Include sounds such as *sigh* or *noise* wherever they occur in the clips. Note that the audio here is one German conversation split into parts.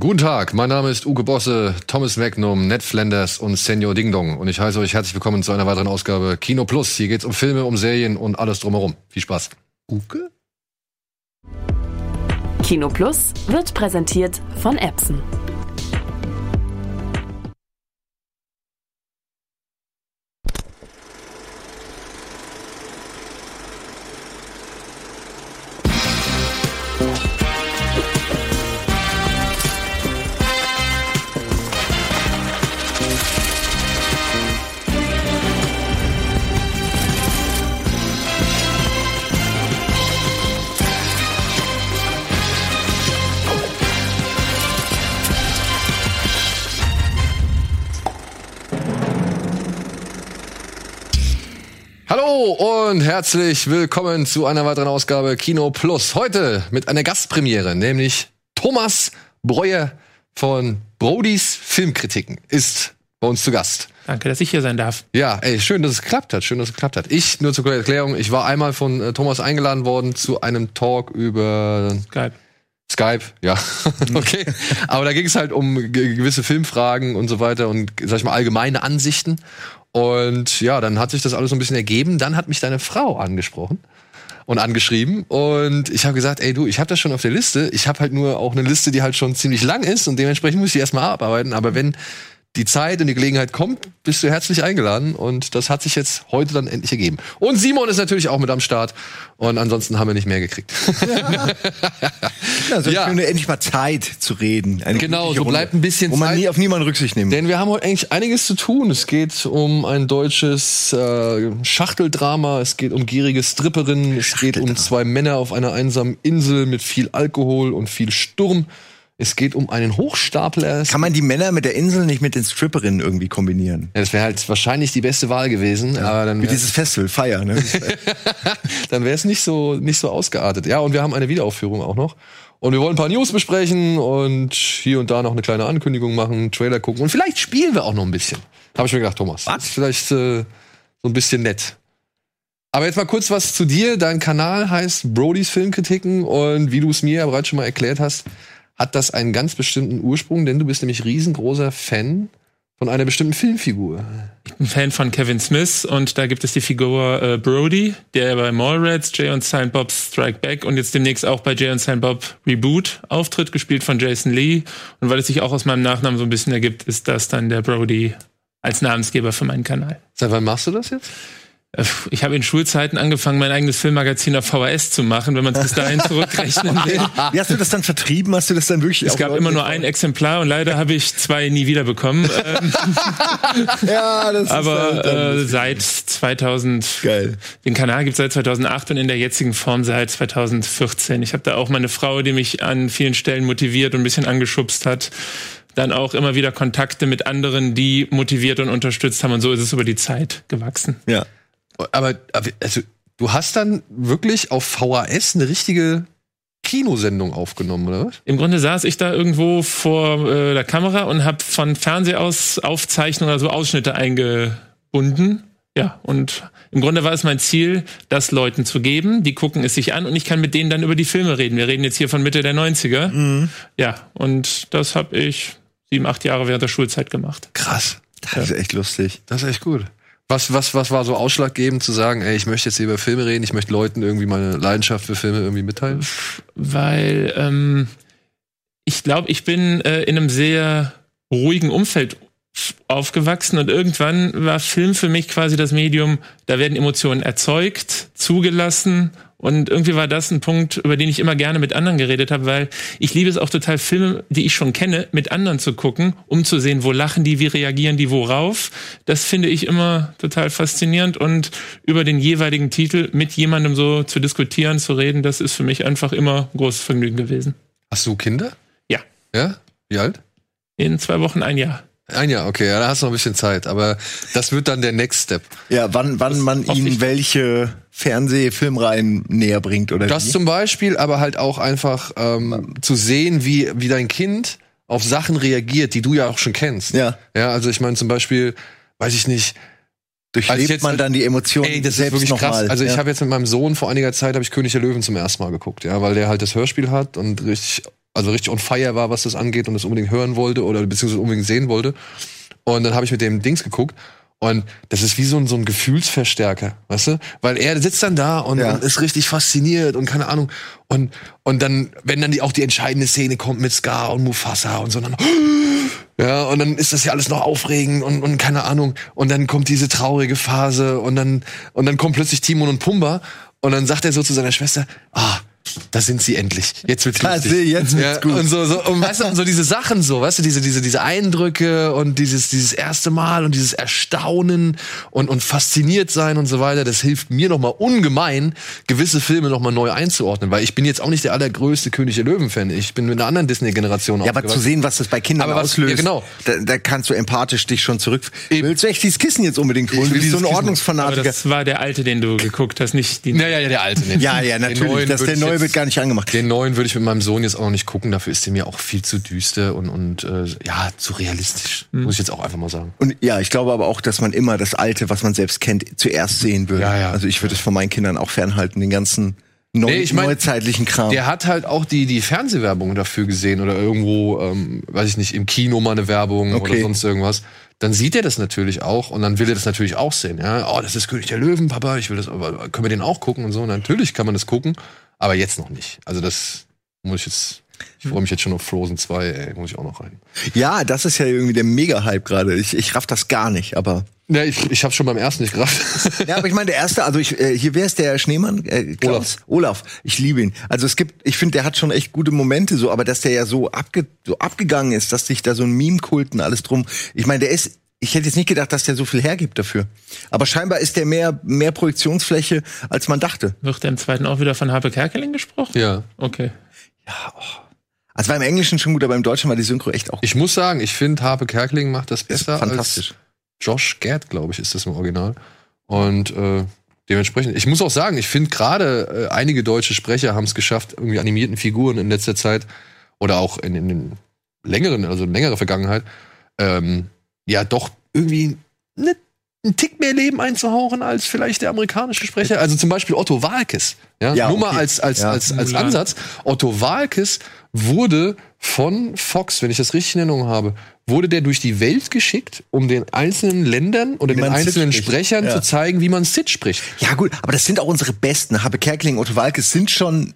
Guten Tag, mein Name ist Uke Bosse, Thomas Magnum, Ned Flanders und Senior Ding Dong und ich heiße euch herzlich willkommen zu einer weiteren Ausgabe Kino Plus. Hier geht's um Filme, um Serien und alles drumherum. Viel Spaß. Uke? Kino Plus wird präsentiert von Epson. Und herzlich willkommen zu einer weiteren Ausgabe Kino Plus. Heute mit einer Gastpremiere, nämlich Thomas Breuer von Brodys Filmkritiken ist bei uns zu Gast. Danke, dass ich hier sein darf. Ja, ey, schön, dass es geklappt hat. Schön, dass es geklappt hat. Ich, nur zur Erklärung, ich war einmal von äh, Thomas eingeladen worden zu einem Talk über Skype. Skype, ja, *laughs* okay. Aber da ging es halt um ge- gewisse Filmfragen und so weiter und, sag ich mal, allgemeine Ansichten. Und ja, dann hat sich das alles so ein bisschen ergeben. Dann hat mich deine Frau angesprochen und angeschrieben. Und ich habe gesagt, ey du, ich habe das schon auf der Liste. Ich habe halt nur auch eine Liste, die halt schon ziemlich lang ist und dementsprechend muss ich erstmal abarbeiten. Aber wenn die Zeit und die Gelegenheit kommt, bist du herzlich eingeladen. Und das hat sich jetzt heute dann endlich ergeben. Und Simon ist natürlich auch mit am Start. Und ansonsten haben wir nicht mehr gekriegt. *laughs* Ja, so Ja. ja. endlich mal Zeit zu reden. Eine Genau, so bleibt ein bisschen Wo man Zeit. nie auf niemanden Rücksicht nimmt. Denn wir haben heute eigentlich einiges zu tun. Es geht um ein deutsches äh, Schachteldrama, es geht um gierige Stripperinnen, es geht um zwei Männer auf einer einsamen Insel mit viel Alkohol und viel Sturm. Es geht um einen Hochstapler. Kann man die Männer mit der Insel nicht mit den Stripperinnen irgendwie kombinieren? Ja, das wäre halt wahrscheinlich die beste Wahl gewesen, aber dann Wie dieses Festival, Feier, ne? *laughs* dann wäre es nicht so nicht so ausgeartet. Ja, und wir haben eine Wiederaufführung auch noch. Und wir wollen ein paar News besprechen und hier und da noch eine kleine Ankündigung machen, Trailer gucken und vielleicht spielen wir auch noch ein bisschen. Habe ich mir gedacht, Thomas. Was? Ist vielleicht äh, so ein bisschen nett. Aber jetzt mal kurz was zu dir. Dein Kanal heißt Brodys Filmkritiken und wie du es mir ja bereits schon mal erklärt hast, hat das einen ganz bestimmten Ursprung, denn du bist nämlich riesengroßer Fan von einer bestimmten Filmfigur. ein Fan von Kevin Smith und da gibt es die Figur äh, Brody, der bei Mallrats, Jay und Silent Bob Strike Back und jetzt demnächst auch bei Jay und Silent Bob Reboot auftritt, gespielt von Jason Lee. Und weil es sich auch aus meinem Nachnamen so ein bisschen ergibt, ist das dann der Brody als Namensgeber für meinen Kanal. Seit wann machst du das jetzt? Äh, Ich habe in Schulzeiten angefangen, mein eigenes Filmmagazin auf VHS zu machen, wenn man es bis dahin *laughs* zurückrechnen will. Wie hast du das dann vertrieben? Hast du das dann wirklich Es gab immer nur ein Exemplar und leider habe ich zwei nie wieder bekommen. Ähm, *laughs* Ja, das aber ist dann, äh, seit 2000 geil. Den Kanal gibt es seit 2008 und in der jetzigen Form seit 2014. Ich habe da auch meine Frau, die mich an vielen Stellen motiviert und ein bisschen angeschubst hat. Dann auch immer wieder Kontakte mit anderen, die motiviert und unterstützt haben. Und so ist es über die Zeit gewachsen. Ja. Aber, also, du hast dann wirklich auf VHS eine richtige Kinosendung aufgenommen, oder was? Im Grunde saß ich da irgendwo vor äh, der Kamera und habe von Fernseher aus Aufzeichnungen, also Ausschnitte eingebunden. Ja, und im Grunde war es mein Ziel, das Leuten zu geben. Die gucken es sich an und ich kann mit denen dann über die Filme reden. Wir reden jetzt hier von Mitte der 90er. Ja, und das habe ich sieben, acht Jahre während der Schulzeit gemacht. Krass. Das ist echt lustig. Das ist echt gut. Was, was, was war so ausschlaggebend zu sagen, ey, ich möchte jetzt hier über Filme reden, ich möchte Leuten irgendwie meine Leidenschaft für Filme irgendwie mitteilen? Weil ähm, ich glaube, ich bin äh, in einem sehr ruhigen Umfeld aufgewachsen und irgendwann war Film für mich quasi das Medium, da werden Emotionen erzeugt, zugelassen und irgendwie war das ein Punkt, über den ich immer gerne mit anderen geredet habe, weil ich liebe es auch total, Filme, die ich schon kenne, mit anderen zu gucken, um zu sehen, wo lachen die, wie reagieren die, worauf. Das finde ich immer total faszinierend und über den jeweiligen Titel mit jemandem so zu diskutieren, zu reden, das ist für mich einfach immer ein großes Vergnügen gewesen. Hast du Kinder? Ja. Ja? Wie alt? In zwei Wochen ein Jahr. Ein Jahr, okay, ja, da hast du noch ein bisschen Zeit, aber das wird dann der Next Step. Ja, wann, wann man hoffe ihnen ich. welche Fernsehfilmreihen näher bringt oder Das wie? zum Beispiel, aber halt auch einfach ähm, zu sehen, wie, wie dein Kind auf Sachen reagiert, die du ja auch schon kennst. Ja. Ja, also ich meine zum Beispiel, weiß ich nicht, Durchlebt jetzt- man dann die Emotionen Ey, das ist selbst wirklich noch krass. mal. Also ich ja. habe jetzt mit meinem Sohn vor einiger Zeit habe ich König der Löwen zum ersten Mal geguckt, ja, weil der halt das Hörspiel hat und richtig also richtig on fire war, was das angeht und das unbedingt hören wollte oder beziehungsweise unbedingt sehen wollte. Und dann habe ich mit dem Dings geguckt und das ist wie so ein, so ein Gefühlsverstärker, weißt du? Weil er sitzt dann da und, Ja. und ist richtig fasziniert und keine Ahnung. Und, und dann, wenn dann die, auch die entscheidende Szene kommt mit Scar und Mufasa und so, dann, *gasps* ja, und dann ist das ja alles noch aufregend und, und keine Ahnung. Und dann kommt diese traurige Phase und dann, und dann kommt plötzlich Timon und Pumba und dann sagt er so zu seiner Schwester, ah, da sind sie endlich. Jetzt wird's Da lustig. jetzt wird's ja, gut. Und so, so, und weißt du, so diese Sachen so, weißt du, diese, diese, diese Eindrücke und dieses, dieses erste Mal und dieses Erstaunen und, und fasziniert sein und so weiter, das hilft mir nochmal ungemein, gewisse Filme nochmal neu einzuordnen, weil ich bin jetzt auch nicht der allergrößte König der Löwen-Fan. Ich bin mit einer anderen Disney-Generation Ja, aber zu sehen, was das bei Kindern Aber was- auslöst, ja, genau. da, da kannst du empathisch dich schon zurück. Eben. Willst du echt dieses Kissen jetzt unbedingt holen? Ich Du so ein Kissen. Aber Ordnungsfanatiker. das war der alte, den du geguckt hast, nicht die. Ja, ja, ja, der alte. Ja, ja, Den natürlich. neuen Das, würd der neue jetzt- wird gar nicht angemacht. Den neuen würde ich mit meinem Sohn jetzt auch noch nicht gucken, dafür ist der mir auch viel zu düster und, und äh, ja, zu realistisch, Hm. muss ich jetzt auch einfach mal sagen. Und ja, ich glaube aber auch, dass man immer das Alte, was man selbst kennt, zuerst sehen würde. Ja, ja. Also ich würde es von meinen Kindern auch fernhalten, den ganzen neu, Nee, ich mein, neuzeitlichen Kram. Der hat halt auch die, die Fernsehwerbung dafür gesehen oder irgendwo, ähm, weiß ich nicht, im Kino mal eine Werbung oder Okay. sonst irgendwas. Dann sieht er das natürlich auch und dann will er das natürlich auch sehen. Ja, oh, das ist König der Löwen, Papa, ich will das, aber können wir den auch gucken und so. Und natürlich kann man das gucken, aber jetzt noch nicht. Also das muss ich jetzt, ich freue mich jetzt schon auf Frozen 2, ey, muss ich auch noch rein. ja, das ist ja irgendwie der Mega-Hype gerade. Ich, ich raff das gar nicht, aber. Ja, ich, ich habe schon beim ersten nicht gerafft. *laughs* Ja, aber ich meine, der erste, also ich, äh, hier, wer ist der Schneemann? Äh, Klaus? Olaf. Ich liebe ihn. Also es gibt, ich finde, der hat schon echt gute Momente so, aber dass der ja so, abge, so abgegangen ist, dass sich da so ein Meme-Kulten alles drum. Ich meine, der ist, ich hätte jetzt nicht gedacht, dass der so viel hergibt dafür. Aber scheinbar ist der mehr, mehr Projektionsfläche, als man dachte. Wird der im zweiten auch wieder von Harpe Kerkeling gesprochen? ja. Okay. Also war im Englischen schon gut, aber im Deutschen war die Synchro echt auch Ich muss sagen, ich finde, Harpe Kerkeling macht das besser fantastisch. als Josh Gad, glaube ich, ist das im Original. Und äh, dementsprechend, ich muss auch sagen, ich finde gerade äh, einige deutsche Sprecher haben es geschafft, irgendwie animierten Figuren in letzter Zeit oder auch in, in den längeren, also in längerer Vergangenheit, ähm, ja doch irgendwie ne, einen Tick mehr Leben einzuhauchen als vielleicht der amerikanische Sprecher. Also zum Beispiel Otto Walkes. Ja, Ja, nur mal okay. als, als, Ja. als, als. Ansatz. Otto Walkes wurde von Fox, wenn ich das richtig in Erinnerung habe, wurde der durch die Welt geschickt, um den einzelnen Ländern oder Wie den einzelnen. Sprechern Ja. zu zeigen, wie man Sid spricht. Ja gut, aber das sind auch unsere Besten. Habe Kerkeling, Otto Walkes sind schon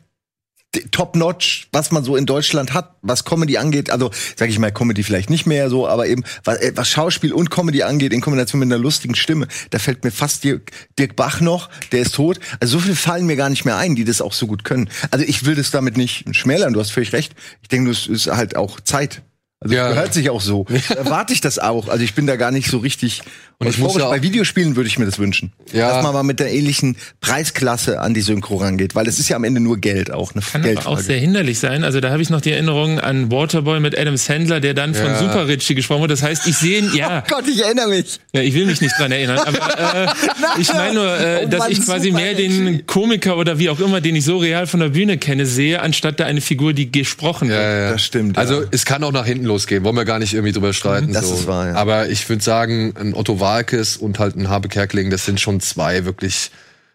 top-notch, was man so in Deutschland hat, was Comedy angeht. Also sage ich mal, Comedy vielleicht nicht mehr so, aber eben was, äh, was Schauspiel und Comedy angeht, in Kombination mit einer lustigen Stimme, da fällt mir fast Dirk, Dirk Bach noch, der ist tot. Also so viel fallen mir gar nicht mehr ein, die das auch so gut können. Also ich will das damit nicht schmälern, du hast völlig recht. Ich denke, das ist halt auch Zeit. Also Ja. gehört sich auch so. Erwarte ich das auch. Also ich bin da gar nicht so richtig. Und ich muss ja bei Videospielen würde ich mir das wünschen. Ja. Dass man mal mit der ähnlichen Preisklasse an die Synchro rangeht, weil es ist ja am Ende nur Geld auch, eine Kann aber auch Geldfrage. sehr hinderlich sein. Also da habe ich noch die Erinnerung an Waterboy mit Adam Sandler, der dann von Ja. Super Richie gesprochen wird. Das heißt, ich sehe ihn, ja, *laughs* Gott, ich erinnere mich. ja, ich will mich nicht dran erinnern, aber äh, *laughs* ich meine nur, äh, Oh dass Mann, ich quasi Super mehr Richie. den Komiker oder wie auch immer, den ich so real von der Bühne kenne, sehe, anstatt da eine Figur, die gesprochen wird. Ja, ja. Das stimmt, ja. Also es kann auch nach hinten losgehen, wollen wir gar nicht irgendwie drüber streiten. Das so. ist wahr, ja. Aber ich würde sagen, ein Otto Walkes und halt ein Habe Kerkeling, das sind schon zwei wirklich,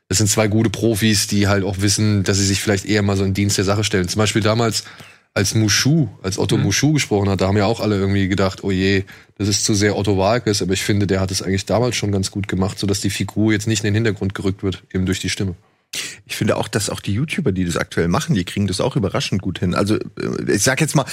das sind zwei gute Profis, die halt auch wissen, dass sie sich vielleicht eher mal so in Dienst der Sache stellen. Zum Beispiel damals, als Mushu, als Otto Mhm. Mushu gesprochen hat, da haben ja auch alle irgendwie gedacht, oh je, das ist zu sehr Otto Walkes, aber ich finde, der hat es eigentlich damals schon ganz gut gemacht, sodass die Figur jetzt nicht in den Hintergrund gerückt wird, eben durch die Stimme. Ich finde auch, dass auch die YouTuber, die das aktuell machen, die kriegen das auch überraschend gut hin. Also äh, ich sag jetzt mal,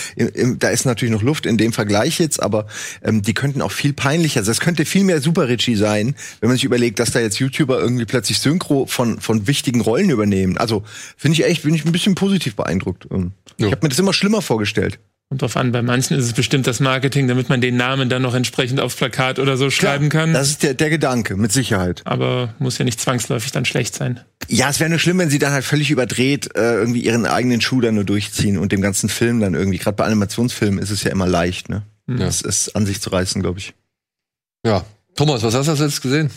da ist natürlich noch Luft in dem Vergleich jetzt, aber ähm, die könnten auch viel peinlicher. Also es könnte viel mehr Super Richie sein, wenn man sich überlegt, dass da jetzt YouTuber irgendwie plötzlich Synchro von von wichtigen Rollen übernehmen. Also finde ich echt, bin ich ein bisschen positiv beeindruckt. Ähm, Ja. Ich habe mir das immer schlimmer vorgestellt. Kommt drauf an, bei manchen ist es bestimmt das Marketing, damit man den Namen dann noch entsprechend aufs Plakat oder so schreiben kann. Das ist der, der Gedanke, mit Sicherheit. aber muss ja nicht zwangsläufig dann schlecht sein. Ja, es wäre nur schlimm, wenn sie dann halt völlig überdreht äh, irgendwie ihren eigenen Schuh dann nur durchziehen und dem ganzen Film dann irgendwie. Gerade bei Animationsfilmen ist es ja immer leicht, ne? Das ist an sich zu reißen, glaube ich. Ja. Thomas, was hast du jetzt gesehen?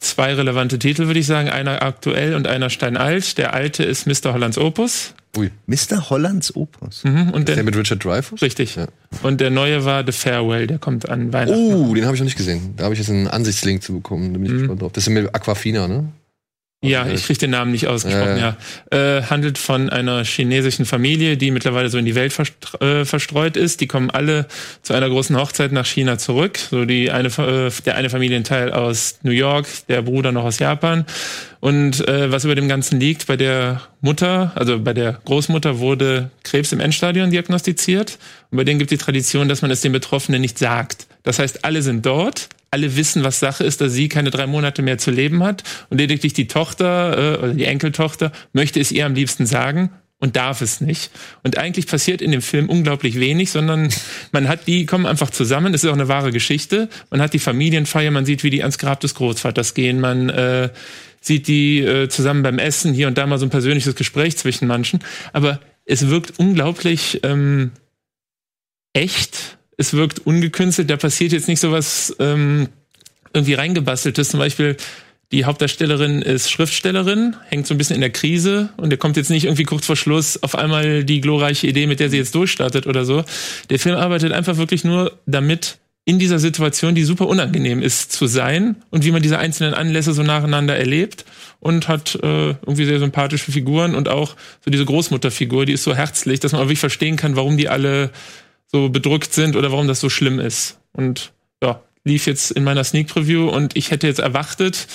Zwei relevante Titel, würde ich sagen. Einer aktuell und einer steinalt. Der alte ist Mr. Hollands Opus. Ui, Mr. Hollands Opus. Mhm, und der der, mit Richard Dreyfuss? richtig. Ja. Und der neue war The Farewell, der kommt an Weihnachten. Oh, den habe ich noch nicht gesehen. Da habe ich jetzt einen Ansichtslink zu bekommen. Da bin ich gespannt drauf. Das ist mit Aquafina, ne? Ja, ich krieg den Namen nicht ausgesprochen, ja. ja. Äh, handelt von einer chinesischen Familie, die mittlerweile so in die Welt äh, verstreut ist. Die kommen alle zu einer großen Hochzeit nach China zurück. So die eine, äh, der eine Familienteil aus New York, der Bruder noch aus Japan. Und äh, was über dem Ganzen liegt, bei der Mutter, also bei der Großmutter wurde Krebs im Endstadion diagnostiziert. Und bei denen gibt die Tradition, dass man es den Betroffenen nicht sagt. Das heißt, alle sind dort, alle wissen, was Sache ist, dass sie keine drei Monate mehr zu leben hat und lediglich die Tochter äh, oder die Enkeltochter möchte es ihr am liebsten sagen und darf es nicht. Und eigentlich passiert in dem Film unglaublich wenig, sondern *laughs* man hat die kommen einfach zusammen. Es ist auch eine wahre Geschichte. Man hat die Familienfeier, man sieht, wie die ans Grab des Großvaters gehen, man äh, sieht die äh, zusammen beim Essen hier und da mal so ein persönliches Gespräch zwischen manchen. Aber es wirkt unglaublich ähm, echt es wirkt ungekünstelt, da passiert jetzt nicht so was ähm, irgendwie reingebasteltes. Zum Beispiel die Hauptdarstellerin ist Schriftstellerin, hängt so ein bisschen in der Krise und der kommt jetzt nicht irgendwie kurz vor Schluss auf einmal die glorreiche Idee, mit der sie jetzt durchstartet oder so. Der Film arbeitet einfach wirklich nur damit, in dieser Situation, die super unangenehm ist, zu sein und wie man diese einzelnen Anlässe so nacheinander erlebt und hat äh, irgendwie sehr sympathische Figuren und auch so diese Großmutterfigur, die ist so herzlich, dass man auch wirklich verstehen kann, warum die alle so bedrückt sind oder warum das so schlimm ist. Und ja, lief jetzt in meiner Sneak Preview und ich hätte jetzt erwartet,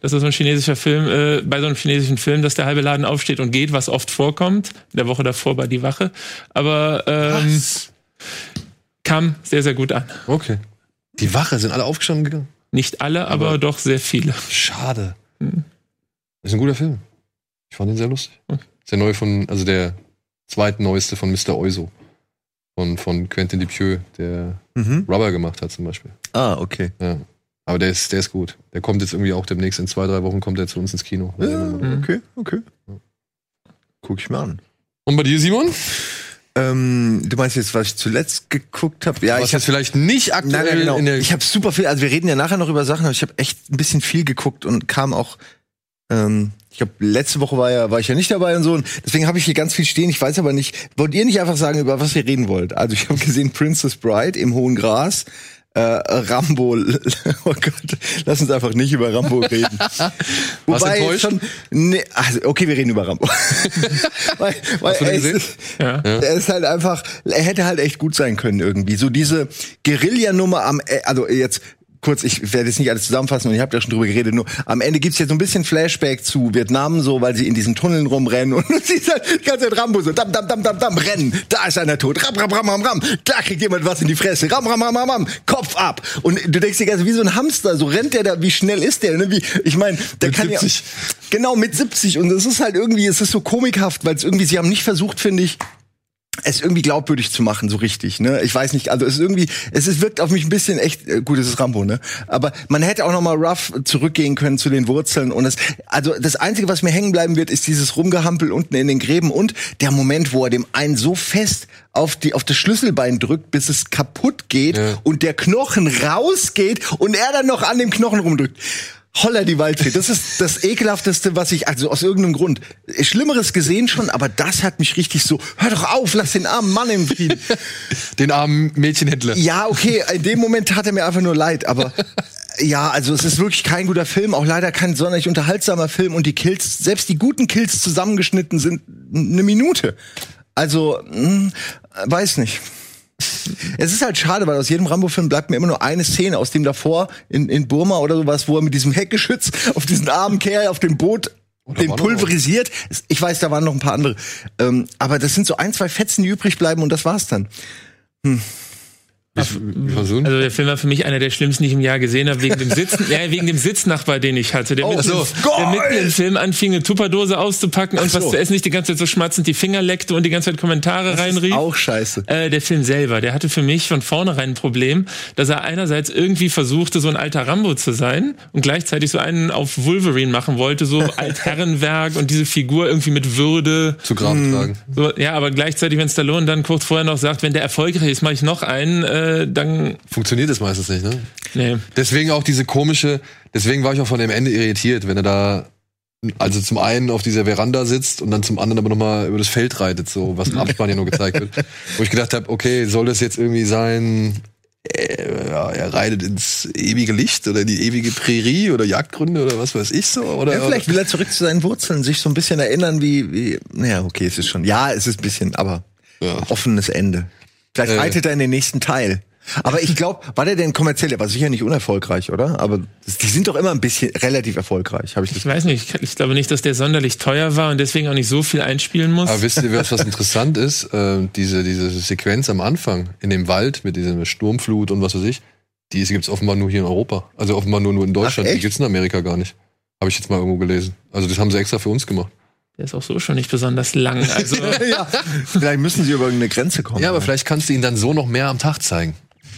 dass das so ein chinesischer Film, äh, bei so einem chinesischen Film, dass der halbe Laden aufsteht und geht, was oft vorkommt. In der Woche davor bei Die Wache. Aber ähm, kam sehr, sehr gut an. Okay. Die Wache, sind alle aufgestanden gegangen? Nicht alle, aber, aber doch sehr viele. Schade. Hm. Ist ein guter Film. Ich fand ihn sehr lustig. Okay. Ist der neue von, also der zweitneueste von Mr. Oizo von, von Quentin Dupieux, der mhm. Rubber gemacht hat zum Beispiel. Ah, okay. Ja. Aber der ist, der ist gut. Der kommt jetzt irgendwie auch demnächst in zwei, drei Wochen kommt er zu uns ins Kino. Ja, okay, okay. Guck ich mir an. Und bei dir, Simon? Ähm, du meinst jetzt, was ich zuletzt geguckt habe? Ja, was ich habe vielleicht nicht aktuell nein, genau. Ich habe super viel, also wir reden ja nachher noch über Sachen, aber ich habe echt ein bisschen viel geguckt und kam auch ähm, ich glaube, letzte Woche war ja war ich ja nicht dabei und so. Und deswegen habe ich hier ganz viel stehen. Ich weiß aber nicht, wollt ihr nicht einfach sagen, über was ihr reden wollt? Also ich habe gesehen Princess Bride im hohen Gras. Äh, Rambo, *laughs* oh Gott, lass uns einfach nicht über Rambo reden. *laughs* Wobei schon, nee, also okay, wir reden über Rambo. *laughs* weil, weil Hast du den gesehen? Ist, ja. Er ist halt einfach, er hätte halt echt gut sein können irgendwie. So diese Guerilla-Nummer am, äh, also jetzt kurz, ich werde jetzt nicht alles zusammenfassen und ich habe ja schon drüber geredet, nur am Ende gibt's jetzt so ein bisschen Flashback zu Vietnam, so, weil sie in diesen Tunneln rumrennen und *laughs* sie ist halt die ganze Zeit Rambo so, dam, dam, dam, dam, dam, rennen, da ist einer tot, ram, ram, ram, ram, ram, da kriegt jemand was in die Fresse, ram, ram, ram, ram, ram, Kopf ab. Und du denkst dir, also wie so ein Hamster, so rennt der da, wie schnell ist der, ne? Wie, ich meine, der mit kann 70. ja, genau, mit 70 und es ist halt irgendwie, es ist so komikhaft, weil es irgendwie, sie haben nicht versucht, finde ich, es irgendwie glaubwürdig zu machen, so richtig, ne? Ich weiß nicht, also es ist irgendwie, es ist, wirkt auf mich ein bisschen echt, äh, gut, es ist Rambo, ne? Aber man hätte auch noch mal rough zurückgehen können zu den Wurzeln und es, also das Einzige, was mir hängen bleiben wird, ist dieses Rumgehampel unten in den Gräben und der Moment, wo er dem einen so fest auf die, auf das Schlüsselbein drückt, bis es kaputt geht Ja. und der Knochen rausgeht und er dann noch an dem Knochen rumdrückt. Holla die Waldfee. Das ist das ekelhafteste, was ich, also aus irgendeinem Grund, Schlimmeres gesehen schon, aber das hat mich richtig so, hör doch auf, lass den armen Mann im Frieden. *laughs* Den armen Mädchenhändler. Ja, okay, in dem Moment tat er mir einfach nur leid, aber *laughs* ja, also es ist wirklich kein guter Film, auch leider kein sonderlich unterhaltsamer Film und die Kills, selbst die guten Kills zusammengeschnitten sind eine Minute. Also, hm, weiß nicht. Es ist halt schade, weil aus jedem Rambo-Film bleibt mir immer nur eine Szene aus dem davor in, in Burma oder sowas, wo er mit diesem Heckgeschütz auf diesen armen Kerl auf dem Boot da den pulverisiert. Ich weiß, da waren noch ein paar andere. Ähm, aber das sind so ein, zwei Fetzen, die übrig bleiben und das war's dann. Wie, wie versuchen? Also der Film war für mich einer der schlimmsten, die ich im Jahr gesehen habe, wegen dem Sitzen, *laughs* ja, wegen dem Sitznachbar, den ich hatte, der, Oh, mitten, so. der mitten im Film anfing, eine Tupperdose auszupacken und so. was zu essen, nicht die ganze Zeit so schmatzend die Finger leckte und die ganze Zeit Kommentare reinrief. Auch scheiße. Äh, der Film selber, der hatte für mich von vornherein ein Problem, dass er einerseits irgendwie versuchte, so ein alter Rambo zu sein und gleichzeitig so einen auf Wolverine machen wollte, so *laughs* Altherrenwerk und diese Figur irgendwie mit Würde. Zu Graben tragen. So, ja, aber gleichzeitig, wenn Stallone dann kurz vorher noch sagt, wenn der erfolgreich ist, mache ich noch einen, äh, dann Funktioniert das meistens nicht, ne? nee. Deswegen auch diese komische, deswegen war ich auch von dem Ende irritiert, wenn er da also zum einen auf dieser Veranda sitzt und dann zum anderen aber nochmal über das Feld reitet, so was im Abspann ja nur gezeigt wird. Wo ich gedacht habe, okay, soll das jetzt irgendwie sein, äh, ja, er reitet ins ewige Licht oder in die ewige Prärie oder Jagdgründe oder was weiß ich so. Oder, Ja, vielleicht will er zurück zu seinen Wurzeln, sich so ein bisschen erinnern, wie, wie, naja, okay, es ist schon, ja, es ist ein bisschen, aber Ja. offenes Ende. Vielleicht Äh. reitet er in den nächsten Teil. Aber ich glaube, war der denn kommerziell? Der war sicher nicht unerfolgreich, oder? Aber die sind doch immer ein bisschen relativ erfolgreich, habe ich das Ich weiß nicht, ich, ich glaube nicht, dass der sonderlich teuer war und deswegen auch nicht so viel einspielen muss. Aber wisst ihr, was, was interessant ist? Äh, diese, diese Sequenz am Anfang in dem Wald mit dieser Sturmflut und was weiß ich, die gibt's offenbar nur hier in Europa. Also offenbar nur, nur in Deutschland. Ach, die gibt's in Amerika gar nicht. Habe ich jetzt mal irgendwo gelesen. Also das haben sie extra für uns gemacht. Der ist auch so schon nicht besonders lang. Also *laughs* ja, vielleicht müssen sie über irgendeine Grenze kommen. Ja, aber vielleicht kannst du ihn dann so noch mehr am Tag zeigen.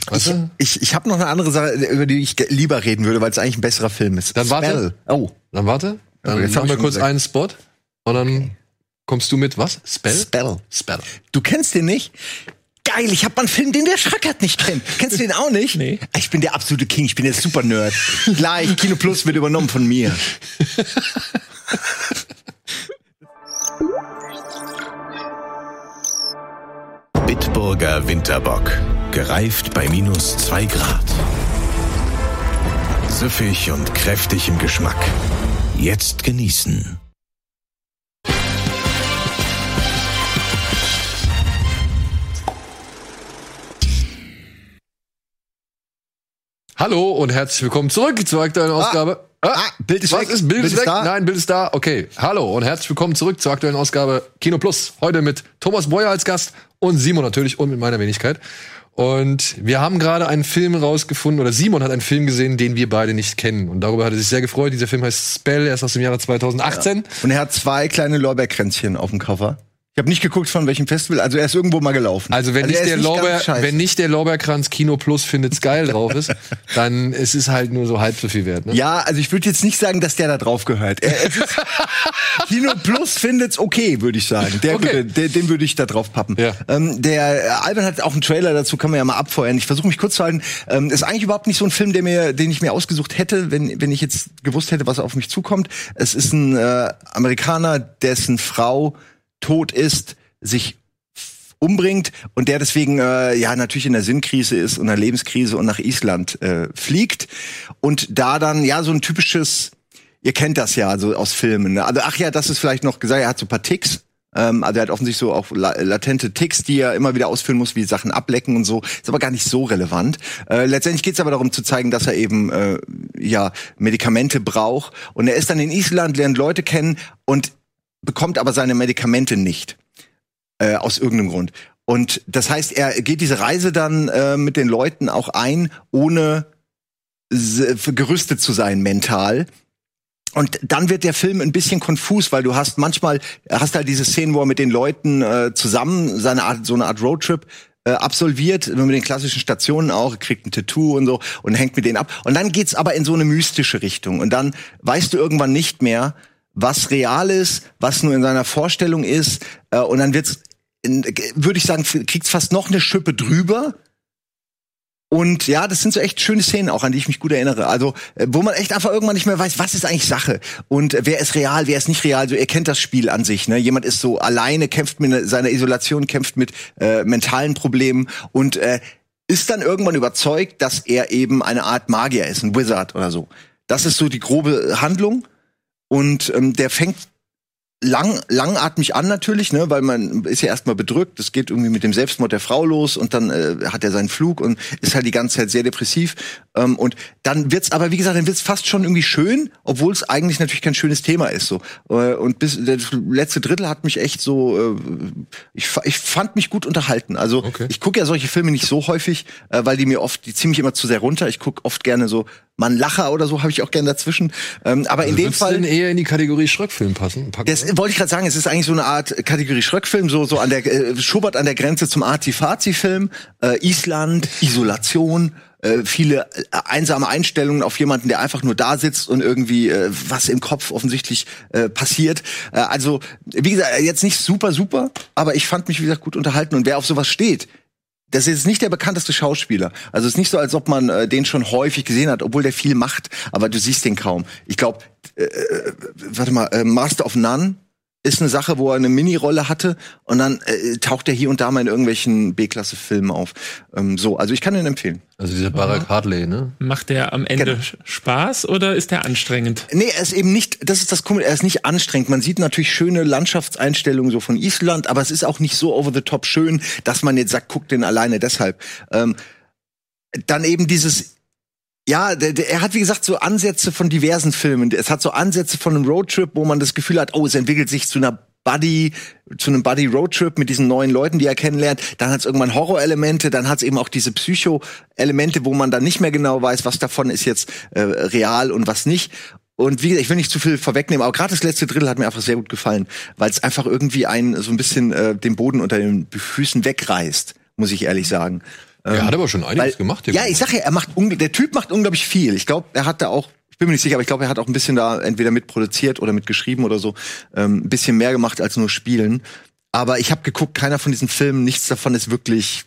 Weißt du? Ich, ich habe noch eine andere Sache, über die ich lieber reden würde, weil es eigentlich ein besserer Film ist. Dann warte. Spell. Oh, Dann warte. Dann jetzt hab machen ich wir kurz gesagt. einen Spot. Und dann kommst du mit was? Spell? Spell. Spell. Du kennst den nicht? Geil, ich habe mal einen Film, den der Schrackert nicht kennt. Kennst du den auch nicht? Nee. Ich bin der absolute King, ich bin der Super-Nerd. Gleich, Kino Plus wird übernommen von mir. *laughs* Bitburger Winterbock. Gereift bei minus zwei Grad. Süffig und kräftig im Geschmack. Jetzt genießen. Hallo und herzlich willkommen zurück zur aktuellen Ausgabe. ah, Bild ist was weg. Ist, Bild, ist weg? da. Nein, Bild ist da. Okay. Hallo und herzlich willkommen zurück zur aktuellen Ausgabe Kino Plus. Heute mit Thomas Breuer als Gast und Simon natürlich und mit meiner Wenigkeit. Und wir haben gerade einen Film rausgefunden, oder Simon hat einen Film gesehen, den wir beide nicht kennen. Und darüber hat er sich sehr gefreut. Dieser Film heißt Spell, er ist aus dem Jahre 2018. Und er hat zwei kleine Lorbeerkränzchen auf dem Cover. Ich habe nicht geguckt, von welchem Festival. Also er ist irgendwo mal gelaufen. Also wenn er nicht der ganz Lorbeer, wenn nicht der Lorbeerkranz Kino Plus findet's geil drauf ist, *laughs* dann es ist halt nur so halb so viel wert. Ne? Ja, also ich würde jetzt nicht sagen, dass der da drauf gehört. Er, es ist, *laughs* Kino Plus findet's okay, würde ich sagen. Der, Okay. würde, der, den würde ich da drauf pappen. Ja. Ähm, der Alban hat auch einen Trailer dazu, kann man ja mal abfeuern. Ich versuche mich kurz zu halten. Ähm, ist eigentlich überhaupt nicht so ein Film, der mir, den ich mir ausgesucht hätte, wenn, wenn ich jetzt gewusst hätte, was auf mich zukommt. Es ist ein äh, Amerikaner, dessen Frau tot ist, sich umbringt und der deswegen äh, ja natürlich in der Sinnkrise ist und der Lebenskrise und nach Island äh, fliegt und da dann ja so ein typisches ihr kennt das ja so aus Filmen ne? also ach ja das ist vielleicht noch gesagt er hat so ein paar Ticks ähm, also er hat offensichtlich so auch la latente Ticks, die er immer wieder ausführen muss, wie Sachen ablecken und so. Ist aber gar nicht so relevant. Äh, letztendlich geht es aber darum zu zeigen, dass er eben äh, ja Medikamente braucht. Und er ist dann in Island, lernt Leute kennen und bekommt aber seine Medikamente nicht äh, aus irgendeinem Grund. Und das heißt, er geht diese Reise dann äh, mit den Leuten auch ein, ohne gerüstet zu sein mental. Und dann wird der Film ein bisschen konfus, weil du hast manchmal hast halt diese Szenen, wo er mit den Leuten äh, zusammen seine Art, so eine Art Roadtrip äh, absolviert, mit den klassischen Stationen auch, kriegt ein Tattoo und so und hängt mit denen ab. Und dann geht's aber in so eine mystische Richtung. Und dann weißt du irgendwann nicht mehr, was real ist, was nur in seiner Vorstellung ist. Äh, und dann wird's, würde ich sagen, kriegt's fast noch eine Schippe drüber. Und ja, das sind so echt schöne Szenen auch, an die ich mich gut erinnere. Also, äh, wo man echt einfach irgendwann nicht mehr weiß, was ist eigentlich Sache und äh, wer ist real, wer ist nicht real. Also, ihr kennt das Spiel an sich. Ne? Jemand ist so alleine, kämpft mit seiner Isolation, kämpft mit äh, mentalen Problemen und äh, ist dann irgendwann überzeugt, dass er eben eine Art Magier ist, ein Wizard oder so. Das ist so die grobe Handlung. Und ähm, der fängt lang, langatmig an natürlich, ne, weil man ist ja erstmal bedrückt. Es geht irgendwie mit dem Selbstmord der Frau los und dann äh, hat er seinen Flug und ist halt die ganze Zeit sehr depressiv. Ähm, und dann wird's aber, wie gesagt, dann wird's fast schon irgendwie schön, obwohl es eigentlich natürlich kein schönes Thema ist. So äh, und bis das letzte Drittel hat mich echt so, äh, ich, ich fand mich gut unterhalten. Also Okay. ich gucke ja solche Filme nicht so häufig, äh, weil die mir oft, die ziehen mich immer zu sehr runter. Ich gucke oft gerne so man Lacher oder so habe ich auch gerne dazwischen. Ähm, aber in dem Fall denn eher in die Kategorie Schröckfilm passen? Packen? das wollte ich gerade sagen, es ist eigentlich so eine Art Kategorie Schröckfilm, so so an der äh, schubbert an der Grenze zum Arzi-Fazi-Film. Äh, Island, Isolation, äh, viele äh, einsame Einstellungen auf jemanden, der einfach nur da sitzt und irgendwie äh, was im Kopf offensichtlich äh, passiert. Äh, also wie gesagt, jetzt nicht super super, aber ich fand mich wie gesagt gut unterhalten und wer auf sowas steht, das ist nicht der bekannteste Schauspieler. Also es ist nicht so, als ob man äh, den schon häufig gesehen hat, obwohl der viel macht, aber du siehst den kaum. Ich glaube, äh, äh, warte mal, äh, Master of None ist eine Sache, wo er eine Mini-Rolle hatte und dann äh, taucht er hier und da mal in irgendwelchen B-Klasse-Filmen auf. Ähm, so, also ich kann ihn empfehlen. Also dieser Barack Hartley, ne? Macht der am Ende Genau. Spaß oder ist der anstrengend? Nee, er ist eben nicht, das ist das Komische, er ist nicht anstrengend. Man sieht natürlich schöne Landschaftseinstellungen so von Island, aber es ist auch nicht so over the top schön, dass man jetzt sagt, guck den alleine deshalb. Ähm, dann eben dieses ja, der, der, er hat wie gesagt so Ansätze von diversen Filmen. Es hat so Ansätze von einem Roadtrip, wo man das Gefühl hat, oh, es entwickelt sich zu einer Buddy, zu einem Buddy Roadtrip mit diesen neuen Leuten, die er kennenlernt. Dann hat es irgendwann Horrorelemente, dann hat es eben auch diese Psycho-Elemente, wo man dann nicht mehr genau weiß, was davon ist jetzt äh, real und was nicht. Und wie gesagt, ich will nicht zu viel vorwegnehmen, aber gerade das letzte Drittel hat mir einfach sehr gut gefallen, weil es einfach irgendwie einen so ein bisschen äh, den Boden unter den Füßen wegreißt, muss ich ehrlich sagen. Er hat aber schon einiges Weil, gemacht. ja, ich sag ja, er macht der Typ macht unglaublich viel. Ich glaube, er hat da auch, ich bin mir nicht sicher, aber ich glaube, er hat auch ein bisschen da entweder mitproduziert oder mitgeschrieben oder so, ähm, ein bisschen mehr gemacht als nur spielen. Aber ich habe geguckt, keiner von diesen Filmen, nichts davon ist wirklich.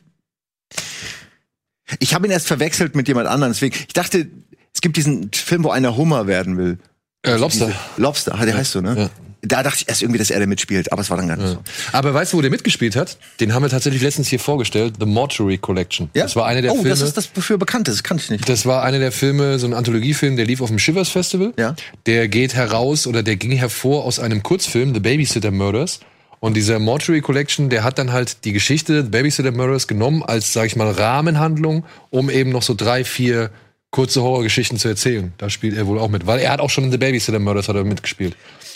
Ich habe ihn erst verwechselt mit jemand anderem. Deswegen, ich dachte, es gibt diesen Film, wo einer Hummer werden will. äh, Lobster. Diese- Lobster, ah, der heißt so, ne? Ja. Da dachte ich erst irgendwie, dass er da mitspielt, aber es war dann gar nicht so. Aber weißt du, wo der mitgespielt hat? Den haben wir tatsächlich letztens hier vorgestellt. The Mortuary Collection. Ja? Das war einer der oh, Filme. das ist das, wofür bekannt ist. Das kannte ich nicht. Das war einer der Filme, so ein Anthologiefilm, der lief auf dem Shivers Festival. Ja. Der geht heraus oder der ging hervor aus einem Kurzfilm, The Babysitter Murders. Und dieser Mortuary Collection, der hat dann halt die Geschichte The Babysitter Murders genommen als, sag ich mal, Rahmenhandlung, um eben noch so drei, vier kurze Horrorgeschichten zu erzählen. Da spielt er wohl auch mit, weil er hat auch schon in The Babysitter Murders hat er mitgespielt.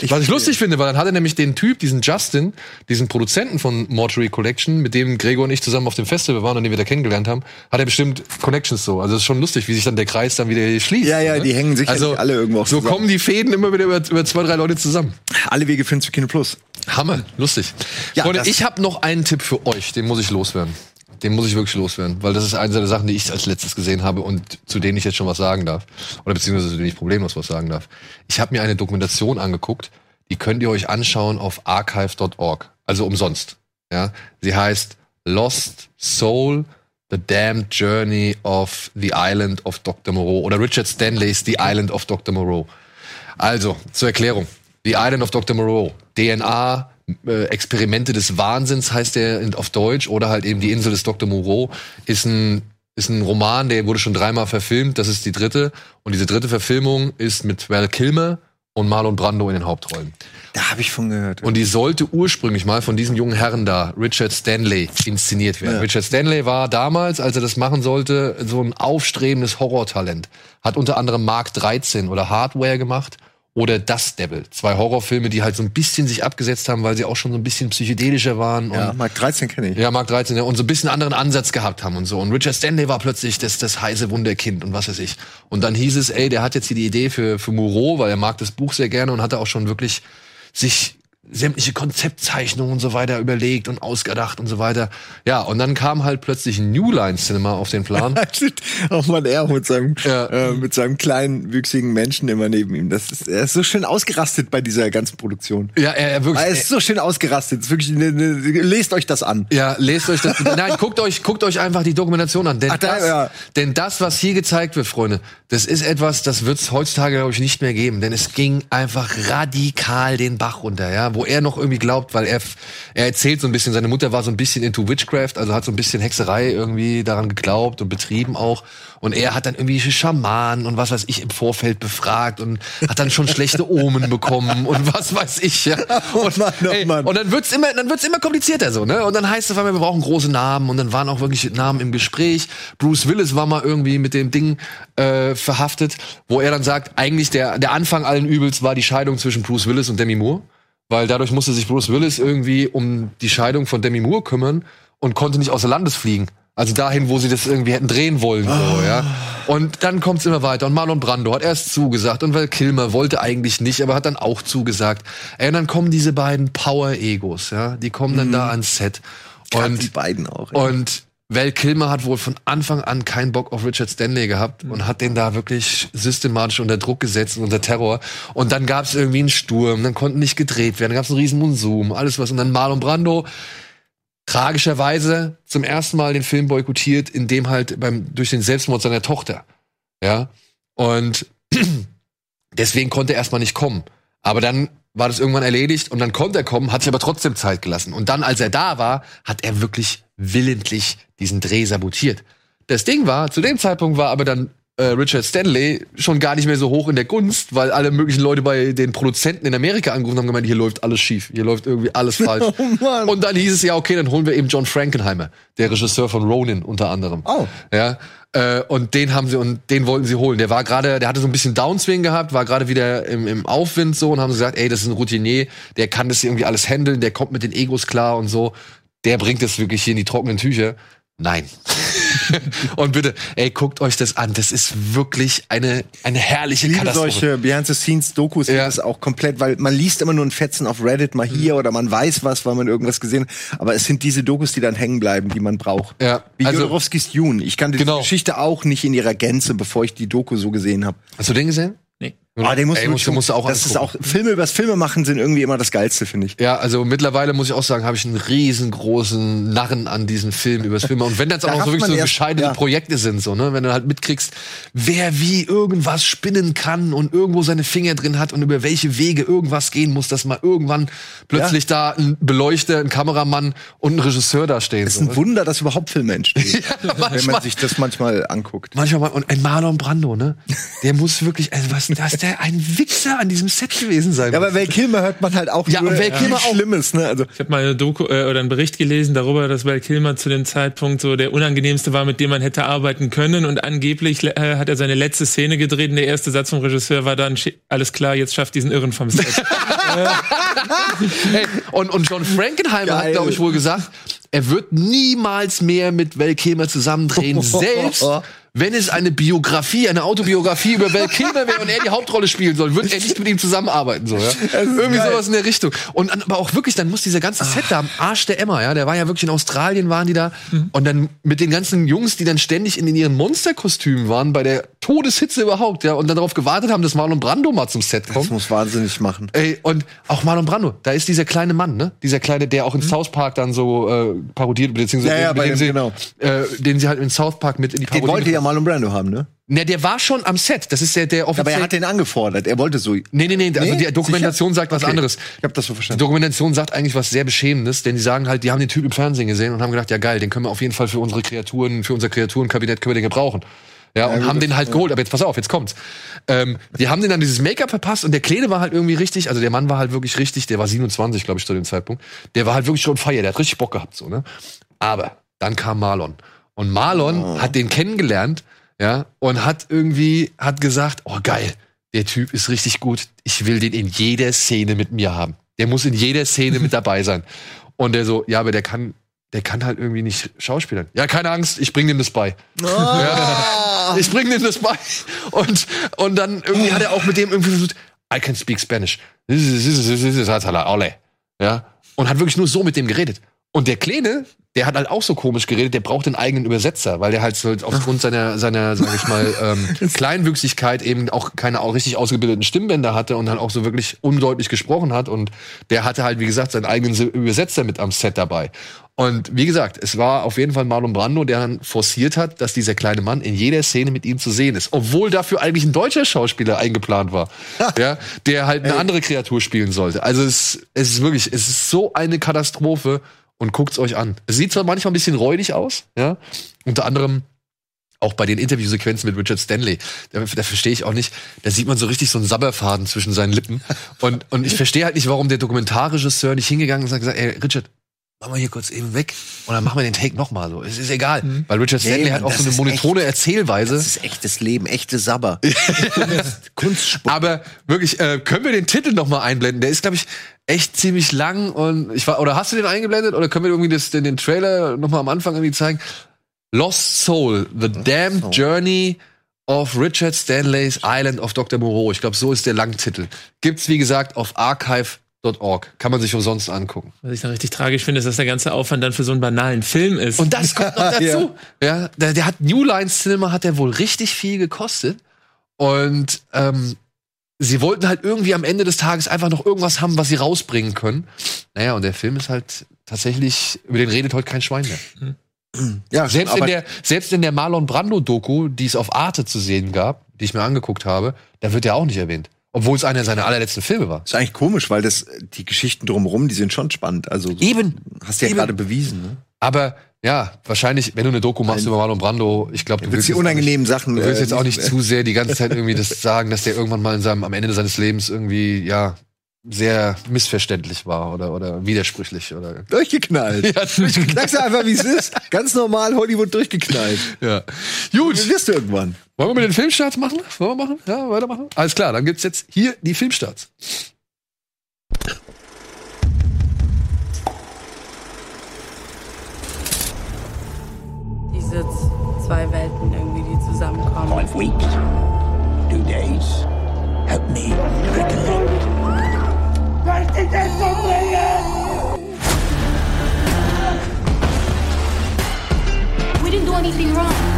Was ich lustig finde, weil dann hat er nämlich den Typ, diesen Justin, diesen Produzenten von Mortuary Collection, mit dem Gregor und ich zusammen auf dem Festival waren und den wir da kennengelernt haben, hat er bestimmt Connections so. Also es ist schon lustig, wie sich dann der Kreis dann wieder schließt. Ja, ja, ne? die hängen sicherlich also, alle irgendwo auch So zusammen. kommen die Fäden immer wieder über, über zwei, drei Leute zusammen. Alle Wege führen zu Kino Plus. Hammer, lustig. Ja, Freunde, ich habe noch einen Tipp für euch, den muss ich loswerden. Den muss ich wirklich loswerden, weil das ist eine der Sachen, die ich als letztes gesehen habe und zu denen ich jetzt schon was sagen darf. Oder beziehungsweise zu denen ich problemlos was sagen darf. Ich habe mir eine Dokumentation angeguckt, die könnt ihr euch anschauen auf archive.org. Also umsonst. Ja, sie heißt Lost Soul, The Damned Journey of the Island of Dr. Moreau oder Richard Stanley's The Island of Dr. Moreau. Also, zur Erklärung. The Island of Dr. Moreau. DNA, Experimente des Wahnsinns heißt der auf Deutsch oder halt eben die Insel des Dr. Moreau ist ein ist ein Roman, der wurde schon dreimal verfilmt, das ist die dritte und diese dritte Verfilmung ist mit Val Kilmer und Marlon Brando in den Hauptrollen. Da habe ich von gehört. Und die sollte ursprünglich mal von diesen jungen Herren da, Richard Stanley, inszeniert werden. Ja. Richard Stanley war damals, als er das machen sollte, so ein aufstrebendes Horrortalent. Hat unter anderem Mark 13 oder Hardware gemacht oder Das Devil. Zwei Horrorfilme, die halt so ein bisschen sich abgesetzt haben, weil sie auch schon so ein bisschen psychedelischer waren. ja, Und Mark 13 kenne ich. ja, Mark 13, ja, und so ein bisschen anderen Ansatz gehabt haben und so. Und Richard Stanley war plötzlich das, das heiße Wunderkind und was weiß ich. Und dann hieß es, ey, der hat jetzt hier die Idee für, für Moreau, weil er mag das Buch sehr gerne und hatte auch schon wirklich sich sämtliche Konzeptzeichnungen und so weiter überlegt und ausgedacht und so weiter. Ja, und dann kam halt plötzlich ein New Line Cinema auf den Plan. *laughs* auch mal er mit seinem, Ja. äh, mit seinem kleinen, wüchsigen Menschen immer neben ihm. Das ist, er ist so schön ausgerastet bei dieser ganzen Produktion. ja, er, er wirklich. Er ist so schön ausgerastet. Ist wirklich, ne, ne, lest euch das an. Ja, lest euch das. Nein, *laughs* guckt euch, guckt euch einfach die Dokumentation an. Denn, Ach, da- das, ja. denn das, was hier gezeigt wird, Freunde, das ist etwas, das wird es heutzutage, glaube ich, nicht mehr geben. Denn es ging einfach radikal den Bach runter, ja, wo er noch irgendwie glaubt, weil er, er erzählt so ein bisschen, seine Mutter war so ein bisschen into Witchcraft, also hat so ein bisschen Hexerei irgendwie daran geglaubt und betrieben auch. Und er hat dann irgendwie Schamanen und was weiß ich im Vorfeld befragt und hat dann schon schlechte *laughs* Omen bekommen und was weiß ich, ja. Und, Mann, oh ey, Mann. und dann wird's immer, dann wird's immer komplizierter so, ne? Und dann heißt es wir brauchen große Namen und dann waren auch wirklich Namen im Gespräch. Bruce Willis war mal irgendwie mit dem Ding äh, verhaftet, wo er dann sagt, eigentlich der der Anfang allen Übels war die Scheidung zwischen Bruce Willis und Demi Moore, weil dadurch musste sich Bruce Willis irgendwie um die Scheidung von Demi Moore kümmern und konnte nicht außer Landes fliegen. Also dahin, wo sie das irgendwie hätten drehen wollen, so, ja. Und dann kommt's immer weiter. Und Marlon Brando hat erst zugesagt und Val Kilmer wollte eigentlich nicht, aber hat dann auch zugesagt. Ey, und dann kommen diese beiden Power-Egos, ja. Die kommen dann da ans Set. Gerade Und die beiden auch. ey. und Val Kilmer hat wohl von Anfang an keinen Bock auf Richard Stanley gehabt und hat den da wirklich systematisch unter Druck gesetzt und unter Terror. Und dann gab es irgendwie einen Sturm, dann konnten nicht gedreht werden, dann gab es einen riesen Monsum, alles was. Und dann Marlon Brando tragischerweise zum ersten Mal den Film boykottiert, in dem halt beim durch den Selbstmord seiner Tochter. Ja. Und *clears throat* deswegen konnte er erstmal nicht kommen. Aber dann war das irgendwann erledigt und dann konnte er kommen, hat sich aber trotzdem Zeit gelassen. Und dann, als er da war, hat er wirklich willentlich diesen Dreh sabotiert. Das Ding war, zu dem Zeitpunkt war aber dann äh, Richard Stanley schon gar nicht mehr so hoch in der Gunst, weil alle möglichen Leute bei den Produzenten in Amerika angerufen haben gemeint, hier läuft alles schief, hier läuft irgendwie alles *laughs* falsch. Oh und dann hieß es ja, okay, dann holen wir eben John Frankenheimer, der Regisseur von Ronin unter anderem. Oh. Ja. Äh, und den haben sie und den wollten sie holen. Der war gerade, der hatte so ein bisschen Downswing gehabt, war gerade wieder im, im Aufwind so und haben sie gesagt, ey, das ist ein Routinier, der kann das irgendwie alles handeln, der kommt mit den Egos klar und so. Der bringt das wirklich hier in die trockenen Tücher. Nein. *laughs* und bitte, ey, guckt euch das an. Das ist wirklich eine, eine herrliche Ich liebe Katastrophe. solche Behind-the-Scenes-Dokus, Ja. das auch komplett, weil man liest immer nur ein Fetzen auf Reddit mal hier oder man weiß was, weil man irgendwas gesehen hat. Aber es sind diese Dokus, die dann hängen bleiben, die man braucht. Ja, Wie also- Jodorowskis Dune. Ich kannte Genau. die Geschichte auch nicht in ihrer Gänze, bevor ich die Doku so gesehen habe. Hast du den gesehen? Nee. Ah, den musst Ey, du, musst, musst auch Das ist auch. Filme übers Filme machen sind irgendwie immer das Geilste, finde ich. Ja, also mittlerweile muss ich auch sagen, habe ich einen riesengroßen Narren an diesen Film übers Filme. Und wenn das Da auch noch so wirklich so bescheidene ja. Projekte sind, so, ne, wenn du halt mitkriegst, wer wie irgendwas spinnen kann und irgendwo seine Finger drin hat und über welche Wege irgendwas gehen muss, dass mal irgendwann plötzlich da ein Beleuchter, ein Kameramann und ein Regisseur da stehen. Es ist So. ein Wunder, dass überhaupt Filme entstehen, *laughs* wenn manchmal. man sich das manchmal anguckt. Manchmal mal, und ein Marlon Brando, ne? Der muss wirklich, also was, dass der ein Wichser an diesem Set gewesen sein Ja, muss. aber Val Kilmer hört man halt auch Ja, nur und Val Kilmer viel auch. Schlimmes, ne? Also Ich habe mal eine Doku äh, oder einen Bericht gelesen darüber, dass Val Kilmer zu dem Zeitpunkt so der unangenehmste war, mit dem man hätte arbeiten können. Und angeblich äh, hat er seine letzte Szene gedreht und der erste Satz vom Regisseur war dann, "Schi- alles klar, jetzt schafft diesen Irren vom Set. *laughs* Hey, und, und John Frankenheimer hat, Geil. glaube ich, wohl gesagt, er wird niemals mehr mit Val Kilmer zusammendrehen, *laughs* selbst wenn es eine Biografie, eine Autobiografie über Val Kilmer wäre und er die Hauptrolle spielen soll, wird er nicht mit ihm zusammenarbeiten. So, ja? Irgendwie geil. sowas in der Richtung. Und an- aber auch wirklich, dann muss dieser ganze Set da am Arsch der Emma, ja, der war ja wirklich in Australien, waren die da. Und dann mit den ganzen Jungs, die dann ständig in ihren Monsterkostümen waren, bei der Todeshitze überhaupt, ja, und dann darauf gewartet haben, dass Marlon Brando mal zum Set kommt. das muss wahnsinnig machen. Ey, und auch Marlon Brando, da ist dieser kleine Mann, ne? Dieser kleine, der auch in South Park dann so äh, parodiert, beziehungsweise Mhm. Ja, ja, bei dem sie, genau. äh, den sie halt in South Park mit in die Den Parodie. wollte ja Marlon Brando haben, ne? ne, der war schon am Set. Das ist der, der Aber offiziell. er hat den angefordert. Er wollte so. nee, nee, nee, also die Dokumentation Sicher? sagt was Okay. anderes. Ich habe das so Die verstanden. Dokumentation sagt eigentlich was sehr Beschämendes, denn die sagen halt, die haben den Typ im Fernsehen gesehen und haben gedacht, ja geil, den können wir auf jeden Fall für unsere Kreaturen, für unser Kreaturenkabinett können wir den gebrauchen. Ja, und gut, haben den halt geholt. Aber jetzt pass auf, jetzt kommt's. Ähm, die haben den dann dieses Make-up verpasst und der Kleine war halt irgendwie richtig, also der Mann war halt wirklich richtig, der war 27, glaube ich, zu dem Zeitpunkt. Der war halt wirklich schon feier, der hat richtig Bock gehabt, so, ne? Aber dann kam Marlon. Und Marlon hat den kennengelernt, ja, und hat irgendwie, hat gesagt, oh geil, der Typ ist richtig gut. Ich will den in jeder Szene mit mir haben. Der muss in jeder Szene mit *laughs* dabei sein. Und der so, ja, aber der kann, der kann halt irgendwie nicht schauspielern. Ja, keine Angst, ich bring dem das bei. Ja, ich bring dem das bei. Und, und dann irgendwie hat er auch mit dem irgendwie versucht, I can speak Spanish. Ja. Und hat wirklich nur so mit dem geredet. Und der Kleine, der hat halt auch so komisch geredet, der braucht den eigenen Übersetzer, weil der halt so aufgrund seiner, seiner, sag ich mal, *laughs* ähm, Kleinwüchsigkeit eben auch keine auch richtig ausgebildeten Stimmbänder hatte und dann auch so wirklich undeutlich gesprochen hat. Und der hatte halt, wie gesagt, seinen eigenen Übersetzer mit am Set dabei. Und wie gesagt, es war auf jeden Fall Marlon Brando, der dann forciert hat, dass dieser kleine Mann in jeder Szene mit ihm zu sehen ist. Obwohl dafür eigentlich ein deutscher Schauspieler eingeplant war. *laughs* ja, der halt eine andere Kreatur spielen sollte. Also es, es ist wirklich, es ist so eine Katastrophe und guckt's euch an. Es sieht zwar manchmal ein bisschen räudig aus, ja. Unter anderem auch bei den Interviewsequenzen mit Richard Stanley, da, da verstehe ich auch nicht, da sieht man so richtig so einen Sabberfaden zwischen seinen Lippen. Und, und ich verstehe halt nicht, warum der Dokumentarregisseur nicht hingegangen ist und hat gesagt, ey, Richard, mach mal hier kurz eben weg und dann machen wir den Take nochmal so. Es ist egal. Weil Richard Stanley Nee, hat auch so eine monotone Erzählweise. Das ist echtes Leben, echte Sabber. *laughs* Kunstsport. Aber wirklich, äh, können wir den Titel noch mal einblenden? Der ist, glaube ich, echt ziemlich lang und ich war, oder hast du den eingeblendet oder können wir irgendwie das, den, den Trailer noch mal am Anfang irgendwie zeigen? Lost Soul, The Damned Soul. Journey of Richard Stanley's Island of Dr. Moreau. Ich glaube, so ist der Langtitel. Gibt's, wie gesagt, auf archive.org. Kann man sich umsonst angucken. Was ich dann richtig tragisch finde, ist, dass der ganze Aufwand dann für so einen banalen Film ist. Und das kommt noch *laughs* dazu. ja. der, der hat New Line Cinema hat der wohl richtig viel gekostet. Und ähm, sie wollten halt irgendwie am Ende des Tages einfach noch irgendwas haben, was sie rausbringen können. Naja, und der Film ist halt tatsächlich, über den redet heute kein Schwein mehr. ja, Selbst in aber der, selbst in der Marlon Brando-Doku, die es auf Arte zu sehen gab, die ich mir angeguckt habe, da wird er auch nicht erwähnt. Obwohl es einer seiner allerletzten Filme war. Ist eigentlich komisch, weil das die Geschichten drumherum, die sind schon spannend. Also so, Eben. hast du ja gerade bewiesen. Ne? Aber ja, wahrscheinlich, wenn du eine Doku machst über Marlon Brando, ich glaube, du willst die jetzt auch unangenehmen nicht, Sachen, Du willst äh, jetzt auch nicht zu sehr die ganze Zeit irgendwie das *laughs* sagen, dass der irgendwann mal in seinem, am Ende seines Lebens irgendwie, ja, sehr missverständlich war oder, oder widersprüchlich oder. *laughs* Durchgeknallt. Ja, durchgeknallt. Sag's einfach, wie es ist. Ganz normal Hollywood durchgeknallt. Ja. Gut. Das wirst du irgendwann. Wollen wir mit den Filmstarts machen? Wollen wir machen? Ja, weitermachen? Alles klar, dann gibt's jetzt hier die Filmstarts. Zwei Welten irgendwie, die zusammenkommen. Five weeks, two days. Help me recollect. We didn't do anything wrong.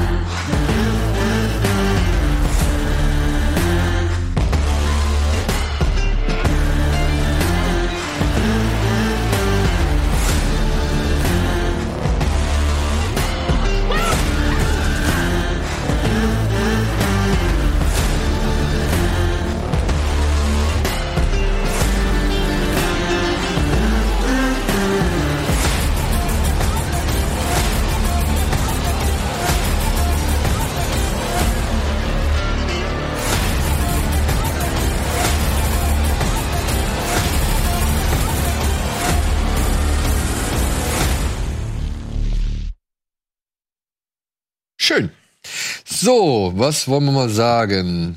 So, was wollen wir mal sagen?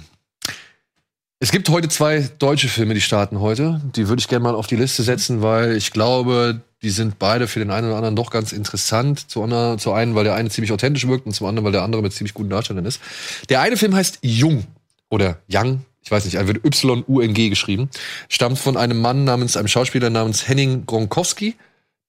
Es gibt heute zwei deutsche Filme, die starten heute. Die würde ich gerne mal auf die Liste setzen, weil ich glaube, die sind beide für den einen oder anderen doch ganz interessant. Zu, einer, zu einen, weil der eine ziemlich authentisch wirkt und zum anderen, weil der andere mit ziemlich guten Darstellern ist. Der eine Film heißt Jung oder Young. Ich weiß nicht, er wird Y-U-N-G geschrieben. Stammt von einem Mann namens, einem Schauspieler namens Henning Gronkowski.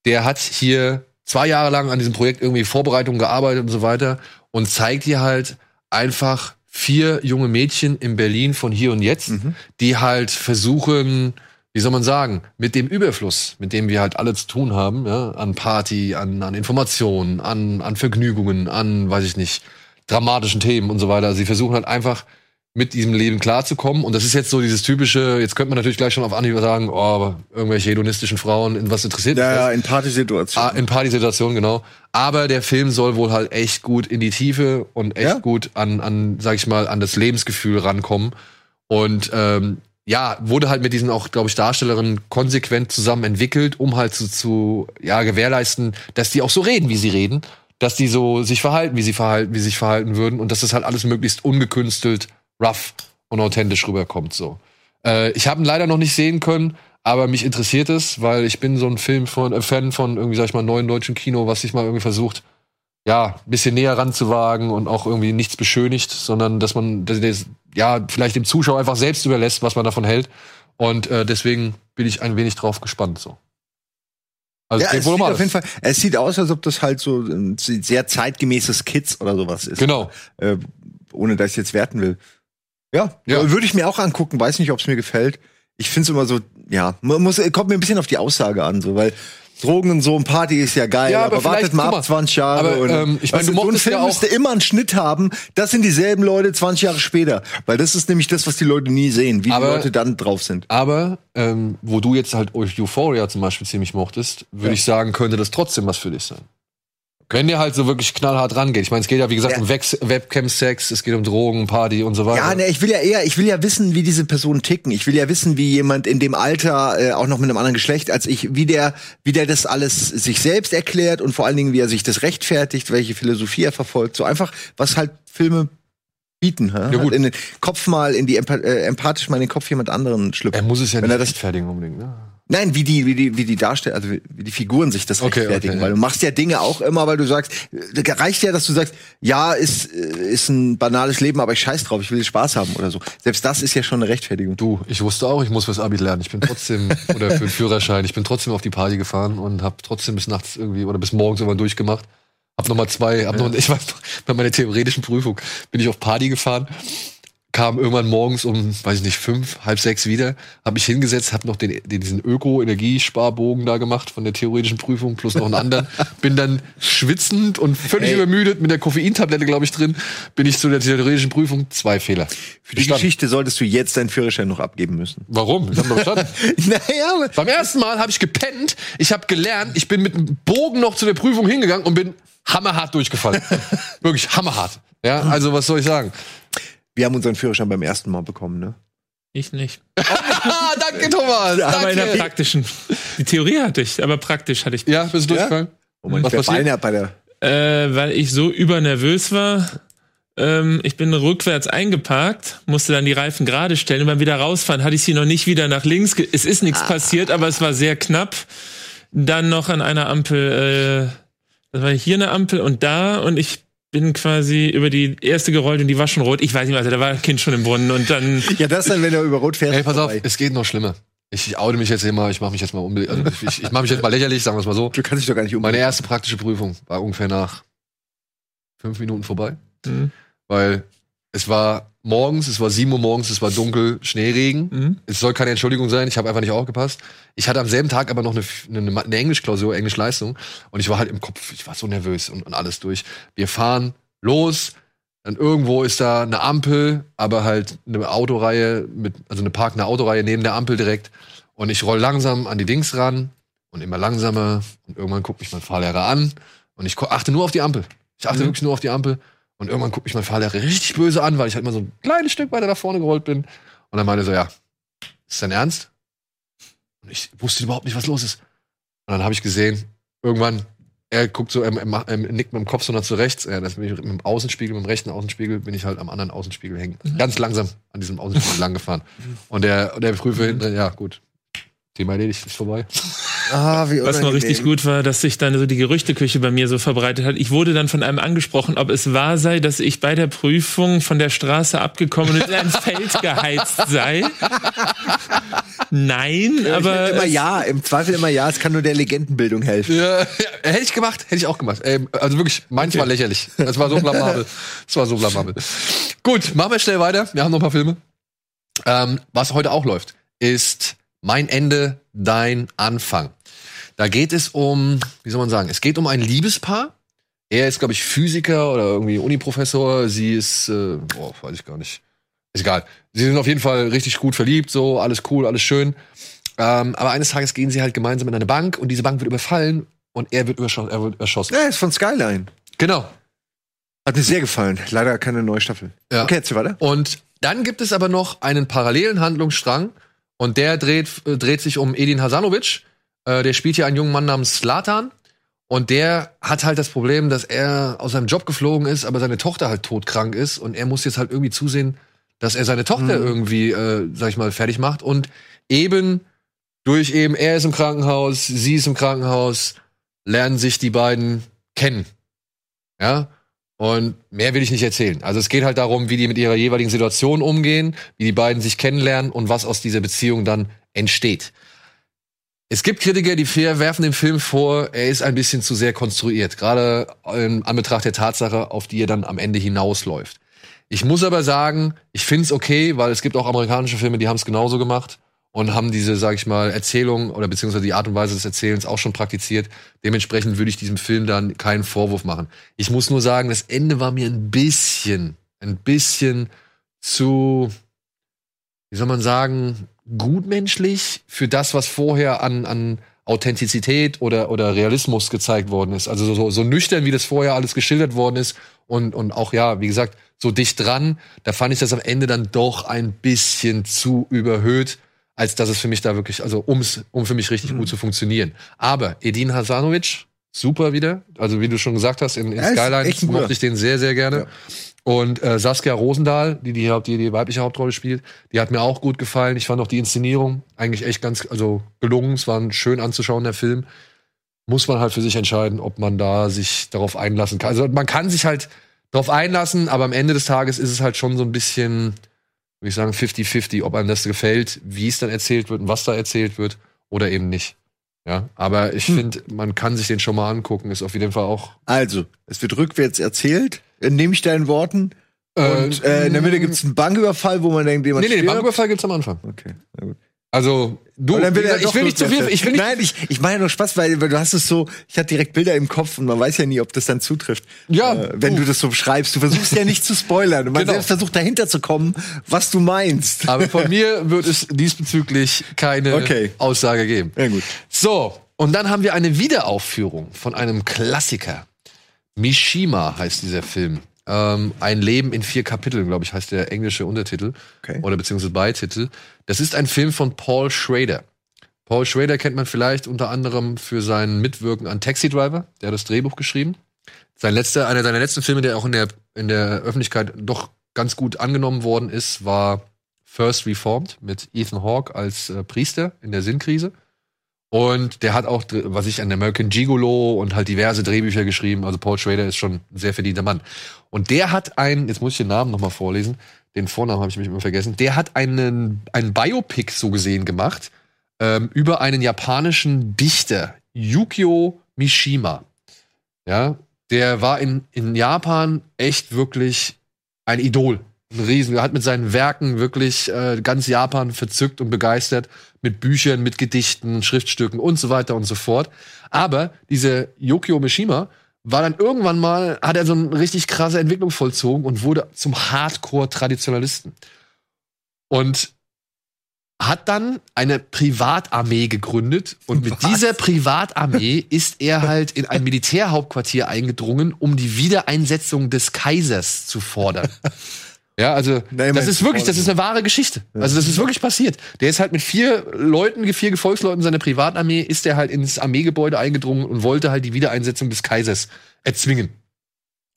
Der hat hier zwei Jahre lang an diesem Projekt irgendwie Vorbereitungen gearbeitet und so weiter und zeigt dir halt einfach vier junge Mädchen in Berlin von hier und jetzt, die halt versuchen, wie soll man sagen, mit dem Überfluss, mit dem wir halt alle zu tun haben, ja, an Party, an, an Informationen, an, an Vergnügungen, an, weiß ich nicht, dramatischen Themen und so weiter. Sie versuchen halt einfach mit diesem Leben klarzukommen. Und das ist jetzt so dieses typische, jetzt könnte man natürlich gleich schon auf Anhieb sagen, oh, irgendwelche hedonistischen Frauen, in was interessiert Ja, ja, in Partysituationen. Ah, in Partysituationen, genau. Aber der Film soll wohl halt echt gut in die Tiefe und echt Ja. gut an, an, sag ich mal, an das Lebensgefühl rankommen. Und ähm, ja, wurde halt mit diesen auch, glaube ich, Darstellerinnen konsequent zusammen entwickelt, um halt zu, zu ja, gewährleisten, dass die auch so reden, wie sie reden, dass die so sich verhalten, wie sie verhalten, wie sie sich verhalten würden und dass das halt alles möglichst ungekünstelt, rough und authentisch rüberkommt. So. Äh, ich habe ihn leider noch nicht sehen können, aber mich interessiert es, weil ich bin so ein Film von, äh, Fan von irgendwie, sag ich mal, neuen deutschen Kino, was sich mal irgendwie versucht, ja, ein bisschen näher ranzuwagen und auch irgendwie nichts beschönigt, sondern dass man das, das, ja vielleicht dem Zuschauer einfach selbst überlässt, was man davon hält. Und äh, deswegen bin ich ein wenig drauf gespannt. So. Also Ja, es sieht auf jeden Fall, es sieht aus, als ob das halt so ein sehr zeitgemäßes Kids oder sowas ist. Genau. Äh, ohne dass ich jetzt werten will. Ja, Ja. würde ich mir auch angucken, weiß nicht, ob es mir gefällt. Ich finde es immer so, ja, man muss, kommt mir ein bisschen auf die Aussage an, so, weil Drogen und so und Party ist ja geil, Ja, aber, aber wartet mal ab mal, 20 Jahre. aber, und, ähm, ich mein, weißt du so ein Film ja auch- müsste immer einen Schnitt haben. Das sind dieselben Leute 20 Jahre später, weil das ist nämlich das, was die Leute nie sehen, wie Aber- die Leute dann drauf sind. Aber ähm, wo du jetzt halt Euphoria zum Beispiel ziemlich mochtest, würde Ja. ich sagen, könnte das trotzdem was für dich sein. Wenn der halt so wirklich knallhart rangeht. Ich meine, es geht ja, wie gesagt, Ja. um Webcam-Sex, es geht um Drogen, Party und so weiter. Ja, ne, ich will ja eher, ich will ja wissen, wie diese Personen ticken. Ich will ja wissen, wie jemand in dem Alter, äh, auch noch mit einem anderen Geschlecht als ich, wie der, wie der das alles sich selbst erklärt und vor allen Dingen, wie er sich das rechtfertigt, welche Philosophie er verfolgt. So einfach, was halt Filme bieten. Ja, Ja, gut. Halt in den Kopf mal, in die äh, empathisch mal in den Kopf jemand anderen schlüpfen. er muss es ja Wenn nicht er rechtfertigen unbedingt. Ne? Nein, wie die, wie die, wie die Darsteller, also wie die Figuren sich das Okay, rechtfertigen. okay, weil ja. du machst ja Dinge auch immer, weil du sagst, äh, reicht ja, dass du sagst, ja, ist, äh, ist ein banales Leben, aber ich scheiß drauf, ich will Spaß haben oder so. Selbst das ist ja schon eine Rechtfertigung. Du, ich wusste auch, ich muss fürs Abi lernen. Ich bin trotzdem, *laughs* oder für den Führerschein, ich bin trotzdem auf die Party gefahren und habe trotzdem bis nachts irgendwie oder bis morgens irgendwann durchgemacht. Hab noch mal zwei, hab noch, *laughs* ich weiß noch, bei meiner theoretischen Prüfung bin ich auf Party gefahren. Kam irgendwann morgens um, weiß ich nicht, fünf, halb sechs wieder, habe mich hingesetzt, habe noch den, den, diesen Öko-Energiesparbogen da gemacht von der theoretischen Prüfung plus noch einen anderen. *laughs* bin dann schwitzend und völlig Ey. übermüdet mit der Koffeintablette, glaube ich, drin, bin ich zu der theoretischen Prüfung. Zwei Fehler. Für die Geschichte solltest du jetzt deinen Führerschein noch abgeben müssen. Warum? Ich hab doch bestanden. *laughs* naja, Beim ersten Mal habe ich gepennt, ich habe gelernt, ich bin mit einem Bogen noch zu der Prüfung hingegangen und bin hammerhart durchgefallen. *laughs* Wirklich hammerhart. Ja, also was soll ich sagen? Wir haben unseren Führerschein beim ersten Mal bekommen, ne? Ich nicht. Ah, *laughs* *laughs* danke Thomas. Aber in der Danke. praktischen. Die Theorie hatte ich, aber praktisch hatte ich. Ja, bist du durchgefallen? Oh mein Was der passiert? Bei der. Äh, weil ich so übernervös war. Ähm, ich bin rückwärts eingeparkt, musste dann die Reifen gerade stellen und beim wieder rausfahren hatte ich sie noch nicht wieder nach links. Es ist nichts passiert, aber es war sehr knapp. Dann noch an einer Ampel, äh, das war hier eine Ampel und da und ich bin quasi über die erste gerollt und die war schon rot. Ich weiß nicht, also da war ein Kind schon im Brunnen und dann *laughs* Ja, das dann, wenn er über Rot fährt. Ey, pass auf, vorbei. es geht noch schlimmer. Ich, ich oute mich jetzt hier mal, ich mache mich jetzt mal unbe also ich, ich, ich mache mich jetzt mal lächerlich, sagen wir es mal so. Du kannst dich doch gar nicht um. Meine erste praktische Prüfung war ungefähr nach fünf Minuten vorbei. Mhm. Weil es war morgens, es war sieben Uhr morgens, es war dunkel, Schneeregen. Mhm. Es soll keine Entschuldigung sein, ich habe einfach nicht aufgepasst. Ich hatte am selben Tag aber noch eine, eine, eine Englischklausur, Englischleistung. Und ich war halt im Kopf, ich war so nervös und, und alles durch. Wir fahren los, dann irgendwo ist da eine Ampel, aber halt eine Autoreihe, mit, also eine parkende Autoreihe neben der Ampel direkt. Und ich roll langsam an die Dings ran und immer langsamer. Und irgendwann guckt mich mein Fahrlehrer an. Und ich achte nur auf die Ampel. Ich achte wirklich nur auf die Ampel. Und irgendwann guckt mich mein Fahrlehrer richtig böse an, weil ich halt mal so ein kleines Stück weiter nach vorne gerollt bin. Und dann meinte er so, ja, ist dein Ernst? Und ich wusste überhaupt nicht, was los ist. Und dann habe ich gesehen, irgendwann, er guckt so, er, er, er nickt mit dem Kopf so nach zu rechts. Ja, das bin ich mit dem Außenspiegel, mit dem rechten Außenspiegel, bin ich halt am anderen Außenspiegel hängen. Ganz langsam an diesem Außenspiegel *laughs* lang gefahren. Und der, der Prüfer hinten drin, ja, gut. Thema erledigt, ist vorbei. Ah, wie Was noch richtig gut war, dass sich dann so die Gerüchteküche bei mir so verbreitet hat. Ich wurde dann von einem angesprochen, ob es wahr sei, dass ich bei der Prüfung von der Straße abgekommen und *laughs* in ein Feld geheizt sei. Nein, aber immer ja, im Zweifel immer ja, es kann nur der Legendenbildung helfen. Ja, ja, hätte ich gemacht, hätte ich auch gemacht. Ähm, also wirklich, meins war lächerlich. Das war so blamabel. Das war so blamabel. Gut, machen wir schnell weiter. Wir haben noch ein paar Filme. Ähm, was heute auch läuft, ist Mein Ende, dein Anfang. Da geht es um, wie soll man sagen, es geht um ein Liebespaar. Er ist, glaube ich, Physiker oder irgendwie Uniprofessor. Sie ist, äh, boah, weiß ich gar nicht. Ist egal. Sie sind auf jeden Fall richtig gut verliebt, so, alles cool, alles schön. Ähm, aber eines Tages gehen sie halt gemeinsam in eine Bank und diese Bank wird überfallen und er wird, überscho er wird erschossen. Ja, ist von Skyline. Genau. Hat mir sehr gefallen. Leider keine neue Staffel. Ja. Okay, jetzt weiter. Und dann gibt es aber noch einen parallelen Handlungsstrang und der dreht, äh, dreht sich um Edin Hasanovic. Äh, der spielt hier einen jungen Mann namens Slatan. Und der hat halt das Problem, dass er aus seinem Job geflogen ist, aber seine Tochter halt todkrank ist. Und er muss jetzt halt irgendwie zusehen, dass er seine Tochter irgendwie, äh, sag ich mal, fertig macht. Und eben durch eben, er ist im Krankenhaus, sie ist im Krankenhaus, lernen sich die beiden kennen. Ja. Und mehr will ich nicht erzählen. Also es geht halt darum, wie die mit ihrer jeweiligen Situation umgehen, wie die beiden sich kennenlernen und was aus dieser Beziehung dann entsteht. Es gibt Kritiker, die werfen dem Film vor, er ist ein bisschen zu sehr konstruiert, gerade in Anbetracht der Tatsache, auf die er dann am Ende hinausläuft. Ich muss aber sagen, ich finde es okay, weil es gibt auch amerikanische Filme, die haben es genauso gemacht und haben diese, sag ich mal, Erzählung oder beziehungsweise die Art und Weise des Erzählens auch schon praktiziert. Dementsprechend würde ich diesem Film dann keinen Vorwurf machen. Ich muss nur sagen, das Ende war mir ein bisschen, ein bisschen zu, wie soll man sagen, gutmenschlich für das, was vorher an, an Authentizität oder, oder Realismus gezeigt worden ist. Also so, so nüchtern, wie das vorher alles geschildert worden ist und, und auch, ja, wie gesagt, so dicht dran, da fand ich das am Ende dann doch ein bisschen zu überhöht, als dass es für mich da wirklich, also ums, um für mich richtig gut zu funktionieren. Aber Edin Hasanovic, super wieder. Also wie du schon gesagt hast, in, in Ja, Skyline mochte ich den sehr, sehr gerne. Ja. Und äh, Saskia Rosendahl, die die, die die weibliche Hauptrolle spielt, die hat mir auch gut gefallen. Ich fand auch die Inszenierung eigentlich echt ganz, also gelungen. Es war ein schön anzuschauen, der Film. Muss man halt für sich entscheiden, ob man da sich darauf einlassen kann. Also man kann sich halt darauf einlassen, aber am Ende des Tages ist es halt schon so ein bisschen, würde ich sagen, 50-50, ob einem das gefällt, wie es dann erzählt wird und was da erzählt wird oder eben nicht. Ja, aber ich finde, man kann sich den schon mal angucken. Ist auf jeden Fall auch Also, es wird rückwärts erzählt, äh, nehme ich deinen Worten. Und äh, in der Mitte gibt's einen Banküberfall, wo man denkt, jemand Nee, nee, den stirbt. Banküberfall gibt's am Anfang. Okay, na gut. Also, du, Und dann will er ich doch will nicht zu viel, ich will nicht, Nein, ich, ich meine nur Spaß, weil, weil du hast es so, ich hatte direkt Bilder im Kopf und man weiß ja nie, ob das dann zutrifft. Ja, Äh, wenn du das so beschreibst. Du versuchst ja nicht zu spoilern. Man Genau. selbst versucht dahinter zu kommen, was du meinst. aber von mir wird es diesbezüglich keine Okay. Aussage geben. Ja, gut. So, und dann haben wir eine Wiederaufführung von einem Klassiker. Mishima heißt dieser Film. Ähm, ein Leben in vier Kapiteln, glaube ich, heißt der englische Untertitel. Okay. Oder beziehungsweise Beititel. Das ist ein Film von Paul Schrader. Paul Schrader kennt man vielleicht unter anderem für sein Mitwirken an Taxi Driver. Der hat das Drehbuch geschrieben. Sein letzter, einer seiner letzten Filme, der auch in der, in der Öffentlichkeit doch ganz gut angenommen worden ist, war First Reformed mit Ethan Hawke als äh, Priester in der Sinnkrise. Und der hat auch, was ich an American Gigolo und halt diverse Drehbücher geschrieben. Also Paul Schrader ist schon ein sehr verdienter Mann. Und der hat einen, jetzt muss ich den Namen nochmal vorlesen, den Vornamen habe ich mich immer vergessen, der hat einen, einen Biopic so gesehen gemacht ähm, über einen japanischen Dichter, Yukio Mishima. Ja, der war in, in Japan echt wirklich ein Idol. Ein Riesen. Er hat mit seinen Werken wirklich äh, ganz Japan verzückt und begeistert. Mit Büchern, mit Gedichten, Schriftstücken und so weiter und so fort. Aber dieser Yukio Mishima war dann irgendwann mal, hat er so eine richtig krasse Entwicklung vollzogen und wurde zum Hardcore-Traditionalisten. Und hat dann eine Privatarmee gegründet und mit dieser Privatarmee ist er halt in ein Militärhauptquartier eingedrungen, um die Wiedereinsetzung des Kaisers zu fordern. *laughs* Ja, also Nein, das ist wirklich, das ist eine wahre Geschichte. Also das ist wirklich passiert. Der ist halt mit vier Leuten, vier Gefolgsleuten seiner Privatarmee, ist er halt ins Armeegebäude eingedrungen und wollte halt die Wiedereinsetzung des Kaisers erzwingen.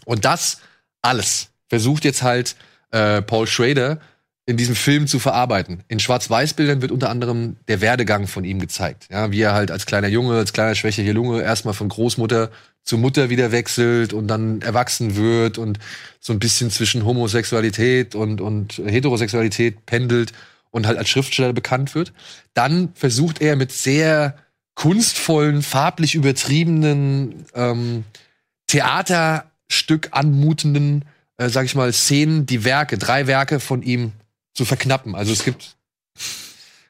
Und das alles versucht jetzt halt äh, Paul Schrader in diesem Film zu verarbeiten. In Schwarz-Weiß-Bildern wird unter anderem der Werdegang von ihm gezeigt. Ja, wie er halt als kleiner Junge, als kleiner schwächer Lunge erstmal von Großmutter zu Mutter wieder wechselt und dann erwachsen wird und so ein bisschen zwischen Homosexualität und, und Heterosexualität pendelt und halt als Schriftsteller bekannt wird. Dann versucht er mit sehr kunstvollen, farblich übertriebenen ähm, Theaterstück anmutenden, äh, sag ich mal, Szenen, die Werke, drei Werke von ihm zu verknappen. Also es gibt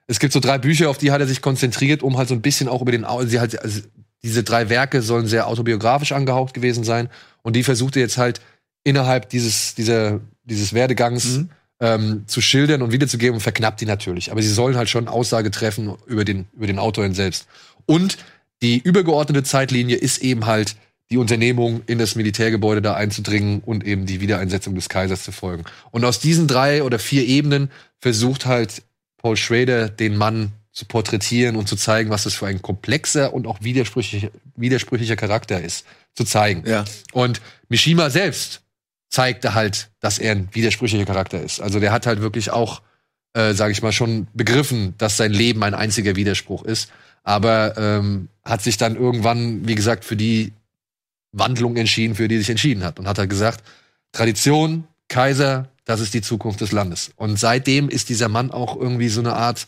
es gibt so drei Bücher, auf die hat er sich konzentriert, um halt so ein bisschen auch über den sie halt also diese drei Werke sollen sehr autobiografisch angehaucht gewesen sein und die versucht er jetzt halt innerhalb dieses dieser dieses Werdegangs ähm, zu schildern und wiederzugeben und verknappt die natürlich. Aber sie sollen halt schon Aussage treffen über den über den Autor selbst. Und die übergeordnete Zeitlinie ist eben halt die Unternehmung, in das Militärgebäude da einzudringen und eben die Wiedereinsetzung des Kaisers zu folgen. Und aus diesen drei oder vier Ebenen versucht halt Paul Schrader den Mann zu porträtieren und zu zeigen, was das für ein komplexer und auch widersprüchlicher, widersprüchlicher Charakter ist, zu zeigen. Ja. Und Mishima selbst zeigte halt, dass er ein widersprüchlicher Charakter ist. Also der hat halt wirklich auch, äh, sage ich mal, schon begriffen, dass sein Leben ein einziger Widerspruch ist. Aber ähm, hat sich dann irgendwann, wie gesagt, für die Wandlung entschieden, für die sich entschieden hat. Und hat halt gesagt, Tradition, Kaiser, das ist die Zukunft des Landes. Und seitdem ist dieser Mann auch irgendwie so eine Art,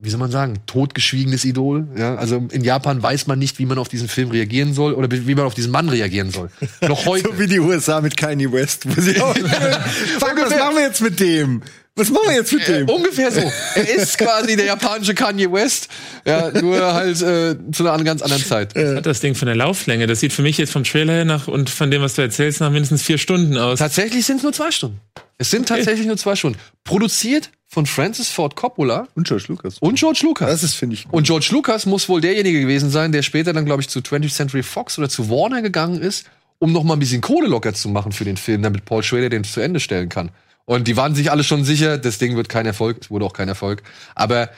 wie soll man sagen, totgeschwiegenes Idol. Ja? Also in Japan weiß man nicht, wie man auf diesen Film reagieren soll oder wie man auf diesen Mann reagieren soll. Noch *laughs* heute. So wie die USA mit Kanye West. Wo sie *laughs* auch, Fuck, was machen wir jetzt mit dem? Was machen wir jetzt mit Äh, dem? ungefähr so. Er ist quasi der japanische Kanye West, ja, nur halt äh, zu einer ganz anderen Zeit. Hat das Ding von der Lauflänge. Das sieht für mich jetzt vom Trailer her nach und von dem, was du erzählst, nach mindestens vier Stunden aus. Tatsächlich sind es nur zwei Stunden. Es sind tatsächlich nur zwei Stunden. Produziert von Francis Ford Coppola Und George Lucas. und George Lucas. Das ist, finde ich, gut. Und George Lucas muss wohl derjenige gewesen sein, der später dann, glaube ich, zu 20th Century Fox oder zu Warner gegangen ist, um noch mal ein bisschen Kohle locker zu machen für den Film, damit Paul Schrader den zu Ende stellen kann. Und die waren sich alle schon sicher, das Ding wird kein Erfolg, wurde auch kein Erfolg. Aber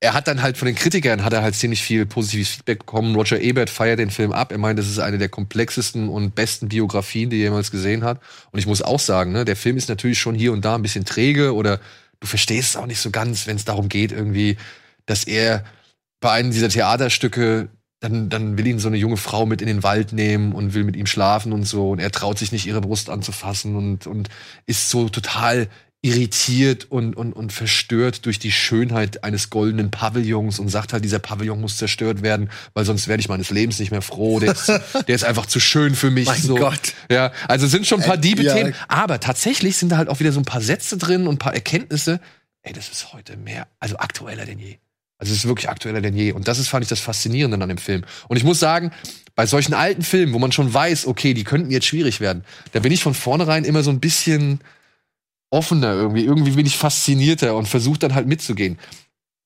er hat dann halt von den Kritikern hat er halt ziemlich viel positives Feedback bekommen. Roger Ebert feiert den Film ab. Er meint, das ist eine der komplexesten und besten Biografien, die er jemals gesehen hat. Und ich muss auch sagen, ne, der Film ist natürlich schon hier und da ein bisschen träge oder du verstehst es auch nicht so ganz, wenn es darum geht, irgendwie, dass er bei einem dieser Theaterstücke, dann, dann will ihn so eine junge Frau mit in den Wald nehmen und will mit ihm schlafen und so. Und er traut sich nicht, ihre Brust anzufassen und, und ist so total irritiert und, und, und verstört durch die Schönheit eines goldenen Pavillons und sagt halt, dieser Pavillon muss zerstört werden, weil sonst werde ich meines Lebens nicht mehr froh. Der ist, *laughs* der ist einfach zu schön für mich. Mein so. Gott. Ja, also sind schon ein paar Äh, Diebe-Themen, ja. aber tatsächlich sind da halt auch wieder so ein paar Sätze drin und ein paar Erkenntnisse. Ey, das ist heute mehr, also aktueller denn je. Also es ist wirklich aktueller denn je. Und das ist, fand ich, das Faszinierende an dem Film. Und ich muss sagen, bei solchen alten Filmen, wo man schon weiß, okay, die könnten jetzt schwierig werden, da bin ich von vornherein immer so ein bisschen offener irgendwie. Irgendwie bin ich faszinierter und versuche dann halt mitzugehen.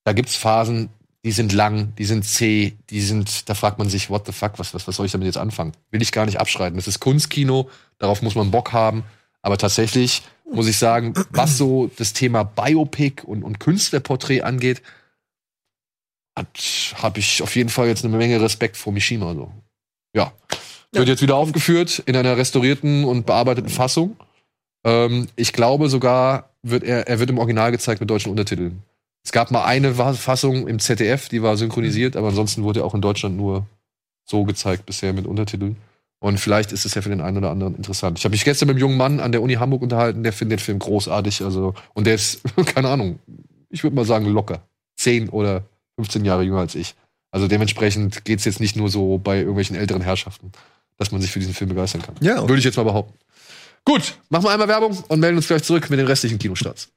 Da gibt's Phasen, die sind lang, die sind zäh, die sind, da fragt man sich, what the fuck, was, was, was soll ich damit jetzt anfangen? Will ich gar nicht abschreiten. Das ist Kunstkino, darauf muss man Bock haben. Aber tatsächlich muss ich sagen, was so das Thema Biopic und, und Künstlerporträt angeht, habe ich auf jeden Fall jetzt eine Menge Respekt vor Mishima. So. Ja. Wird jetzt wieder aufgeführt in einer restaurierten und bearbeiteten Fassung. Ähm, ich glaube sogar, wird er, er wird im Original gezeigt mit deutschen Untertiteln. Es gab mal eine Fassung im ZDF, die war synchronisiert, aber ansonsten wurde er auch in Deutschland nur so gezeigt bisher mit Untertiteln. Und vielleicht ist es ja für den einen oder anderen interessant. Ich habe mich gestern mit einem jungen Mann an der Uni Hamburg unterhalten, der findet den Film großartig. Also, und der ist, *laughs* keine Ahnung, ich würde mal sagen, locker. 10 oder 15 Jahre jünger als ich. Also dementsprechend geht's jetzt nicht nur so bei irgendwelchen älteren Herrschaften, dass man sich für diesen Film begeistern kann. Ja. Würde ich jetzt mal behaupten. Gut, machen wir einmal Werbung und melden uns gleich zurück mit den restlichen Kinostarts.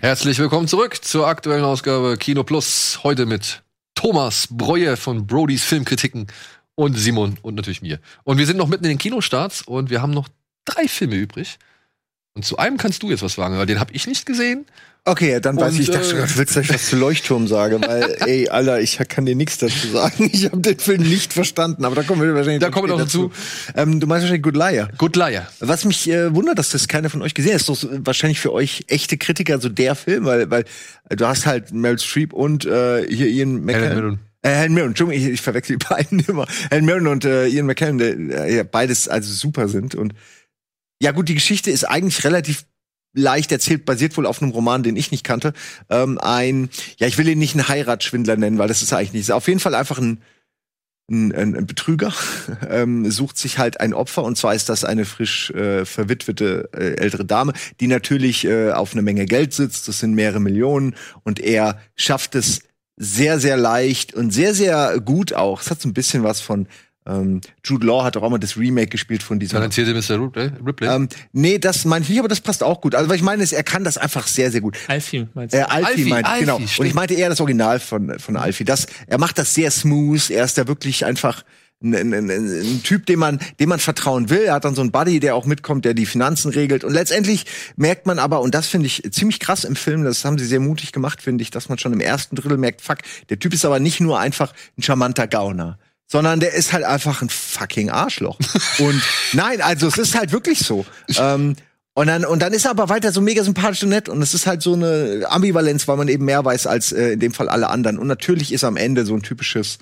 Herzlich willkommen zurück zur aktuellen Ausgabe Kino Plus. Heute mit Thomas Breuer von Brodys Filmkritiken und Simon und natürlich mir. Und wir sind noch mitten in den Kinostarts und wir haben noch drei Filme übrig. Und zu einem kannst du jetzt was sagen, weil den habe ich nicht gesehen. Okay, dann weiß Und, ich, ich dachte, äh, du willst, dass ich was zu Leuchtturm sage, weil, *laughs* ey, Alter, ich kann dir nichts dazu sagen. Ich habe den Film nicht verstanden, aber da kommen wir wahrscheinlich Da kommen wir noch später Ähm, du meinst wahrscheinlich Good Liar. Good Liar. Was mich äh, wundert, dass das keiner von euch gesehen hat, ist doch wahrscheinlich für euch echte Kritiker so der Film, weil, weil äh, du hast halt Meryl Streep und äh, hier Ian McKellen. Äh, Helen Mirren, Entschuldigung, ich, ich verwechsel die *laughs* beiden immer. Helen Mirren und äh, Ian McKellen, der, äh, ja, beides also super sind. Und ja gut, die Geschichte ist eigentlich relativ leicht erzählt, basiert wohl auf einem Roman, den ich nicht kannte. Ähm, ein, ja, ich will ihn nicht einen Heiratsschwindler nennen, weil das ist eigentlich nicht. Ist auf jeden Fall einfach ein, ein, ein, ein Betrüger, *laughs* ähm, sucht sich halt ein Opfer und zwar ist das eine frisch äh, verwitwete äh, ältere Dame, die natürlich äh, auf eine Menge Geld sitzt. Das sind mehrere Millionen und er schafft es sehr, sehr leicht und sehr, sehr gut auch. Es hat so ein bisschen was von ähm, Jude Law hat doch auch mal das Remake gespielt von diesem Talentierte Mr. Ripley. Ripley. ähm, nee, das meine ich nicht, aber das passt auch gut. Also, was ich meine ist, er kann das einfach sehr, sehr gut. Alfie, meinst du? Äh, Alfie, Alfie, meinte ich, Alfie, genau. Und stimmt. ich meinte eher das Original von, von Alfie. Das, er macht das sehr smooth. Er ist da wirklich einfach ein, ein, ein, ein Typ, dem man, dem man vertrauen will. Er hat dann so einen Buddy, der auch mitkommt, der die Finanzen regelt. Und letztendlich merkt man aber, und das finde ich ziemlich krass im Film, das haben sie sehr mutig gemacht, finde ich, dass man schon im ersten Drittel merkt, fuck, der Typ ist aber nicht nur einfach ein charmanter Gauner. Sondern der ist halt einfach ein fucking Arschloch. *laughs* und nein, also es ist halt wirklich so. Ähm, und dann, und dann ist er aber weiter so mega sympathisch und nett. Und es ist halt so eine Ambivalenz, weil man eben mehr weiß als äh, in dem Fall alle anderen. Und natürlich ist am Ende so ein typisches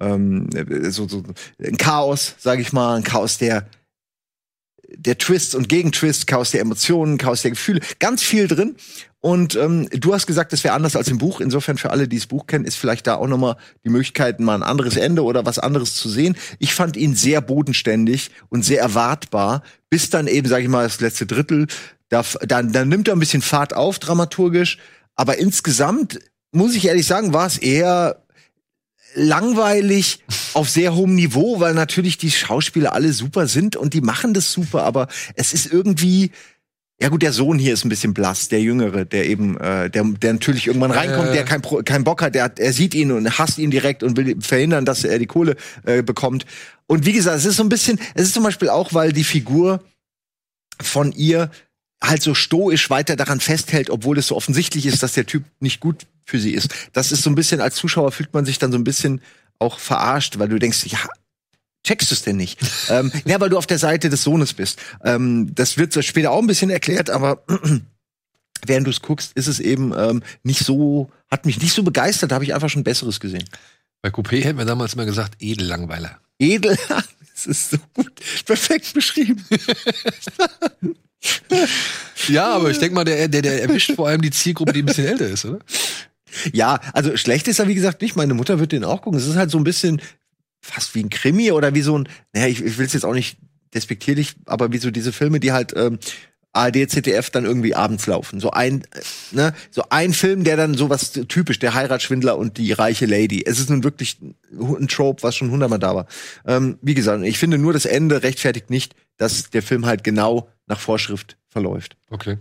ähm, äh, so, so ein Chaos, sage ich mal, ein Chaos der der Twist und Gegentwist, Chaos der Emotionen, Chaos der Gefühle, ganz viel drin. Und ähm, du hast gesagt, das wäre anders als im Buch. Insofern für alle, die das Buch kennen, ist vielleicht da auch noch mal die Möglichkeit, mal ein anderes Ende oder was anderes zu sehen. Ich fand ihn sehr bodenständig und sehr erwartbar, bis dann eben, sage ich mal, das letzte Drittel. Da, dann, dann nimmt er ein bisschen Fahrt auf, dramaturgisch. Aber insgesamt muss ich ehrlich sagen, war es eher langweilig auf sehr hohem Niveau, weil natürlich die Schauspieler alle super sind und die machen das super, aber es ist irgendwie ja gut, der Sohn hier ist ein bisschen blass, der Jüngere, der eben, äh, der, der natürlich irgendwann reinkommt, Äh. der kein, keinen Bock hat, der, hat- er sieht ihn und hasst ihn direkt und will verhindern, dass er die Kohle äh, bekommt. Und wie gesagt, es ist so ein bisschen, es ist zum Beispiel auch, weil die Figur von ihr halt so stoisch weiter daran festhält, obwohl es so offensichtlich ist, dass der Typ nicht gut für sie ist. Das ist so ein bisschen, als Zuschauer fühlt man sich dann so ein bisschen auch verarscht, weil du denkst, ja, checkst du es denn nicht? *laughs* ähm, ja, weil du auf der Seite des Sohnes bist. Ähm, das wird so später auch ein bisschen erklärt, aber *clears throat* während du es guckst, ist es eben ähm, nicht so, hat mich nicht so begeistert, da habe ich einfach schon Besseres gesehen. Bei Coupé hätten wir damals immer gesagt, Edellangweiler. Edel, *laughs* das ist so gut, perfekt beschrieben. *laughs* Ja, aber ich denke mal, der, der, der erwischt vor allem die Zielgruppe, die ein bisschen älter ist, oder? Ja, also schlecht ist er, wie gesagt, nicht. Meine Mutter wird den auch gucken. Es ist halt so ein bisschen fast wie ein Krimi oder wie so ein, naja, ich, ich will es jetzt auch nicht despektierlich, aber wie so diese Filme, die halt ähm, ARD, ZDF dann irgendwie abends laufen. So ein, äh, ne, so ein Film, der dann sowas typisch, der Heiratsschwindler und die reiche Lady. Es ist nun wirklich ein Trope, was schon hundertmal da war. Ähm, wie gesagt, ich finde nur das Ende rechtfertigt nicht, dass der Film halt genau nach Vorschrift verläuft. Okay.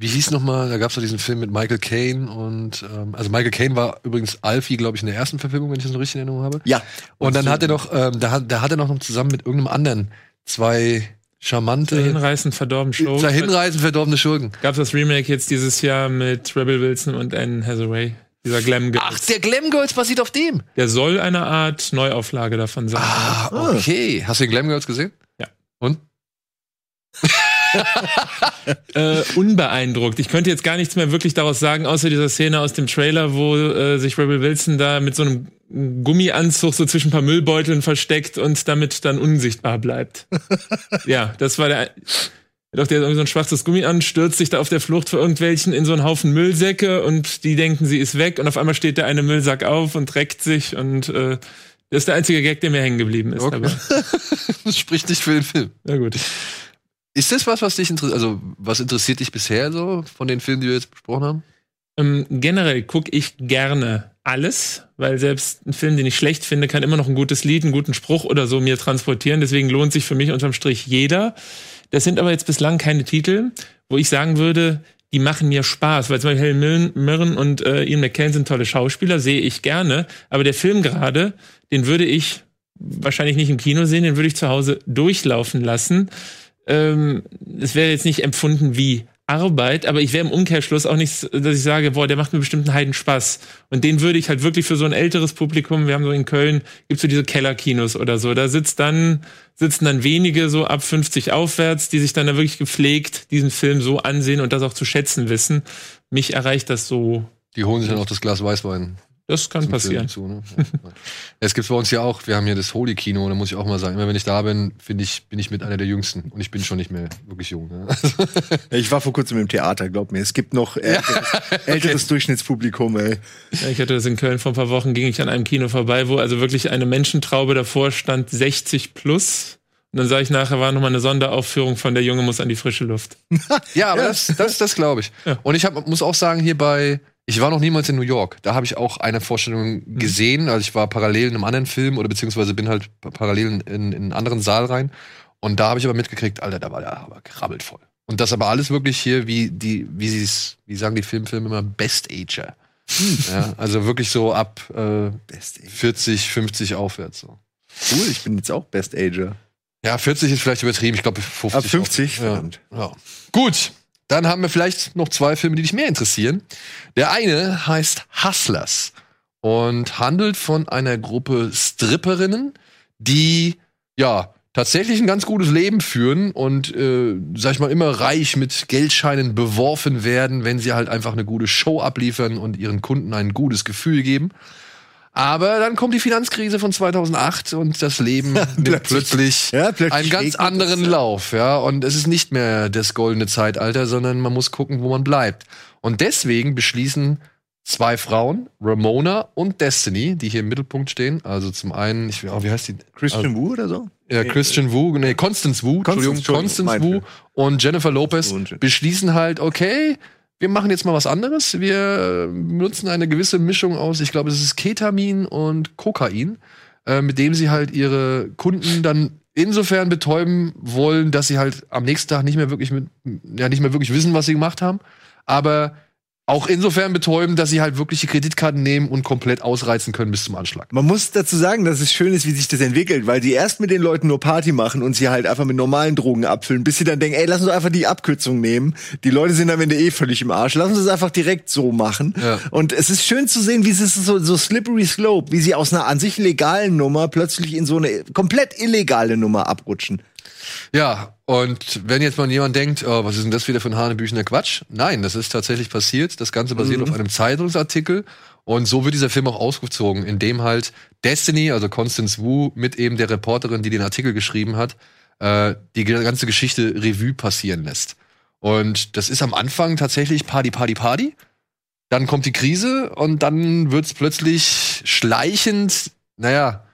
Wie hieß noch mal, da gab es doch diesen Film mit Michael Caine und ähm, also Michael Caine war übrigens Alfie, glaube ich, in der ersten Verfilmung, wenn ich das noch richtig in Erinnerung habe. Ja. Und dann hat er noch, ähm, da, hat- da hat er noch zusammen mit irgendeinem anderen zwei charmante, Hinreißend verdorben Show. zwei hinreißend verdorbene Schurken. Gab das Remake jetzt dieses Jahr mit Rebel Wilson und Anne Hathaway. Dieser Glam Girls. Ach, der Glam Girls basiert auf dem. Der soll eine Art Neuauflage davon sein. Ah, okay. Hast du den Glam Girls gesehen? Ja. Und? *laughs* äh, unbeeindruckt. Ich könnte jetzt gar nichts mehr wirklich daraus sagen, außer dieser Szene aus dem Trailer, wo äh, sich Rebel Wilson da mit so einem Gummianzug so zwischen ein paar Müllbeuteln versteckt und damit dann unsichtbar bleibt. *laughs* ja, das war der. Doch, der hat irgendwie so ein schwarzes Gummi an, stürzt sich da auf der Flucht vor irgendwelchen in so einen Haufen Müllsäcke und die denken, sie ist weg und auf einmal steht der eine Müllsack auf und reckt sich und äh, das ist der einzige Gag, der mir hängen geblieben ist. Okay. Aber, Das *laughs* spricht nicht für den Film. na gut. Ist das was, was dich interessiert? Also, was interessiert dich bisher so von den Filmen, die wir jetzt besprochen haben? Ähm, generell gucke ich gerne alles, weil selbst ein Film, den ich schlecht finde, kann immer noch ein gutes Lied, einen guten Spruch oder so mir transportieren. Deswegen lohnt sich für mich unterm Strich jeder. Das sind aber jetzt bislang keine Titel, wo ich sagen würde, die machen mir Spaß, weil zum Beispiel Helen Mirren- und äh, Ian McKellen sind tolle Schauspieler, sehe ich gerne. Aber der Film gerade, den würde ich wahrscheinlich nicht im Kino sehen, den würde ich zu Hause durchlaufen lassen. Ähm, es wäre jetzt nicht empfunden wie Arbeit, aber ich wäre im Umkehrschluss auch nicht, dass ich sage, boah, der macht mir bestimmt einen Heiden Spaß. Und den würde ich halt wirklich für so ein älteres Publikum, wir haben so in Köln, gibt's so diese Kellerkinos oder so, da sitzt dann, sitzen dann wenige so ab 50 aufwärts, die sich dann da wirklich gepflegt diesen Film so ansehen und das auch zu schätzen wissen. Mich erreicht das so, Die holen sich dann auch das Glas Weißwein. Das kann zum passieren. Zu, ne? ja. *laughs* Es gibt's bei uns ja auch, wir haben hier das Holy Kino, da muss ich auch mal sagen, immer wenn ich da bin, finde ich, bin ich mit einer der Jüngsten. Und ich bin schon nicht mehr wirklich jung. Ne? *laughs* Ich war vor kurzem im Theater, glaub mir. Es gibt noch älteres, *laughs* älteres Durchschnittspublikum, ey. Ja, ich hatte das in Köln vor ein paar Wochen, ging ich an einem Kino vorbei, wo also wirklich eine Menschentraube davor stand, 60 plus. Und dann sah ich nachher, war nochmal eine Sonderaufführung von Der Junge muss an die frische Luft. Ja, aber das, das, das glaube ich. Ja. Und ich hab, muss auch sagen, hier bei, ich war noch niemals in New York. Da habe ich auch eine Vorstellung Mhm. gesehen. Also ich war parallel in einem anderen Film oder beziehungsweise bin halt pa- parallel in, in einen anderen Saal rein. Und da habe ich aber mitgekriegt, Alter, da war der aber krabbelt voll. Und das aber alles wirklich hier, wie die, wie sie es, wie sagen die Filmfilme immer, Best Ager. Hm. ja, also wirklich so ab äh, Best Age. 40, 50 aufwärts. So. Cool, ich bin jetzt auch Best Ager. Ja, 40 ist vielleicht übertrieben. Ich glaube 50. Ab 50? Ja. Verdammt. Ja. Gut, dann haben wir vielleicht noch zwei Filme, die dich mehr interessieren. Der eine heißt Hustlers und handelt von einer Gruppe Stripperinnen, die ja tatsächlich ein ganz gutes Leben führen und äh, sag ich mal immer reich mit Geldscheinen beworfen werden, wenn sie halt einfach eine gute Show abliefern und ihren Kunden ein gutes Gefühl geben. Aber dann kommt die Finanzkrise von 2008 und das Leben *laughs* nimmt plötzlich, Ja, plötzlich einen ganz anderen es. Lauf, ja. Und es ist nicht mehr das goldene Zeitalter, sondern man muss gucken, wo man bleibt. Und deswegen beschließen zwei Frauen, Ramona und Destiny, die hier im Mittelpunkt stehen. Also zum einen, ich, oh, wie heißt die? Christian Wu oder so? Ja, Christian Wu, nee, Constance Wu, Entschuldigung, Entschuldigung, Constance Wu und Jennifer Lopez beschließen halt, okay, wir machen jetzt mal was anderes. Wir benutzen eine gewisse Mischung aus, ich glaube, es ist Ketamin und Kokain, äh, mit dem sie halt ihre Kunden dann insofern betäuben wollen, dass sie halt am nächsten Tag nicht mehr wirklich mit, ja, nicht mehr wirklich wissen, was sie gemacht haben, aber auch insofern betäuben, dass sie halt wirklich die Kreditkarten nehmen und komplett ausreizen können bis zum Anschlag. Man muss dazu sagen, dass es schön ist, wie sich das entwickelt, weil die erst mit den Leuten nur Party machen und sie halt einfach mit normalen Drogen abfüllen, bis sie dann denken, ey, lass uns einfach die Abkürzung nehmen. Die Leute sind am Ende eh völlig im Arsch. Lass uns das einfach direkt so machen. Ja. Und es ist schön zu sehen, wie es ist so, so slippery slope, wie sie aus einer an sich legalen Nummer plötzlich in so eine komplett illegale Nummer abrutschen. Ja, und wenn jetzt mal jemand denkt, oh, was ist denn das wieder für ein hanebüchener Quatsch? Nein, das ist tatsächlich passiert. Das Ganze basiert auf einem Zeitungsartikel. Und so wird dieser Film auch ausgezogen, indem halt Destiny, also Constance Wu, mit eben der Reporterin, die den Artikel geschrieben hat, äh, die ganze Geschichte Revue passieren lässt. Und das ist am Anfang tatsächlich Party, Party, Party. Dann kommt die Krise und dann wird's plötzlich schleichend, naja,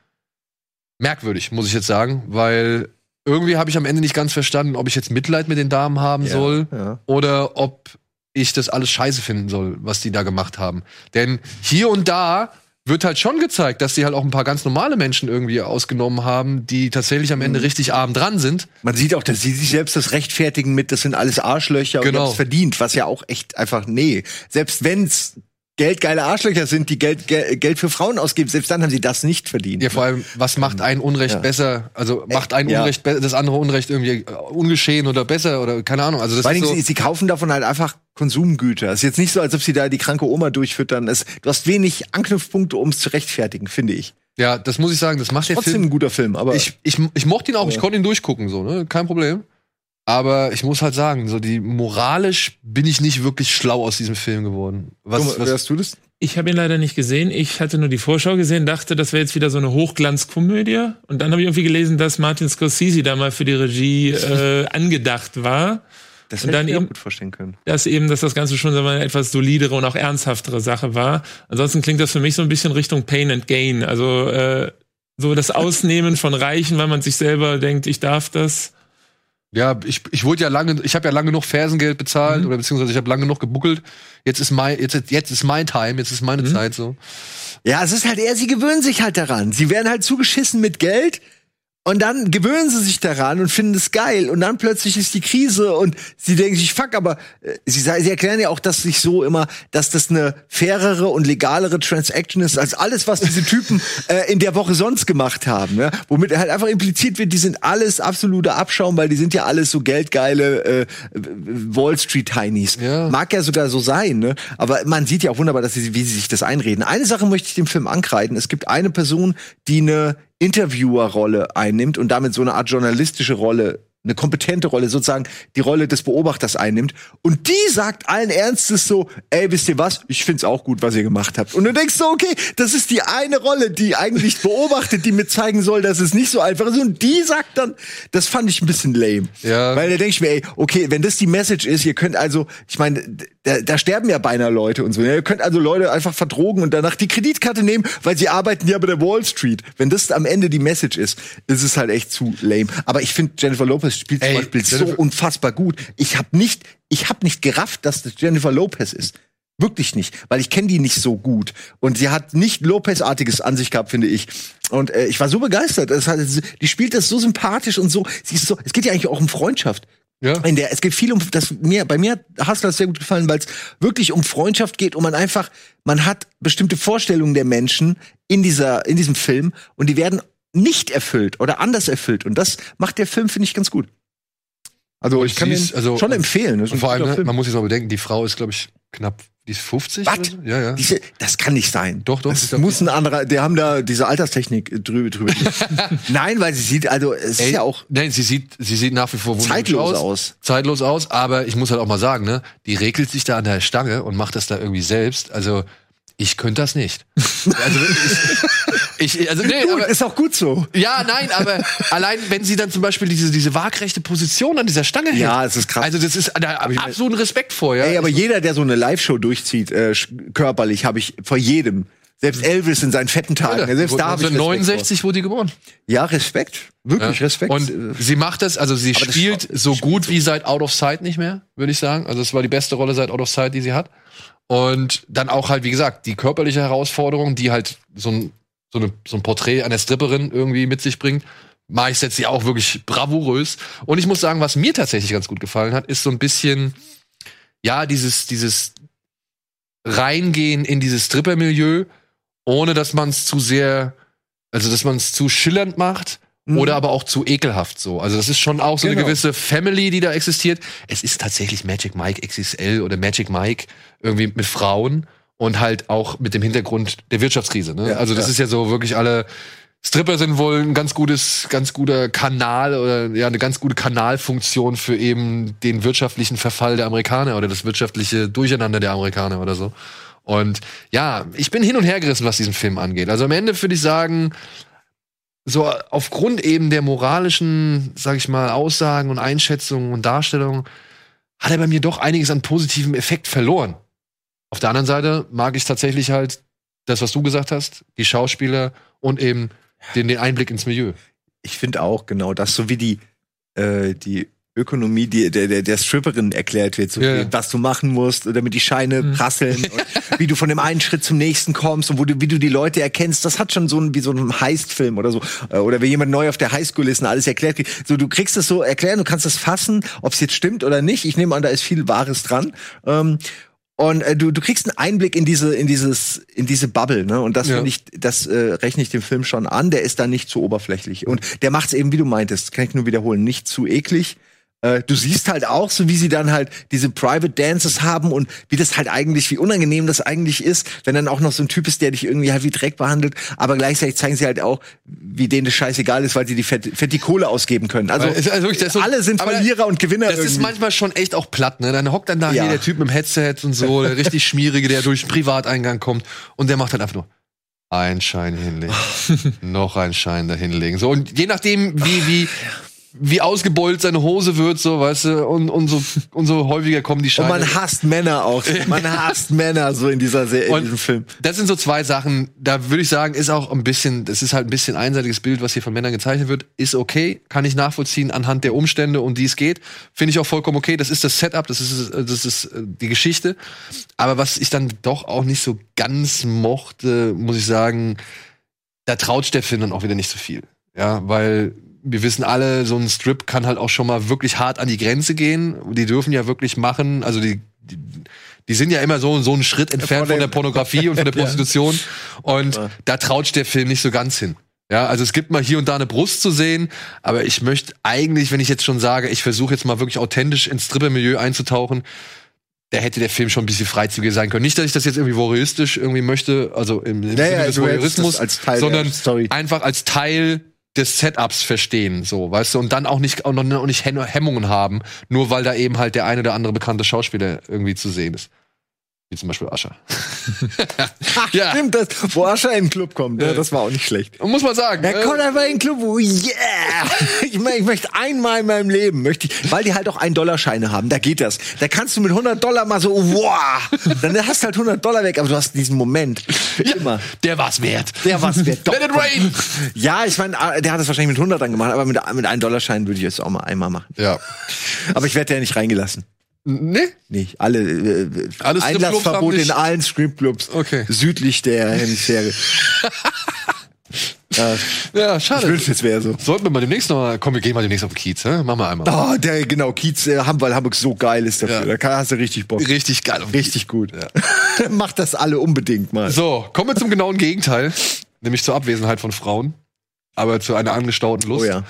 merkwürdig, muss ich jetzt sagen, weil irgendwie habe ich am Ende nicht ganz verstanden, ob ich jetzt Mitleid mit den Damen haben soll ja. oder ob ich das alles scheiße finden soll, was die da gemacht haben. Denn hier und da wird halt schon gezeigt, dass die halt auch ein paar ganz normale Menschen irgendwie ausgenommen haben, die tatsächlich am Mhm. Ende richtig arm dran sind. Man sieht auch, dass sie sich selbst das rechtfertigen mit, das sind alles Arschlöcher und Genau. die haben's verdient, was ja auch echt einfach, nee. Selbst wenn's geldgeile Arschlöcher sind, die Geld, Geld, Geld für Frauen ausgeben, selbst dann haben sie das nicht verdient. Ja, vor allem, was macht ein Unrecht Ja. besser? Also macht ein ja. Unrecht das andere Unrecht irgendwie äh, ungeschehen oder besser oder keine Ahnung. Also das Vor Dingen, so, sie, sie kaufen davon halt einfach Konsumgüter. Es ist jetzt nicht so, als ob sie da die kranke Oma durchfüttern. Es, du hast wenig Anknüpfpunkte, um es zu rechtfertigen, finde ich. ja, das muss ich sagen, das macht der Trotzdem Film ein guter Film, aber ich, ich, ich mochte ihn auch, ich konnte ihn durchgucken, so, ne? Kein Problem. Aber ich muss halt sagen, so die moralisch bin ich nicht wirklich schlau aus diesem Film geworden. Was, Guck mal, was, hörst du das? Ich habe ihn leider nicht gesehen. Ich hatte nur die Vorschau gesehen, dachte, das wäre jetzt wieder so eine Hochglanzkomödie. Und dann habe ich irgendwie gelesen, dass Martin Scorsese da mal für die Regie äh, *laughs* angedacht war. Das Und hätte dann ich mir eben- auch gut vorstellen können. Dass eben, dass das Ganze schon sagen wir mal, eine etwas solidere und auch ernsthaftere Sache war. Ansonsten klingt das für mich so ein bisschen Richtung Pain and Gain. Also äh, so das Ausnehmen von Reichen, weil man sich selber denkt, ich darf das. Ja, ich, ich wurde ja lange, ich habe ja lange genug Fersengeld bezahlt Mhm. oder beziehungsweise ich habe lange genug gebuckelt. Jetzt ist mein, jetzt, jetzt ist mein Time, jetzt ist meine Mhm. Zeit so. Ja, es ist halt eher, sie gewöhnen sich halt daran. Sie werden halt zugeschissen mit Geld und dann gewöhnen sie sich daran und finden es geil und dann plötzlich ist die Krise und sie denken sich, fuck, aber äh, sie, sie erklären ja auch, dass sich so immer, dass das eine fairere und legalere Transaction ist als alles, was diese Typen *laughs* äh, in der Woche sonst gemacht haben. Ja? Womit halt einfach impliziert wird, die sind alles absoluter Abschaum, weil die sind ja alles so geldgeile äh, Wall Street Heinis. Ja. Mag ja sogar so sein, ne? Aber man sieht ja auch wunderbar, dass sie, wie sie sich das einreden. Eine Sache möchte ich dem Film ankreiden. Es gibt eine Person, die eine Interviewerrolle einnimmt und damit so eine Art journalistische Rolle, eine kompetente Rolle, sozusagen die Rolle des Beobachters einnimmt. Und die sagt allen Ernstes so, ey, wisst ihr was? Ich find's auch gut, was ihr gemacht habt. Und du denkst so, okay, das ist die eine Rolle, die eigentlich beobachtet, die mir zeigen soll, dass es nicht so einfach ist. Und die sagt dann, das fand ich ein bisschen lame. Ja. Weil da denke ich mir, ey, okay, wenn das die Message ist, ihr könnt also, ich meine, da, da sterben ja beinahe Leute und so. Ja, ihr könnt also Leute einfach verdrogen und danach die Kreditkarte nehmen, weil sie arbeiten ja bei der Wall Street. Wenn das am Ende die Message ist, ist es halt echt zu lame. Aber ich finde, Jennifer Lopez spielt Ey, zum Beispiel so Jennifer- unfassbar gut. Ich habe nicht, ich habe nicht gerafft, dass das Jennifer Lopez ist. Wirklich nicht, weil ich kenne die nicht so gut. Und sie hat nicht Lopez-artiges an sich gehabt, finde ich. Und äh, ich war so begeistert. Hat, die spielt das so sympathisch und so. Sie ist so. Es geht ja eigentlich auch um Freundschaft. Ja. In der, es geht viel um das mir bei mir hat Hustler sehr gut gefallen, weil es wirklich um Freundschaft geht und man einfach man hat bestimmte Vorstellungen der Menschen in dieser in diesem Film und die werden nicht erfüllt oder anders erfüllt und das macht der Film finde ich ganz gut. Also ich kann ist- also- schon empfehlen. Ein vor allem, ne, man muss jetzt mal bedenken, die Frau ist, glaube ich, knapp, die ist 50. Was? so? Ja, ja. Diese, das kann nicht sein. Doch, doch, Das muss ein anderer, der haben da diese Alterstechnik äh, drüber. drüber. *laughs* Nein, weil sie sieht, also es ist ja auch Nein, sie sieht, sie sieht nach wie vor wunderschön Zeitlos aus. Zeitlos aus, aber ich muss halt auch mal sagen, ne, die regelt sich da an der Stange und macht das da irgendwie selbst. Also, ich könnte das nicht. Also, ich, ich, also, nee, gut, aber, ist auch gut so. ja, nein, aber allein, wenn sie dann zum Beispiel diese, diese waagrechte Position an dieser Stange hält. Ja, es ist krass. Also, das ist, da habe ich absoluten Respekt vor, ja. Ey, aber jeder, der so eine Live-Show durchzieht, äh, körperlich, habe ich vor jedem. Selbst Elvis in seinen fetten Tagen. Alter, selbst da habe ich Respekt 1969 wurde die geboren. vor. Ja, Respekt. Wirklich Ja. Respekt. Und sie macht das, also sie Aber spielt so gut wie seit Out of Sight nicht mehr, würde ich sagen. Also es war die beste Rolle seit Out of Sight, die sie hat. Und dann auch halt, wie gesagt, die körperliche Herausforderung, die halt so ein, so eine, so ein Porträt einer Stripperin irgendwie mit sich bringt, meistert sie auch wirklich bravourös. Und ich muss sagen, was mir tatsächlich ganz gut gefallen hat, ist so ein bisschen, ja, dieses, dieses Reingehen in dieses Stripper-Milieu, ohne dass man es zu sehr, also dass man es zu schillernd macht oder aber auch zu ekelhaft so. Also das ist schon auch so eine Genau. gewisse Family, die da existiert. Es ist tatsächlich Magic Mike XXL oder Magic Mike irgendwie mit Frauen und halt auch mit dem Hintergrund der Wirtschaftskrise. Ne? Ja, also das ja. ist ja so wirklich alle Stripper sind wohl ein ganz gutes, ganz guter Kanal oder ja eine ganz gute Kanalfunktion für eben den wirtschaftlichen Verfall der Amerikaner oder das wirtschaftliche Durcheinander der Amerikaner oder so. Und ja, ich bin hin und her gerissen, was diesen Film angeht. Also am Ende würde ich sagen, so aufgrund eben der moralischen, sag ich mal, Aussagen und Einschätzungen und Darstellungen hat er bei mir doch einiges an positivem Effekt verloren. Auf der anderen Seite mag ich tatsächlich halt das, was du gesagt hast, die Schauspieler und eben den, den Einblick ins Milieu. Ich finde auch genau das, so wie die, äh, die Ökonomie die, der, der, der Stripperin erklärt wird, so Ja, ja. was du machen musst, damit die Scheine prasseln *laughs* und wie du von dem einen Schritt zum nächsten kommst und wo du, wie du die Leute erkennst. Das hat schon so ein, wie so ein Heist-Film oder so. Äh, Oder wenn jemand neu auf der Highschool ist und alles erklärt kriegt. So, du kriegst es so erklären, du kannst es fassen, ob es jetzt stimmt oder nicht. Ich nehme an, da ist viel Wahres dran. Ähm, und äh, du, du kriegst einen Einblick in diese, in dieses, in diese Bubble, ne? Und das Ja. finde ich, das äh, rechne ich dem Film schon an. Der ist da nicht zu oberflächlich. Und der macht es eben, wie du meintest, kann ich nur wiederholen, nicht zu eklig. Äh, Du siehst halt auch, so wie sie dann halt diese Private Dances haben und wie das halt eigentlich, wie unangenehm das eigentlich ist, wenn dann auch noch so ein Typ ist, der dich irgendwie halt wie Dreck behandelt, aber gleichzeitig zeigen sie halt auch, wie denen das scheißegal ist, weil sie die fette, fette Kohle ausgeben können. Also, Also, wirklich, ist so- alle sind Verlierer und Gewinner Das ist irgendwie. manchmal schon echt auch platt, ne? Dann hockt dann da Ja. hier der Typ mit dem Headset und so, der richtig *laughs* schmierige, der durch den Privateingang kommt und der macht halt einfach nur ein Schein hinlegen, *laughs* noch ein Schein da hinlegen. So und je nachdem wie wie wie ausgebeult seine Hose wird, so, weißt du, und, und so und so häufiger kommen die Und Scheine. man hasst Männer auch. *laughs* Man hasst Männer so in dieser Serie, in Und diesem Film. Das sind so zwei Sachen, da würde ich sagen, ist auch ein bisschen, das ist halt ein bisschen einseitiges Bild, was hier von Männern gezeichnet wird, ist okay, kann ich nachvollziehen anhand der Umstände, um die es geht. Finde ich auch vollkommen okay. Das ist das Setup, das ist, das ist äh, die Geschichte. Aber was ich dann doch auch nicht so ganz mochte, muss ich sagen, da traut Film dann auch wieder nicht so viel. Ja, weil wir wissen alle, so ein Strip kann halt auch schon mal wirklich hart an die Grenze gehen. Die dürfen ja wirklich machen, also die, die, die sind ja immer so, so einen Schritt entfernt von der Pornografie und von der *laughs* Prostitution. Und da traut der Film nicht so ganz hin. Ja, also es gibt mal hier und da eine Brust zu sehen, aber ich möchte eigentlich, wenn ich jetzt schon sage, ich versuche jetzt mal wirklich authentisch ins Stripper-Milieu einzutauchen, da hätte der Film schon ein bisschen freizügiger sein können. Nicht, dass ich das jetzt irgendwie voyeuristisch irgendwie möchte, also im, im Ja, ja, Sinne des Voyeurismus, als Teil der sondern einfach als Teil des Setups verstehen, so, weißt du, und dann auch nicht, auch noch, nicht Hemmungen haben, nur weil da eben halt der eine oder andere bekannte Schauspieler irgendwie zu sehen ist. Wie zum Beispiel Ascher. *laughs* ja, Stimmt, das, wo Ascher in den Club kommt, ja, das war auch nicht schlecht. muss man sagen. Er äh, kommt einfach in den Club, oh yeah! Ich, mö- ich möchte einmal in meinem Leben, möchte ich, weil die halt auch 1-Dollar-Scheine haben, da geht das. Da kannst du mit 100 Dollar mal so, wow! Dann hast du halt 100 Dollar weg, aber du hast diesen Moment. Für immer. der war's wert. Der was wert. Let it rain! Ja, ich meine, der hat das wahrscheinlich mit 100 dann gemacht, aber mit, mit 1-Dollar-Schein würde ich es auch mal einmal machen. Ja. Aber ich werde ja nicht reingelassen. Nee? Nicht. Alle, äh, Alle Stripclubs Einlassverbot in allen Stripclubs. Okay. Südlich der *laughs* Hemisphäre. ja, Ja, ich schade. wünschte, es wäre so. Sollten wir mal demnächst noch mal, komm, wir gehen mal demnächst auf den Kiez, hä? Machen wir einmal. Oh, der, genau, Kiez, äh, weil Hamburg so geil ist dafür. Ja. Da kann- hast du richtig Bock. Richtig geil. Richtig gut. *laughs* Macht das alle unbedingt mal. So, kommen wir zum genauen Gegenteil, nämlich zur Abwesenheit von Frauen, aber zu einer angestauten Lust. Oh ja.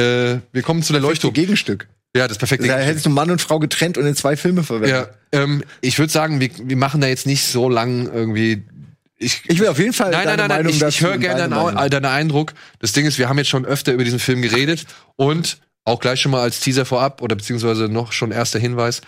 Äh, wir kommen zu der Leuchtturm. Gegenstück. Ja, das perfekte Da hättest du Mann und Frau getrennt und in zwei Filme verwendet. Ja, ähm, ich würde sagen, wir, wir machen da jetzt nicht so lang irgendwie. Ich, Ich will auf jeden Fall nein, nein, deine nein, nein, Meinung ich, dazu ich höre gerne deine deinen, deinen Eindruck. Das Ding ist, wir haben jetzt schon öfter über diesen Film geredet und auch gleich schon mal als Teaser vorab oder beziehungsweise noch schon erster Hinweis.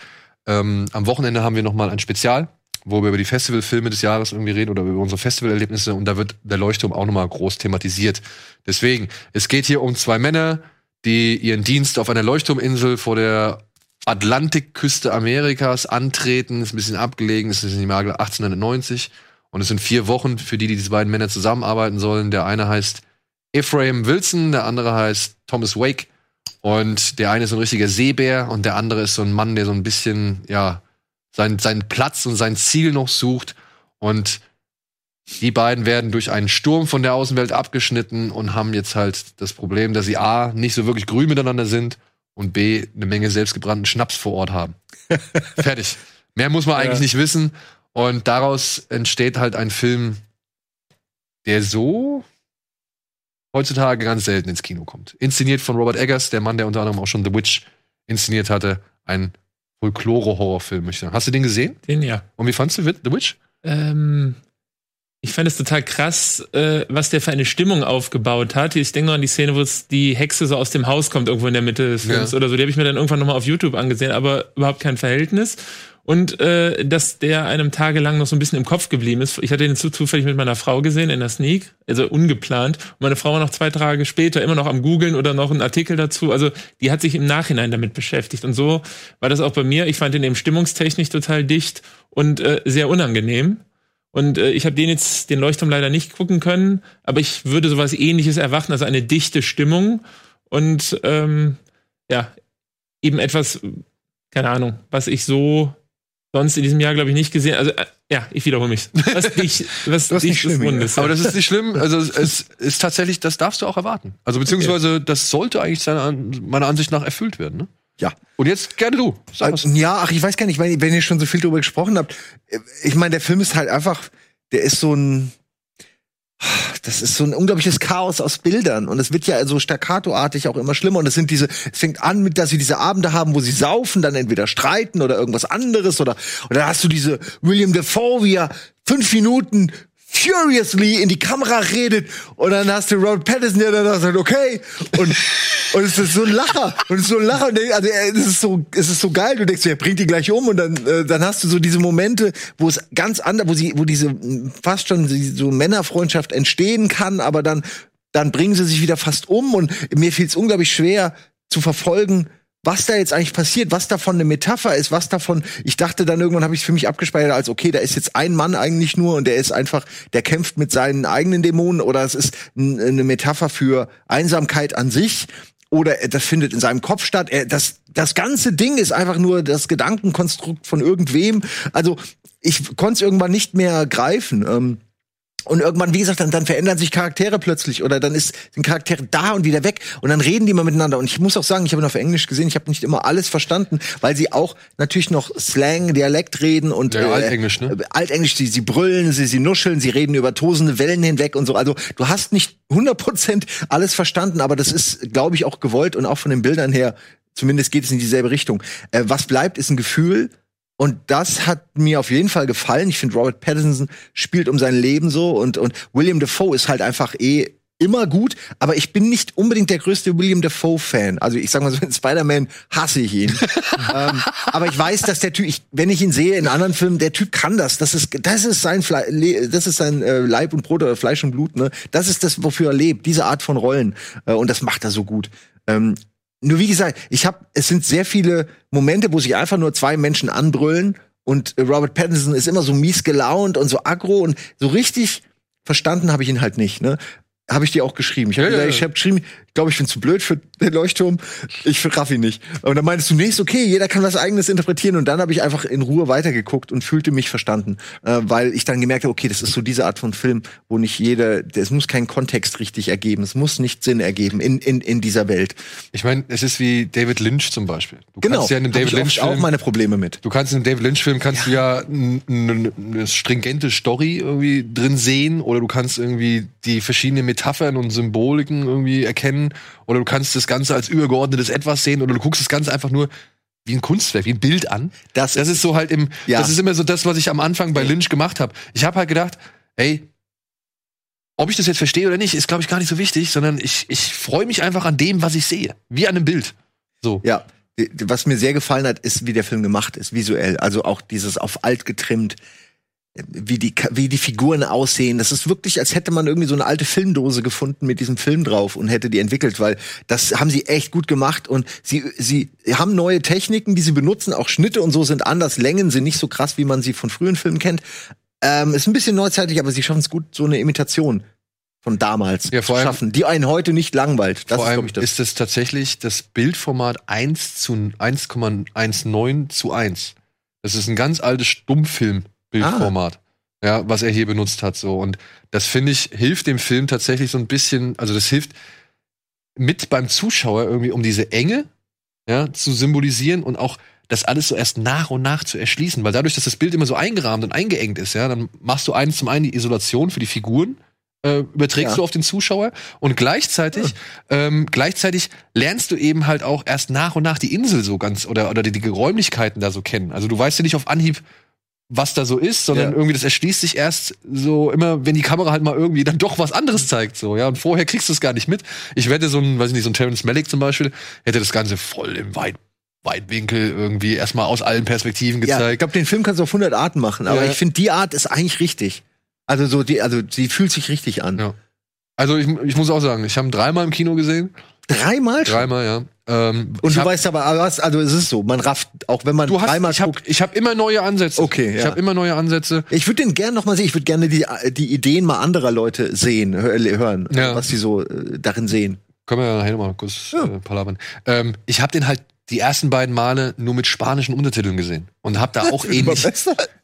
Ähm, am Wochenende haben wir noch mal ein Spezial, wo wir über die Festivalfilme des Jahres irgendwie reden oder über unsere Festivalerlebnisse und da wird der Leuchtturm auch noch mal groß thematisiert. Deswegen, es geht hier um zwei Männer, die ihren Dienst auf einer Leuchtturminsel vor der Atlantikküste Amerikas antreten. Ist ein bisschen abgelegen, ist im Jahre 1890. Und es sind vier Wochen, für die, die diese beiden Männer zusammenarbeiten sollen. Der eine heißt Ephraim Wilson, der andere heißt Thomas Wake. Und der eine ist ein richtiger Seebär und der andere ist so ein Mann, der so ein bisschen, ja, seinen, seinen Platz und sein Ziel noch sucht. Und die beiden werden durch einen Sturm von der Außenwelt abgeschnitten und haben jetzt halt das Problem, dass sie A, nicht so wirklich grün miteinander sind und B, eine Menge selbstgebrannten Schnaps vor Ort haben. *laughs* Fertig. Mehr muss man eigentlich nicht wissen. Und daraus entsteht halt ein Film, der so heutzutage ganz selten ins Kino kommt. Inszeniert von Robert Eggers, der Mann, der unter anderem auch schon The Witch inszeniert hatte. Ein Folklore-Horrorfilm, möchte ich sagen. Hast du den gesehen? Den ja. Und wie fandst du The Witch? Ähm, ich fand es total krass, äh, was der für eine Stimmung aufgebaut hat. Ich denke noch an die Szene, wo es die Hexe so aus dem Haus kommt, irgendwo in der Mitte des Films Ja. oder so. Die habe ich mir dann irgendwann nochmal auf YouTube angesehen, aber überhaupt kein Verhältnis. Und äh, dass der einem tagelang noch so ein bisschen im Kopf geblieben ist. Ich hatte den zu zufällig mit meiner Frau gesehen in der Sneak, also ungeplant. Und meine Frau war noch zwei Tage später immer noch am Googeln oder noch einen Artikel dazu. Also die hat sich im Nachhinein damit beschäftigt. Und so war das auch bei mir. Ich fand den eben stimmungstechnisch total dicht und äh, sehr unangenehm. Und äh, ich habe den jetzt, den Leuchtturm leider nicht gucken können, aber ich würde sowas ähnliches erwarten, also eine dichte Stimmung und ähm, ja, eben etwas, keine Ahnung, was ich so sonst in diesem Jahr, glaube ich, nicht gesehen. Also äh, ja, ich wiederhole mich. Was *laughs* dich, was Das ist nicht schlimm, Bundes. Aber das ist nicht schlimm. Also es- ist tatsächlich, das darfst du auch erwarten. Also beziehungsweise das sollte eigentlich seiner, meiner Ansicht nach erfüllt werden. Ne? Ja. Und jetzt gerne du. Sag was. Ja, ach, ich weiß gar nicht, wenn, wenn ihr schon so viel drüber gesprochen habt. Ich meine, der Film ist halt einfach, der ist so ein, das ist so ein unglaubliches Chaos aus Bildern und es wird ja so staccatoartig auch immer schlimmer und es sind diese, es fängt an mit, dass sie diese Abende haben, wo sie saufen, dann entweder streiten oder irgendwas anderes oder, oder hast du diese William Defoe, wie er fünf Minuten furiously in die Kamera redet und dann hast du Robert Pattinson, der dann sagt, okay und und es ist so ein Lacher und es ist so ein Lacher und also äh, es ist so es ist so geil du denkst er bringt die gleich um und dann äh, dann hast du so diese Momente wo es ganz anders wo sie wo diese fast schon so Männerfreundschaft entstehen kann aber dann dann bringen sie sich wieder fast um und mir fiel es unglaublich schwer zu verfolgen was da jetzt eigentlich passiert, was davon eine Metapher ist, was davon, ich dachte dann irgendwann habe ich es für mich abgespeichert als okay, da ist jetzt ein Mann eigentlich nur und der ist einfach, der kämpft mit seinen eigenen Dämonen oder es ist eine Metapher für Einsamkeit an sich oder das findet in seinem Kopf statt. Er, das, das ganze Ding ist einfach nur das Gedankenkonstrukt von irgendwem. Also ich konnte es irgendwann nicht mehr greifen. Ähm, und irgendwann, wie gesagt, dann, dann verändern sich Charaktere plötzlich oder dann ist, sind Charaktere da und wieder weg und dann reden die mal miteinander. Und ich muss auch sagen, ich habe ihn auf Englisch gesehen, ich habe nicht immer alles verstanden, weil sie auch natürlich noch Slang, Dialekt reden und Ja, Altenglisch, ne? äh, Altenglisch, sie, sie brüllen, sie, sie nuscheln, sie reden über tosende Wellen hinweg und so. Also du hast nicht 100% alles verstanden, aber das ist, glaube ich, auch gewollt und auch von den Bildern her, zumindest geht es in dieselbe Richtung. Äh, was bleibt, ist ein Gefühl, und das hat mir auf jeden Fall gefallen. Ich finde, Robert Pattinson spielt um sein Leben so und, und William Defoe ist halt einfach eh immer gut, aber ich bin nicht unbedingt der größte William Defoe-Fan. Also ich sag mal so, in Spider-Man hasse ich ihn. *laughs* ähm, aber ich weiß, dass der Typ, ich, wenn ich ihn sehe in anderen Filmen, der Typ kann das. Das ist, das ist sein, Fle Le das ist sein äh, Leib und Brot oder Fleisch und Blut. Ne? Das ist das, wofür er lebt. Diese Art von Rollen äh, und das macht er so gut. Ähm, nur wie gesagt, ich habe, es sind sehr viele Momente, wo sich einfach nur zwei Menschen anbrüllen und Robert Pattinson ist immer so mies gelaunt und so aggro und so richtig verstanden habe ich ihn halt nicht. Ne? Habe ich dir auch geschrieben. Ich habe Ja, ja, ja. ich hab geschrieben, glaube, ich bin zu blöd für den Leuchtturm. Ich raff ihn nicht. Und dann meintest du, nee, ist okay, jeder kann was eigenes interpretieren. Und dann habe ich einfach in Ruhe weitergeguckt und fühlte mich verstanden. Äh, weil ich dann gemerkt habe, okay, das ist so diese Art von Film, wo nicht jeder, es muss keinen Kontext richtig ergeben. Es muss nicht Sinn ergeben in, in, in dieser Welt. Ich meine, es ist wie David Lynch zum Beispiel. Du Genau. kannst ja in einem David Lynch auch meine Probleme mit. du kannst in einem David Lynch Film kannst du ja n- n- eine stringente Story irgendwie drin sehen oder du kannst irgendwie die verschiedenen Metaphern und Symboliken irgendwie erkennen oder du kannst das Ganze als übergeordnetes Etwas sehen oder du guckst das Ganze einfach nur wie ein Kunstwerk, wie ein Bild an. Das- das ist so halt im, Ja. das ist immer so das, was ich am Anfang bei Lynch gemacht habe. Ich habe halt gedacht, ey, ob ich das jetzt verstehe oder nicht, ist glaube ich gar nicht so wichtig, sondern ich, ich freue mich einfach an dem, was ich sehe, wie an einem Bild. So. Ja. Was mir sehr gefallen hat, ist, wie der Film gemacht ist, visuell. Also auch dieses auf alt getrimmt, wie die, wie die Figuren aussehen. Das ist wirklich, als hätte man irgendwie so eine alte Filmdose gefunden mit diesem Film drauf und hätte die entwickelt, weil das haben sie echt gut gemacht und sie, sie haben neue Techniken, die sie benutzen. Auch Schnitte und so sind anders. Längen sind nicht so krass, wie man sie von frühen Filmen kennt. Ähm, ist ein bisschen neuzeitlich, aber sie schaffen es gut, so eine Imitation von damals Ja, allem- schaffen, die einen heute nicht langweilt. Das Vor ist, allem ich, das. ist es tatsächlich das Bildformat 1 zu 1,19 zu 1. Das ist ein ganz altes Stummfilm-Bildformat. Ja, was er hier benutzt hat, so. Und das finde ich, hilft dem Film tatsächlich so ein bisschen, also das hilft mit beim Zuschauer irgendwie, um diese Enge, ja, zu symbolisieren und auch das alles so erst nach und nach zu erschließen, weil dadurch, dass das Bild immer so eingerahmt und eingeengt ist, ja, dann machst du eins zum einen die Isolation für die Figuren, äh, überträgst Ja. du auf den Zuschauer und gleichzeitig, ähm, gleichzeitig lernst du eben halt auch erst nach und nach die Insel so ganz oder oder die, die Räumlichkeiten da so kennen. Also du weißt ja nicht auf Anhieb, was da so ist, sondern Ja. irgendwie das erschließt sich erst so immer, wenn die Kamera halt mal irgendwie dann doch was anderes zeigt, so, ja. Und vorher kriegst du es gar nicht mit. Ich wette, so ein, weiß ich nicht, so ein Terrence Malick zum Beispiel, hätte das Ganze voll im Weit Weitwinkel irgendwie erstmal aus allen Perspektiven Ja, ich gezeigt. glaube, den Film kannst du auf 100 Arten machen, aber Ja. ich finde, die Art ist eigentlich richtig. Also so die, also sie fühlt sich richtig an. Ja. Also ich, ich muss auch sagen, ich habe dreimal im Kino gesehen Dreimal schon? Dreimal, ja. Ähm, Und ich du hab- weißt aber, also es ist so, man rafft, auch wenn man du hast, dreimal ich habe guckt. ich hab immer neue Ansätze. Okay, Ich ja. habe immer neue Ansätze. Ich würde den gerne noch mal sehen. Ich würde gerne die, die Ideen mal anderer Leute sehen, hör, hören, Ja. was sie so äh, darin sehen. Können wir ja nachher nochmal kurz äh, palabern. Ähm, ich habe den halt die ersten beiden Male nur mit spanischen Untertiteln gesehen und habe da auch *laughs* ähnlich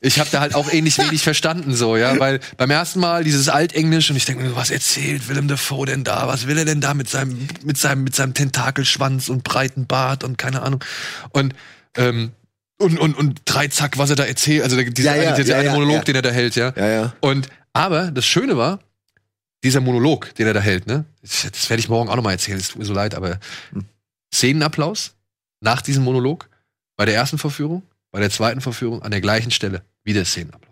ich habe da halt auch ähnlich *laughs* wenig verstanden so, ja, weil beim ersten Mal dieses Altenglisch und ich denke mir, was erzählt Willem Dafoe denn da? Was will er denn da mit seinem mit seinem mit seinem Tentakelschwanz und breiten Bart und keine Ahnung. Und ähm, und, und, und Dreizack, was er da erzählt, also der- dieser Ja, ja, dieser ja, eine Monolog, den er da hält, ja. Ja, ja. Und aber das Schöne war, dieser Monolog, den er da hält, ne? Das, das werde ich morgen auch noch mal erzählen, es tut mir so leid, aber Szenenapplaus nach diesem Monolog bei der ersten Verführung, bei der zweiten Verführung an der gleichen Stelle wieder Szenenapplaus.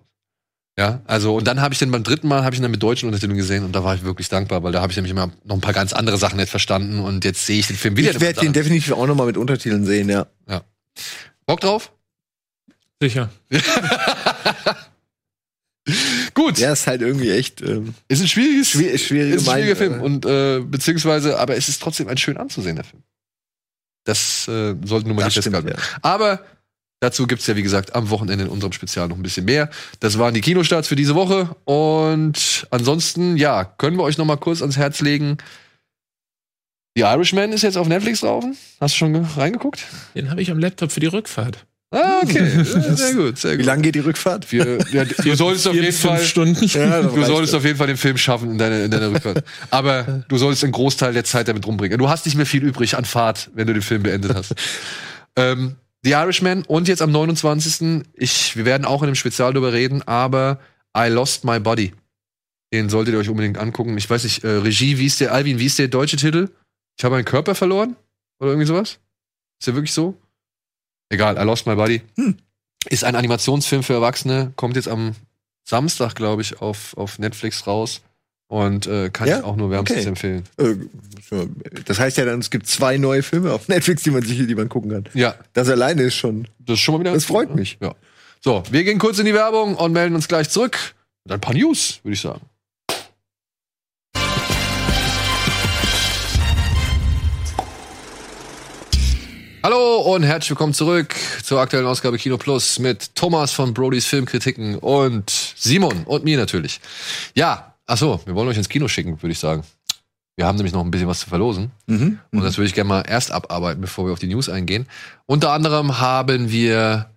Ja, also und dann habe ich den beim dritten Mal habe ich ihn dann mit deutschen Untertiteln gesehen und da war ich wirklich dankbar, weil da habe ich nämlich immer noch ein paar ganz andere Sachen nicht verstanden und jetzt sehe ich den Film wieder. Ich werde den definitiv auch noch mal mit Untertiteln sehen, ja. Bock drauf? Sicher. *laughs* Gut, Der ist halt irgendwie echt ähm, ist ein schwieriges, schwier schwierige ist ein schwieriger Film äh. und äh, beziehungsweise, aber es ist trotzdem ein schön anzusehender Film. Das äh, sollten wir mal Das nicht stimmt, festhalten. Aber dazu gibt's ja, wie gesagt, am Wochenende in unserem Spezial noch ein bisschen mehr. Das waren die Kinostarts für diese Woche. Und ansonsten, ja, können wir euch noch mal kurz ans Herz legen. The Irishman ist jetzt auf Netflix drauf. Hast du schon ge- reingeguckt? Den habe ich am Laptop für die Rückfahrt. Ah, okay. *laughs* Ja, sehr gut, sehr Wie gut. lange geht die Rückfahrt? Wir, ja, *laughs* du solltest auf jeden Fall. Stunden. Ja, *laughs* Du solltest auf jeden Fall den Film schaffen in deiner, in deiner Rückfahrt. Aber du solltest einen Großteil der Zeit damit rumbringen. Du hast nicht mehr viel übrig an Fahrt, wenn du den Film beendet hast. ähm, The Irishman und jetzt am 29. Ich, wir werden auch in einem Spezial darüber reden, aber I Lost My Body. Den solltet ihr euch unbedingt angucken. Ich weiß nicht, äh, Regie, wie ist der, Alvin, wie ist der deutsche Titel? Ich habe meinen Körper verloren? Oder irgendwie sowas? Ist der wirklich so? Egal, I Lost My Body. Ist ein Animationsfilm für Erwachsene, kommt jetzt am Samstag, glaube ich, auf, auf Netflix raus. Und äh, kann Ja? ich auch nur wärmstens Okay. empfehlen. Äh, Das heißt ja dann, es gibt zwei neue Filme auf *laughs* Netflix, die man sich, die man gucken kann. Ja, Das alleine ist schon. das ist schon mal wieder. Das freut mich. Ja. So, wir gehen kurz in die Werbung und melden uns gleich zurück. Mit ein paar News, würde ich sagen. Hallo und herzlich willkommen zurück zur aktuellen Ausgabe Kino Plus mit Thomas von Brodys Filmkritiken und Simon und mir natürlich. Ja, ach so, wir wollen euch ins Kino schicken, würde ich sagen. Wir haben nämlich noch ein bisschen was zu verlosen. Mhm. Und das würde ich gerne mal erst abarbeiten, bevor wir auf die News eingehen. Unter anderem haben wir,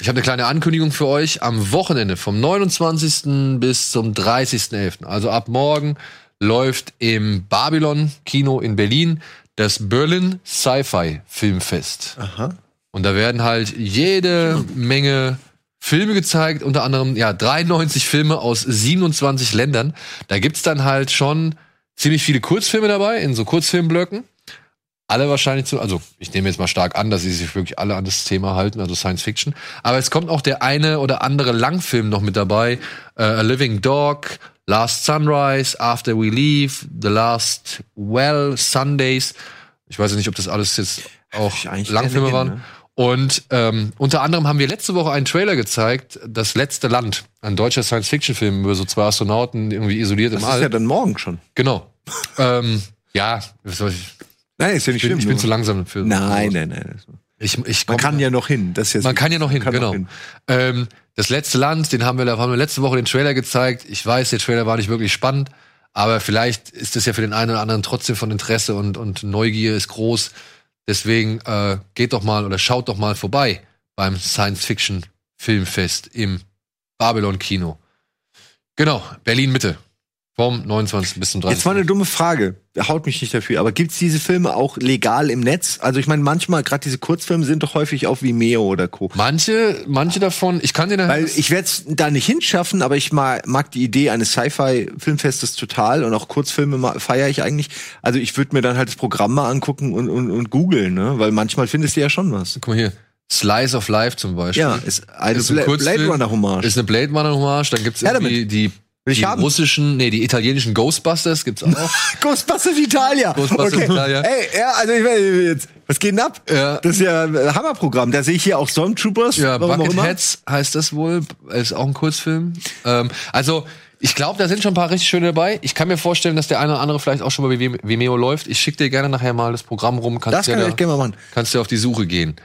ich habe eine kleine Ankündigung für euch, am Wochenende vom 29. bis zum 30.11., also ab morgen, läuft im Babylon Kino in Berlin das Berlin Sci-Fi Filmfest. Aha. Und da werden halt jede Menge Filme gezeigt, unter anderem ja 93 Filme aus 27 Ländern. Da gibt's dann halt schon ziemlich viele Kurzfilme dabei, in so Kurzfilmblöcken. Alle wahrscheinlich zu, also ich nehme jetzt mal stark an, dass sie sich wirklich alle an das Thema halten, also Science Fiction. Aber es kommt auch der eine oder andere Langfilm noch mit dabei. Äh, A Living Dog, Last Sunrise, After We Leave, The Last Well, Sundays. Ich weiß ja nicht, ob das alles jetzt auch Langfilme waren. ne? Und ähm, unter anderem haben wir letzte Woche einen Trailer gezeigt, Das letzte Land, ein deutscher Science-Fiction-Film über so zwei Astronauten irgendwie isoliert Das im ist All. ja dann morgen schon. genau. ähm, ja, was soll ich, Nein, ist ja nicht ich, bin, schlimm. ich bin nur- zu langsam für. Nein, nein, nein. Ich, ich Man kann ja noch hin. Das ist jetzt man kann ja noch hin, genau. Ähm, das letzte Land, den haben wir, da haben wir letzte Woche den Trailer gezeigt. Ich weiß, der Trailer war nicht wirklich spannend, aber vielleicht ist es ja für den einen oder anderen trotzdem von Interesse und, und Neugier ist groß. Deswegen äh, geht doch mal oder schaut doch mal vorbei beim Science Fiction Filmfest im Babylon Kino. Genau, Berlin Mitte. Vom 29. bis zum 30. Jetzt mal eine dumme Frage. Haut mich nicht dafür. Aber gibt's diese Filme auch legal im Netz? Also ich meine, manchmal, gerade diese Kurzfilme sind doch häufig auf Vimeo oder Co. Manche, manche davon, ich kann dir da Weil ich werde es da nicht hinschaffen, aber ich mag, mag die Idee eines Sci-Fi-Filmfestes total und auch Kurzfilme feiere ich eigentlich. Also ich würde mir dann halt das Programm mal angucken und, und, und googeln, ne? Weil manchmal findest du ja schon was. Guck mal hier. Slice of Life zum Beispiel. Ja, ist eine Ist ein Bla Kurzfilm. Blade Runner Hommage. Ist eine Blade Runner Hommage. Dann gibt's Ja, irgendwie die, Will ich die haben. russischen, nee, die italienischen Ghostbusters gibt's auch. *laughs* Ghostbusters Italia. Ghostbusters Italia. Ey, ja, also ich will jetzt, was geht denn ab? Ja. Das ist ja ein Hammerprogramm. Da sehe ich hier auch Stormtroopers. ja. Bucketheads heißt das wohl. Ist auch ein Kurzfilm. Ähm, also, Ich glaube, da sind schon ein paar richtig schöne dabei. Ich kann mir vorstellen, dass der eine oder andere vielleicht auch schon mal bei Vim- Vimeo läuft. Ich schicke dir gerne nachher mal das Programm rum. Kannst Das ja kann da- ich gerne mal machen. kannst du auf die Suche gehen.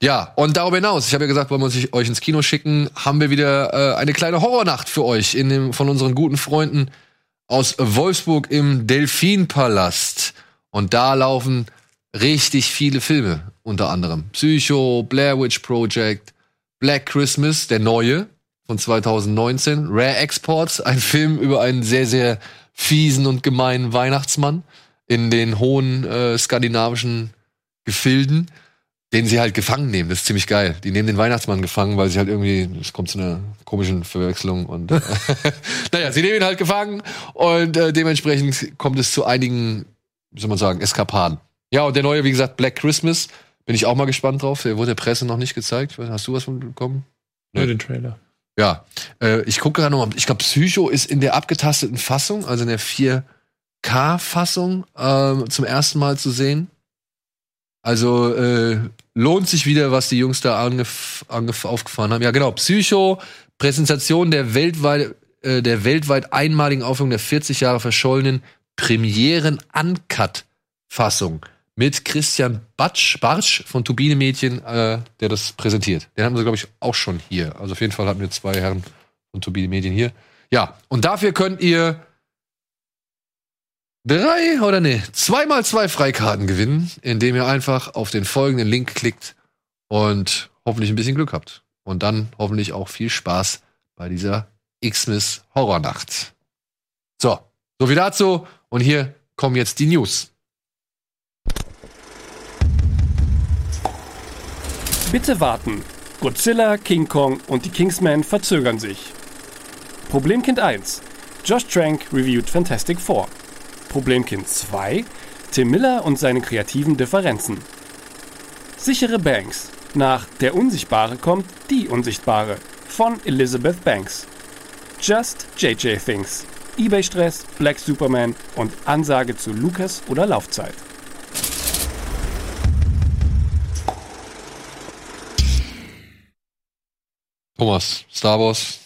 Ja, und darüber hinaus, ich habe ja gesagt, wollen wir uns euch ins Kino schicken, haben wir wieder äh, eine kleine Horrornacht für euch in dem, von unseren guten Freunden aus Wolfsburg im Delfinpalast. Und da laufen richtig viele Filme, unter anderem Psycho, Blair Witch Project, Black Christmas, der neue von 2019, Rare Exports, ein Film über einen sehr, sehr fiesen und gemeinen Weihnachtsmann in den hohen äh, skandinavischen Gefilden, den sie halt gefangen nehmen. Das ist ziemlich geil. Die nehmen den Weihnachtsmann gefangen, weil sie halt irgendwie, es kommt zu einer komischen Verwechslung und äh, *laughs* naja, sie nehmen ihn halt gefangen und äh, dementsprechend kommt es zu einigen, wie soll man sagen, Eskapaden. Ja, und der neue, wie gesagt, Black Christmas, bin ich auch mal gespannt drauf. Der wurde der Presse noch nicht gezeigt. Hast du was von bekommen? Nur den Trailer. Ja, äh, ich gucke gerade noch mal. Ich glaube, Psycho ist in der abgetasteten Fassung, also in der 4K-Fassung, ähm, zum ersten Mal zu sehen. Also äh, lohnt sich wieder, was die Jungs da angef angef aufgefahren haben. Ja, genau. Psycho, Präsentation der weltweit, äh, der weltweit einmaligen Aufführung der 40 Jahre verschollenen Premieren-Uncut-Fassung mit Christian Batsch, Bartsch von Turbine Mädchen, äh, der das präsentiert. Den haben sie, glaube ich, auch schon hier. Also auf jeden Fall hatten wir zwei Herren von Turbine Medien hier. Ja, und dafür könnt ihr drei oder nee, zweimal zwei Freikarten gewinnen, indem ihr einfach auf den folgenden Link klickt und hoffentlich ein bisschen Glück habt. Und dann hoffentlich auch viel Spaß bei dieser Xmas Horrornacht. So, so viel dazu. Und hier kommen jetzt die News. Bitte warten. Godzilla, King Kong und die Kingsman verzögern sich. Problemkind 1. Josh Trank reviewed Fantastic Four. Problemkind 2. Tim Miller und seine kreativen Differenzen. Sichere Banks. Nach Der Unsichtbare kommt Die Unsichtbare von Elizabeth Banks. Just JJ Things. eBay-Stress, Black Superman und Ansage zu Lukas oder Laufzeit. Thomas, Star Wars,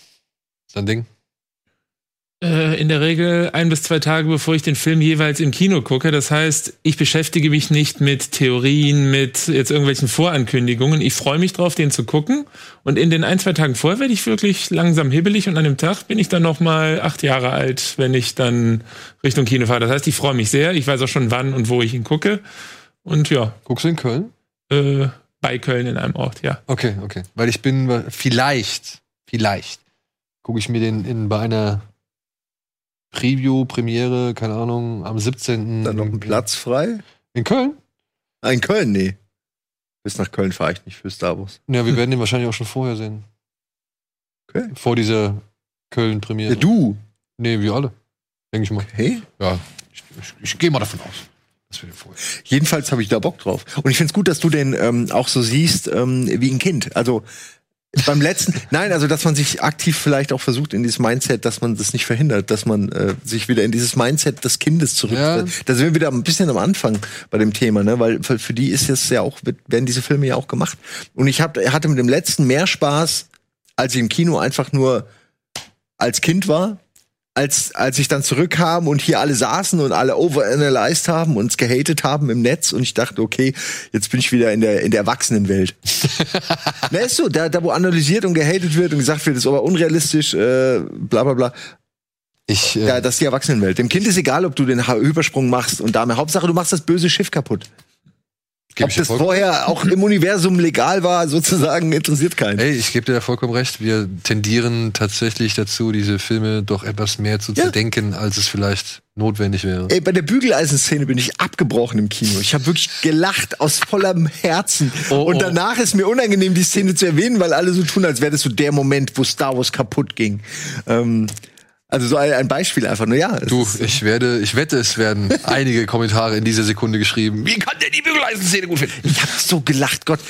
dein Ding? Äh, in der Regel ein bis zwei Tage, bevor ich den Film jeweils im Kino gucke. Das heißt, ich beschäftige mich nicht mit Theorien, mit jetzt irgendwelchen Vorankündigungen. Ich freue mich drauf, den zu gucken. Und in den ein, zwei Tagen vorher werde ich wirklich langsam hibbelig und an dem Tag bin ich dann noch mal acht Jahre alt, wenn ich dann Richtung Kino fahre. Das heißt, ich freue mich sehr. Ich weiß auch schon, wann und wo ich ihn gucke. Und ja, Guckst du in Köln? äh, bei Köln in einem Ort, ja. Okay, okay. Weil ich bin vielleicht, vielleicht gucke ich mir den in bei einer Preview, Premiere, keine Ahnung, am 17. Dann noch ein Platz frei? In Köln? Ah, in Köln, nee. Bis nach Köln fahre ich nicht für Star Wars. Ja, wir werden den wahrscheinlich auch schon vorher sehen. Okay. Vor dieser Köln-Premiere. Ja, du. Nee, wir alle. Denke ich mal. Hey? Ja, ich, ich, ich gehe mal davon aus. Jedenfalls habe ich da Bock drauf. Und ich finde es gut, dass du den ähm, auch so siehst ähm, wie ein Kind. Also beim letzten, *laughs* nein, also dass man sich aktiv vielleicht auch versucht in dieses Mindset, dass man das nicht verhindert, dass man äh, sich wieder in dieses Mindset des Kindes zurück. Ja. Da sind wir wieder ein bisschen am Anfang bei dem Thema, ne? Weil für, für die ist es ja auch werden diese Filme ja auch gemacht. Und ich hab, hatte mit dem letzten mehr Spaß, als ich im Kino einfach nur als Kind war, als, als ich dann zurückkam und hier alle saßen und alle overanalyzed haben und uns gehatet haben im Netz und ich dachte, okay, jetzt bin ich wieder in der, in der Erwachsenenwelt. *laughs* Na, ist so, da, da wo analysiert und gehatet wird und gesagt wird, ist aber unrealistisch, äh, bla bla bla. Ich, äh, Ja, das ist die Erwachsenenwelt. Dem Kind ist egal, ob du den Übersprung machst und damit. Hauptsache, du machst das böse Schiff kaputt. Geb Ob das vorher auch im Universum legal war, sozusagen, interessiert keinen. Ey, ich gebe dir da vollkommen recht. Wir tendieren tatsächlich dazu, diese Filme doch etwas mehr zu Ja. zerdenken, als es vielleicht notwendig wäre. Ey, bei der Bügeleisenszene bin ich abgebrochen im Kino. Ich habe wirklich gelacht aus vollem Herzen. Oh, und oh. danach ist mir unangenehm, die Szene zu erwähnen, weil alle so tun, als wäre das so der Moment, wo Star Wars kaputt ging. Ähm, also so ein, ein Beispiel einfach nur, ja. Du, ist- ich werde, ich wette, es werden *laughs* einige Kommentare in dieser Sekunde geschrieben. Wie kann der die Bügeleisenszene gut finden? ich habe so gelacht, Gott.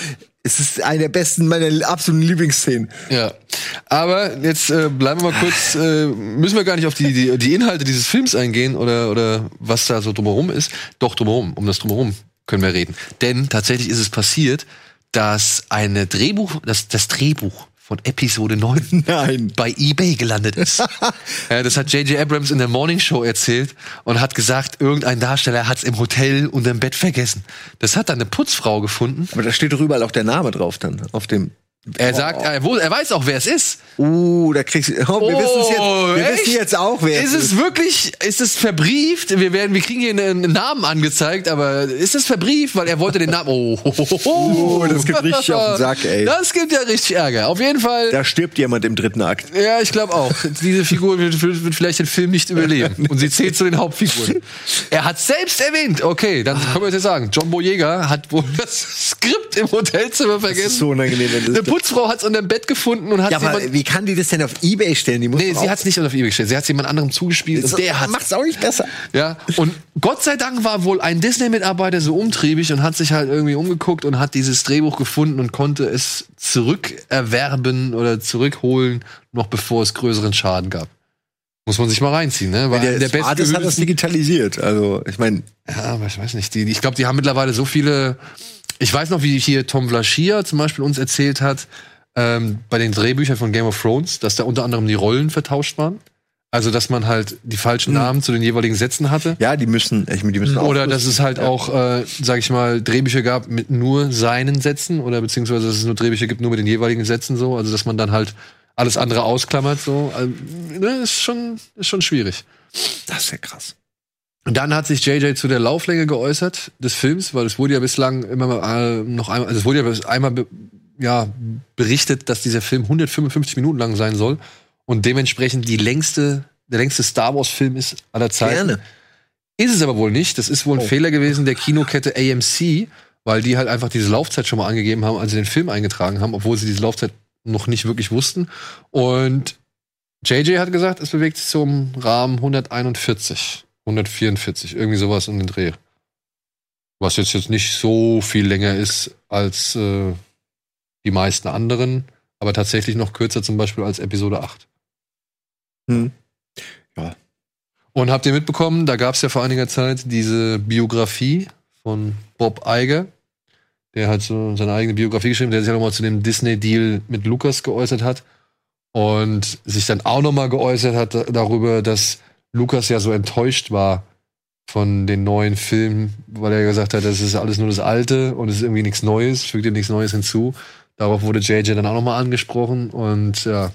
Es ist eine der besten, meiner absoluten Lieblingsszenen. Ja. Aber jetzt äh, bleiben wir mal kurz, äh, müssen wir gar nicht auf die, die, die Inhalte dieses Films eingehen oder, oder was da so drumherum ist. Doch, drumherum, um das drumherum können wir reden. Denn tatsächlich ist es passiert, dass eine Drehbuch, das, das Drehbuch von Episode 9 *laughs* Nein. bei eBay gelandet ist. *laughs* ja, das hat J.J. Abrams in der Morning Show erzählt und hat gesagt, irgendein Darsteller hat es im Hotel unter dem Bett vergessen. Das hat dann eine Putzfrau gefunden. Aber da steht doch überall auch der Name drauf dann. Auf dem. Er sagt, er, wo- er weiß auch, wer es ist. Uh, da kriegst du. *laughs* Oh, wir wissen es jetzt. Wir echt? wissen jetzt auch, wer ist es es wirklich, ist es verbrieft? Wir werden, wir kriegen hier einen Namen angezeigt, aber ist es verbrieft, weil er wollte den Namen. Oh, oh, oh, oh. Oh, das gibt richtig auf den Sack, ey. Das gibt ja richtig Ärger. Auf jeden Fall. Da stirbt jemand im dritten Akt. Ja, ich glaube auch. Diese Figur wird, wird, vielleicht den Film nicht überleben. Und sie zählt zu den Hauptfiguren. Er hat selbst erwähnt, okay, dann können wir jetzt sagen, John Boyega hat wohl das Skript im Hotelzimmer vergessen. Das ist so unangenehm, wenn das Putzfrau hat es unter dem Bett gefunden und hat Ja, aber wie kann die das denn auf Ebay stellen? Die muss Nee, sie hat es nicht auf eBay gestellt. Sie hat es jemand anderem zugespielt und der hat macht's auch nicht besser. ja, und Gott sei Dank war wohl ein Disney-Mitarbeiter so umtriebig und hat sich halt irgendwie umgeguckt und hat dieses Drehbuch gefunden und konnte es zurückerwerben oder zurückholen, noch bevor es größeren Schaden gab. Muss man sich mal reinziehen, ne? Weil Der, der ist, hat das digitalisiert. Also, ich meine, ja, aber ich weiß nicht. Die- ich glaube, die haben mittlerweile so viele. Ich weiß noch, wie hier Tom Vlaschia zum Beispiel uns erzählt hat, ähm, bei den Drehbüchern von Game of Thrones, dass da unter anderem die Rollen vertauscht waren. Also, dass man halt die falschen Namen zu den jeweiligen Sätzen hatte. ja, die müssen, ich meine, die müssen Oder auch- dass es halt auch, äh, sag ich mal, Drehbücher gab mit nur seinen Sätzen oder beziehungsweise dass es nur Drehbücher gibt nur mit den jeweiligen Sätzen so. Also dass man dann halt alles andere ausklammert so. Also, ne, ist schon, ist schon schwierig. Das ist ja krass. Und dann hat sich JJ zu der Lauflänge geäußert des Films, weil es wurde ja bislang immer mal, äh, noch einmal, also es wurde ja einmal be, ja, berichtet, dass dieser Film 155 Minuten lang sein soll und dementsprechend die längste, der längste Star Wars Film ist aller Zeiten. Gerne. Ist es aber wohl nicht. Das ist wohl ein Oh. Fehler gewesen der Kinokette AMC, weil die halt einfach diese Laufzeit schon mal angegeben haben, als sie den Film eingetragen haben, obwohl sie diese Laufzeit noch nicht wirklich wussten. Und JJ hat gesagt, es bewegt sich im Rahmen 141, 144, irgendwie sowas um den Dreh. Was jetzt, jetzt nicht so viel länger ist als äh, die meisten anderen, aber tatsächlich noch kürzer zum Beispiel als Episode 8. Hm. Und habt ihr mitbekommen, da gab es ja vor einiger Zeit diese Biografie von Bob Iger. Der hat so seine eigene Biografie geschrieben, der sich ja nochmal zu dem Disney-Deal mit Lucas geäußert hat. Und sich dann auch nochmal geäußert hat da- darüber, dass Lucas ja so enttäuscht war von den neuen Filmen, weil er gesagt hat, das ist alles nur das Alte und es ist irgendwie nichts Neues, fügt ihm nichts Neues hinzu. Darauf wurde JJ dann auch nochmal angesprochen und ja,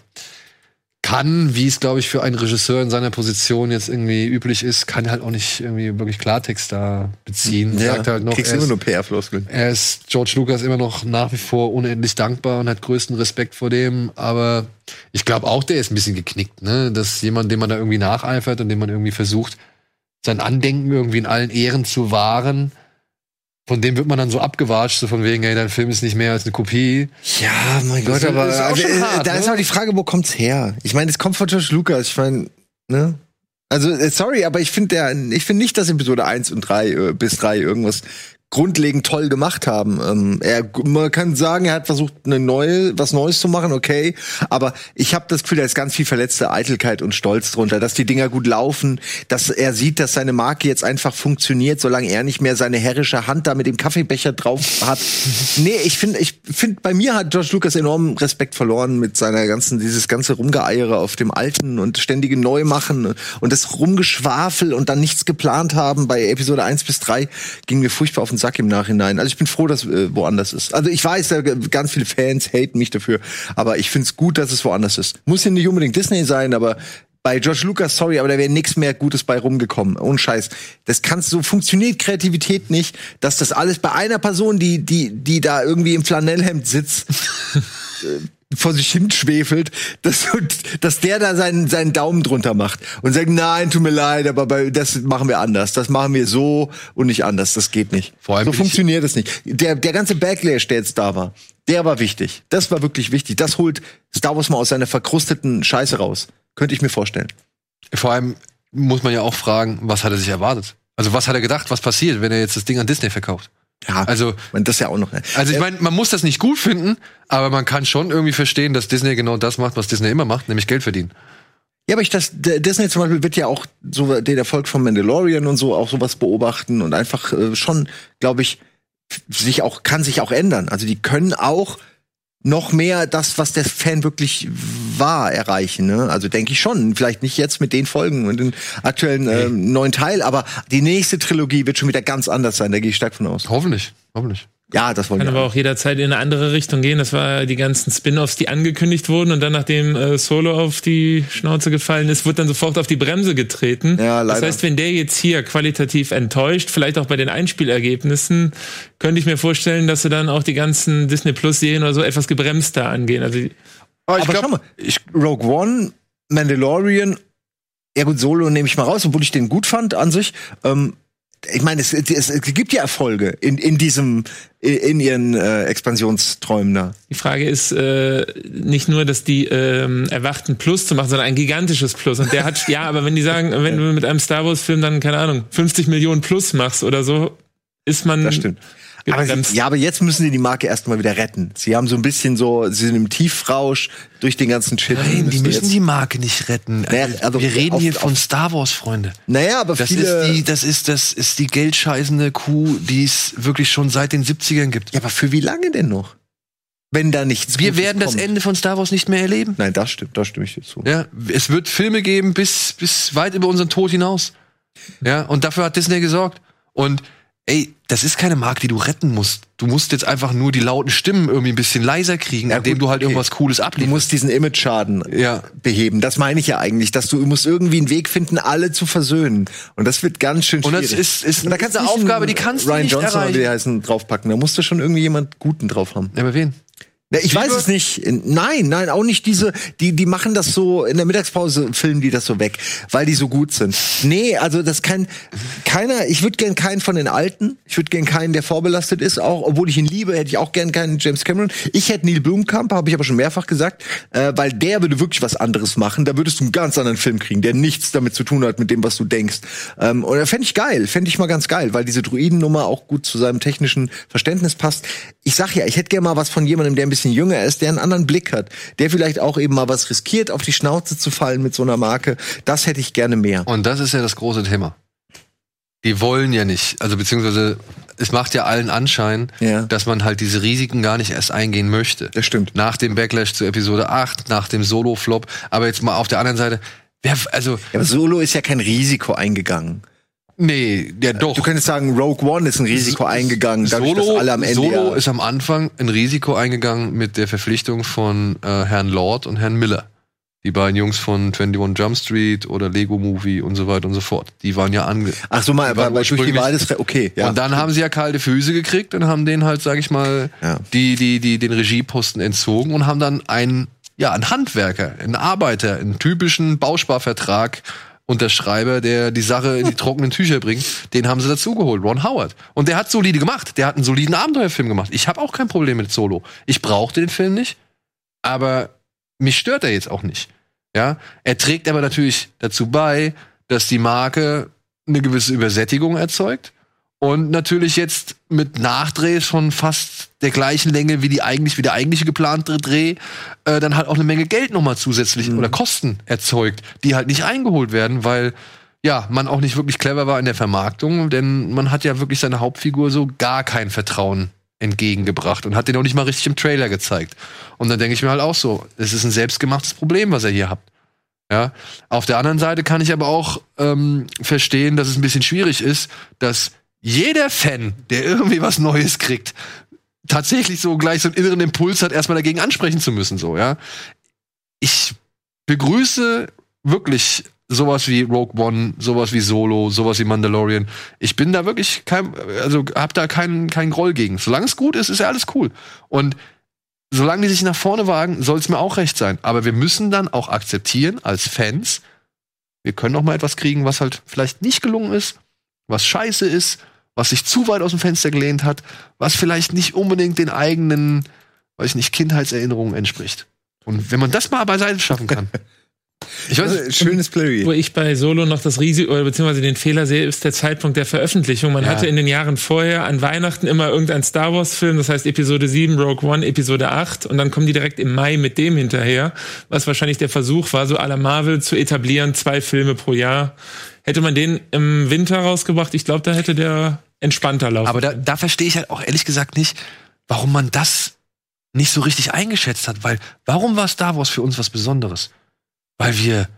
kann, wie es glaube ich für einen Regisseur in seiner Position jetzt irgendwie üblich ist, kann halt auch nicht irgendwie wirklich Klartext da beziehen. Sagt halt noch, kriegst er immer ist, nur PR-Floskeln. er ist George Lucas immer noch nach wie vor unendlich dankbar und hat größten Respekt vor dem, aber ich glaube auch, der ist ein bisschen geknickt, ne? Dass jemand, dem man da irgendwie nacheifert und dem man irgendwie versucht, sein Andenken irgendwie in allen Ehren zu wahren, von dem wird man dann so abgewatscht, so von wegen, ey, dein Film ist nicht mehr als eine Kopie. Ja, mein Gott, aber ist also, hart, da ne? ist auch die Frage, wo kommt's her? Ich meine, es kommt von George Lucas. Ich meine, ne? Also, äh, sorry, aber ich finde der, ich finde nicht, dass Episode 1 und 3 äh, bis 3 irgendwas grundlegend toll gemacht haben. Ähm, er, man kann sagen, er hat versucht, eine neue, was Neues zu machen, okay. Aber ich habe das Gefühl, da ist ganz viel verletzte Eitelkeit und Stolz drunter, dass die Dinger gut laufen, dass er sieht, dass seine Marke jetzt einfach funktioniert, solange er nicht mehr seine herrische Hand da mit dem Kaffeebecher drauf hat. *laughs* nee, ich finde, ich finde, bei mir hat George Lucas enormen Respekt verloren mit seiner ganzen, dieses ganze Rumgeeiere auf dem Alten und ständige Neumachen und das Rumgeschwafel und dann nichts geplant haben. Bei Episode 1 bis 3 ging mir furchtbar auf den Sack im Nachhinein. Also ich bin froh, dass äh, woanders ist. Also ich weiß, ganz viele Fans haten mich dafür, aber ich finde es gut, dass es woanders ist. Muss ja nicht unbedingt Disney sein, aber bei George Lucas, sorry, aber da wäre nichts mehr Gutes bei rumgekommen. Ohne Scheiß. Das kannst so funktioniert Kreativität nicht, dass das alles bei einer Person, die die die da irgendwie im Flanellhemd sitzt, *laughs* äh, vor sich hin schwefelt, dass, dass der da seinen, seinen Daumen drunter macht und sagt, nein, tut mir leid, aber bei, das machen wir anders. Das machen wir so und nicht anders. Das geht nicht. Vor allem so funktioniert es nicht. Der, der ganze Backlash, der jetzt da war, der war wichtig. Das war wirklich wichtig. Das holt Star Wars mal aus seiner verkrusteten Scheiße raus. Könnte ich mir vorstellen. Vor allem muss man ja auch fragen, was hat er sich erwartet? Also was hat er gedacht, was passiert, wenn er jetzt das Ding an Disney verkauft? Ja, Also, man, das ja auch noch. also ich meine, man muss das nicht gut finden, aber man kann schon irgendwie verstehen, dass Disney genau das macht, was Disney immer macht, nämlich Geld verdienen. Ja, aber ich das Disney zum Beispiel wird ja auch so den Erfolg von Mandalorian und so auch sowas beobachten und einfach äh, schon, glaube ich, sich auch kann sich auch ändern. Also die können auch noch mehr das, was der Fan wirklich war, erreichen. Ne? Also denke ich schon. Vielleicht nicht jetzt mit den Folgen und den aktuellen ähm, neuen Teil, aber die nächste Trilogie wird schon wieder ganz anders sein. Da gehe ich stark von aus. Hoffentlich, hoffentlich. Ja, das wollen Kann wir. aber auch jederzeit in eine andere Richtung gehen. Das war die ganzen Spin-offs, die angekündigt wurden und dann, nachdem äh, Solo auf die Schnauze gefallen ist, wird dann sofort auf die Bremse getreten. Ja, leider. Das heißt, wenn der jetzt hier qualitativ enttäuscht, vielleicht auch bei den Einspielergebnissen, könnte ich mir vorstellen, dass sie dann auch die ganzen Disney Plus Serien oder so etwas gebremster angehen. Also die- Aber ich aber schau glaube, mal, Rogue One, Mandalorian, ja gut, Solo nehme ich mal raus, obwohl ich den gut fand an sich. Ähm, ich meine, es, es, es gibt ja Erfolge in, in diesem, in ihren äh, Expansionsträumen da. Die Frage ist äh, nicht nur, dass die ähm, erwachten Plus zu machen, sondern ein gigantisches Plus. Und der hat, *laughs* ja, aber wenn die sagen, wenn du mit einem Star Wars-Film dann, keine Ahnung, 50 Millionen Plus machst oder so, ist man Das stimmt. Aber gebremst. sie, ja, aber jetzt müssen sie die Marke erstmal wieder retten. Sie haben so ein bisschen so, sie sind im Tiefrausch durch den ganzen Shit. nein, die müssen die Marke nicht retten. Naja, also wir reden auf- hier von Star Wars, Freunde. Naja, aber Das viele. ist die, das ist, das ist die geldscheißende Kuh, die es wirklich schon seit den 70ern gibt. ja, aber für wie lange denn noch? Wenn da nichts Wir Gutes werden das kommt. Ende von Star Wars nicht mehr erleben. Nein, das stimmt, da stimme ich dir zu. Ja, es wird Filme geben bis, bis weit über unseren Tod hinaus. Ja, und dafür hat Disney gesorgt. Und ey, das ist keine Marke, die du retten musst. Du musst jetzt einfach nur die lauten Stimmen irgendwie ein bisschen leiser kriegen, Ja, indem gut, du halt okay. irgendwas Cooles Du ablieferst. musst diesen Image-Schaden Ja. beheben. Das meine ich ja eigentlich, dass du musst irgendwie einen Weg finden, alle zu versöhnen. Und das wird ganz schön Und schwierig. das ist- ist Und da kannst du Aufgabe, die kannst du Ryan nicht Johnson oder wie erreichen. die heißen draufpacken. Da musst du schon irgendwie jemand Guten drauf haben. Ja, aber wen? Ja, ich weiß es nicht. Nein, nein, auch nicht diese, die, die machen das so, in der Mittagspause filmen die das so weg, weil die so gut sind. Nee, also das kann keiner, ich würde gern keinen von den Alten, ich würde gern keinen, der vorbelastet ist, auch, obwohl ich ihn liebe, hätte ich auch gern keinen James Cameron. Ich hätte Neil Blomkamp, habe ich aber schon mehrfach gesagt, äh, weil der würde wirklich was anderes machen, da würdest du einen ganz anderen Film kriegen, der nichts damit zu tun hat, mit dem, was du denkst. Ähm, und da fände ich geil, fände ich mal ganz geil, weil diese Druidennummer auch gut zu seinem technischen Verständnis passt. Ich sag ja, ich hätte gerne mal was von jemandem, der ein bisschen jünger ist, der einen anderen Blick hat, der vielleicht auch eben mal was riskiert, auf die Schnauze zu fallen mit so einer Marke. Das hätte ich gerne mehr. Und das ist ja das große Thema. Die wollen ja nicht, also beziehungsweise es macht ja allen Anschein, Ja. dass man halt diese Risiken gar nicht erst eingehen möchte. Das stimmt. Nach dem Backlash zu Episode 8, nach dem Solo-Flop. Aber jetzt mal auf der anderen Seite, wer, also, Ja, aber Solo ist ja kein Risiko eingegangen. Nee, ja doch. Du könntest sagen, Rogue One ist ein Risiko eingegangen, dadurch, dass Solo, alle am Ende Solo ist am Anfang ein Risiko eingegangen mit der Verpflichtung von äh, Herrn Lord und Herrn Miller. Die beiden Jungs von 21 Jump Street oder Lego Movie und so weiter und so fort. Die waren ja ange Ach so mal, aber durch die Wahl des okay, ja. Und dann haben sie ja kalte Füße gekriegt und haben denen halt, sag ich mal, Ja. die, die, die, den Regieposten entzogen und haben dann einen, ja, einen Handwerker, einen Arbeiter, einen typischen Bausparvertrag Unterschreiber, der die Sache in die trockenen Tücher bringt, den haben sie dazugeholt, Ron Howard. Und der hat solide gemacht. Der hat einen soliden Abenteuerfilm gemacht. Ich habe auch kein Problem mit Solo. Ich brauchte den Film nicht, aber mich stört er jetzt auch nicht. Ja, er trägt aber natürlich dazu bei, dass die Marke eine gewisse Übersättigung erzeugt und natürlich jetzt mit Nachdrehs von fast der gleichen Länge wie die eigentlich wie der eigentliche geplante Dreh äh, dann halt auch eine Menge Geld nochmal zusätzlich oder Kosten erzeugt, die halt nicht eingeholt werden, weil ja man auch nicht wirklich clever war in der Vermarktung, denn man hat ja wirklich seiner Hauptfigur so gar kein Vertrauen entgegengebracht und hat den auch nicht mal richtig im Trailer gezeigt. Und dann denke ich mir halt auch so, es ist ein selbstgemachtes Problem, was er hier hat. Ja, auf der anderen Seite kann ich aber auch ähm, verstehen, dass es ein bisschen schwierig ist, dass jeder Fan, der irgendwie was Neues kriegt, tatsächlich so gleich so einen inneren Impuls hat, erstmal dagegen ansprechen zu müssen, so, ja. Ich begrüße wirklich sowas wie Rogue One, sowas wie Solo, sowas wie Mandalorian. Ich bin da wirklich kein, also hab da keinen keinen Groll gegen. Solange es gut ist, ist ja alles cool. Und solange die sich nach vorne wagen, soll es mir auch recht sein. Aber wir müssen dann auch akzeptieren als Fans, wir können auch mal etwas kriegen, was halt vielleicht nicht gelungen ist, was scheiße ist, was sich zu weit aus dem Fenster gelehnt hat, was vielleicht nicht unbedingt den eigenen, weiß ich nicht, Kindheitserinnerungen entspricht. Und wenn man das mal beiseite schaffen kann. *laughs* Ich weiß Also, schönes Plädoyer. Wo ich bei Solo noch das Risiko oder beziehungsweise den Fehler sehe, ist der Zeitpunkt der Veröffentlichung. Man Ja. hatte in den Jahren vorher an Weihnachten immer irgendein Star Wars Film, das heißt Episode 7, Rogue One, Episode 8 und dann kommen die direkt im Mai mit dem hinterher, was wahrscheinlich der Versuch war, so à la Marvel zu etablieren, zwei Filme pro Jahr. Hätte man den im Winter rausgebracht, ich glaube, da hätte der entspannter laufen. Aber da, da verstehe ich halt auch ehrlich gesagt nicht, warum man das nicht so richtig eingeschätzt hat, weil warum war Star Wars für uns was Besonderes? Weil wir,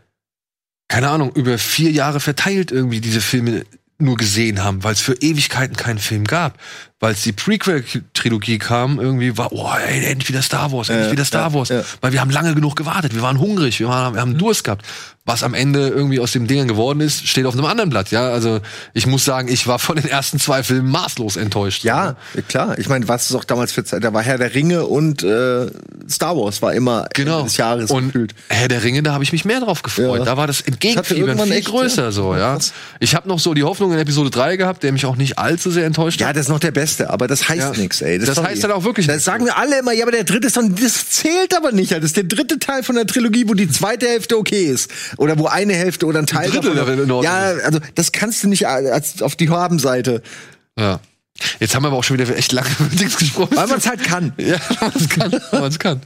keine Ahnung, über vier Jahre verteilt irgendwie diese Filme nur gesehen haben, weil es für Ewigkeiten keinen Film gab. Weil es die Prequel-Trilogie kam, irgendwie war, oh, ey, endlich wieder Star Wars, endlich Ja, wieder Star ja, Wars. ja. Weil wir haben lange genug gewartet, wir waren hungrig, wir, waren, wir haben Durst gehabt. Was am Ende irgendwie aus dem Ding geworden ist, steht auf einem anderen Blatt, ja. Also ich muss sagen, ich war von den ersten zwei Filmen maßlos enttäuscht. Ja, klar. Ich meine, was ist auch damals für Zeit? Da war Herr der Ringe und äh, Star Wars war immer Genau. Ende des Jahres und gefühlt. Herr der Ringe, da habe ich mich mehr drauf gefreut. Ja. Da war das Entgegenfiebern viel echt, größer ja. so, ja. Ich habe noch so die Hoffnung in Episode 3 gehabt, der mich auch nicht allzu sehr enttäuscht Ja, hat. das ist noch der Beste, aber das heißt Ja. nichts, ey. Das sorry. heißt dann auch wirklich Das sagen wir alle immer, ja, aber der dritte ist dann, das zählt aber nicht. Das ist der dritte Teil von der Trilogie, wo die zweite Hälfte okay ist. Oder wo eine Hälfte oder ein Teil Drittel davon. in Ordnung Ja, also das kannst du nicht als auf die Habenseite. Ja. Jetzt haben wir aber auch schon wieder echt lange *laughs* über Dings gesprochen. Weil man es halt kann. *laughs* Ja, man es kann, man es kann.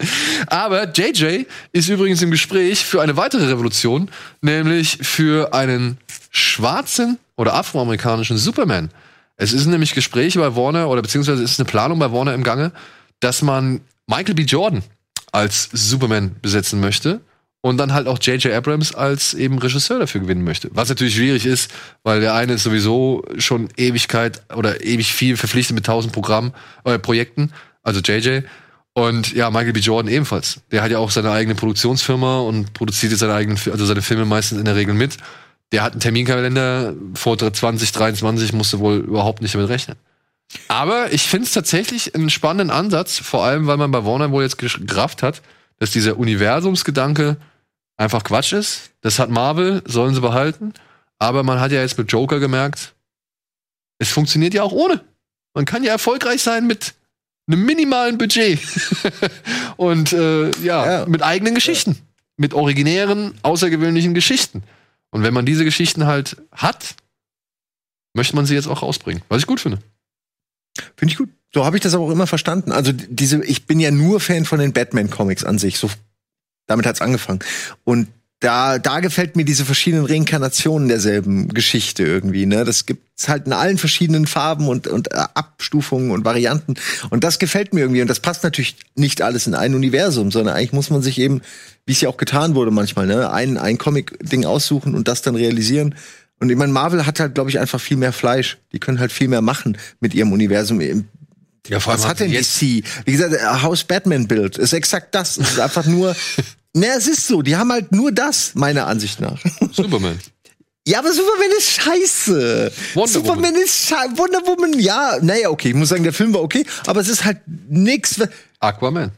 Aber JJ ist übrigens im Gespräch für eine weitere Revolution, nämlich für einen schwarzen oder afroamerikanischen Superman. Es ist nämlich Gespräche bei Warner oder beziehungsweise es ist eine Planung bei Warner im Gange, dass man Michael B. Jordan als Superman besetzen möchte und dann halt auch J.J. Abrams als eben Regisseur dafür gewinnen möchte. Was natürlich schwierig ist, weil der eine ist sowieso schon Ewigkeit oder ewig viel verpflichtet mit tausend Programmen, äh, Projekten, also J.J. Und ja, Michael B. Jordan ebenfalls. Der hat ja auch seine eigene Produktionsfirma und produziert jetzt seine eigenen, also seine Filme meistens in der Regel mit. Der hat einen Terminkalender vor 2023, musste wohl überhaupt nicht damit rechnen. Aber ich finde es tatsächlich einen spannenden Ansatz, vor allem, weil man bei Warner wohl jetzt gerafft hat, dass dieser Universumsgedanke einfach Quatsch ist. Das hat Marvel, sollen sie behalten. Aber man hat ja jetzt mit Joker gemerkt, es funktioniert ja auch ohne. Man kann ja erfolgreich sein mit einem minimalen Budget. *laughs* Und äh, ja, Ja. mit eigenen Geschichten. Mit originären, außergewöhnlichen Geschichten. Und wenn man diese Geschichten halt hat, möchte man sie jetzt auch rausbringen. Was ich gut finde. Finde ich gut. So habe ich das aber auch immer verstanden. Also diese, ich bin ja nur Fan von den Batman-Comics an sich. So, damit hat's angefangen. Und da, da gefällt mir diese verschiedenen Reinkarnationen derselben Geschichte irgendwie. Ne, das gibt's halt in allen verschiedenen Farben und und äh, Abstufungen und Varianten. Und das gefällt mir irgendwie. Und das passt natürlich nicht alles in ein Universum, sondern eigentlich muss man sich eben, wie es ja auch getan wurde manchmal, ne, ein ein Comic-Ding aussuchen und das dann realisieren. Und ich meine, Marvel hat halt, glaube ich, einfach viel mehr Fleisch. Die können halt viel mehr machen mit ihrem Universum. Ja, vor allem Was hat denn jetzt- DC? Wie gesagt, äh, Haus Batman Bild ist exakt das. Es ist einfach nur. *laughs* Ne, es ist so. Die haben halt nur das, meiner Ansicht nach. Superman. *laughs* Ja, aber Superman ist scheiße. Wonder Superman Woman. ist scheiße. Wonder Woman, ja, naja, okay. Ich muss sagen, der Film war okay, aber es ist halt nix. Aquaman.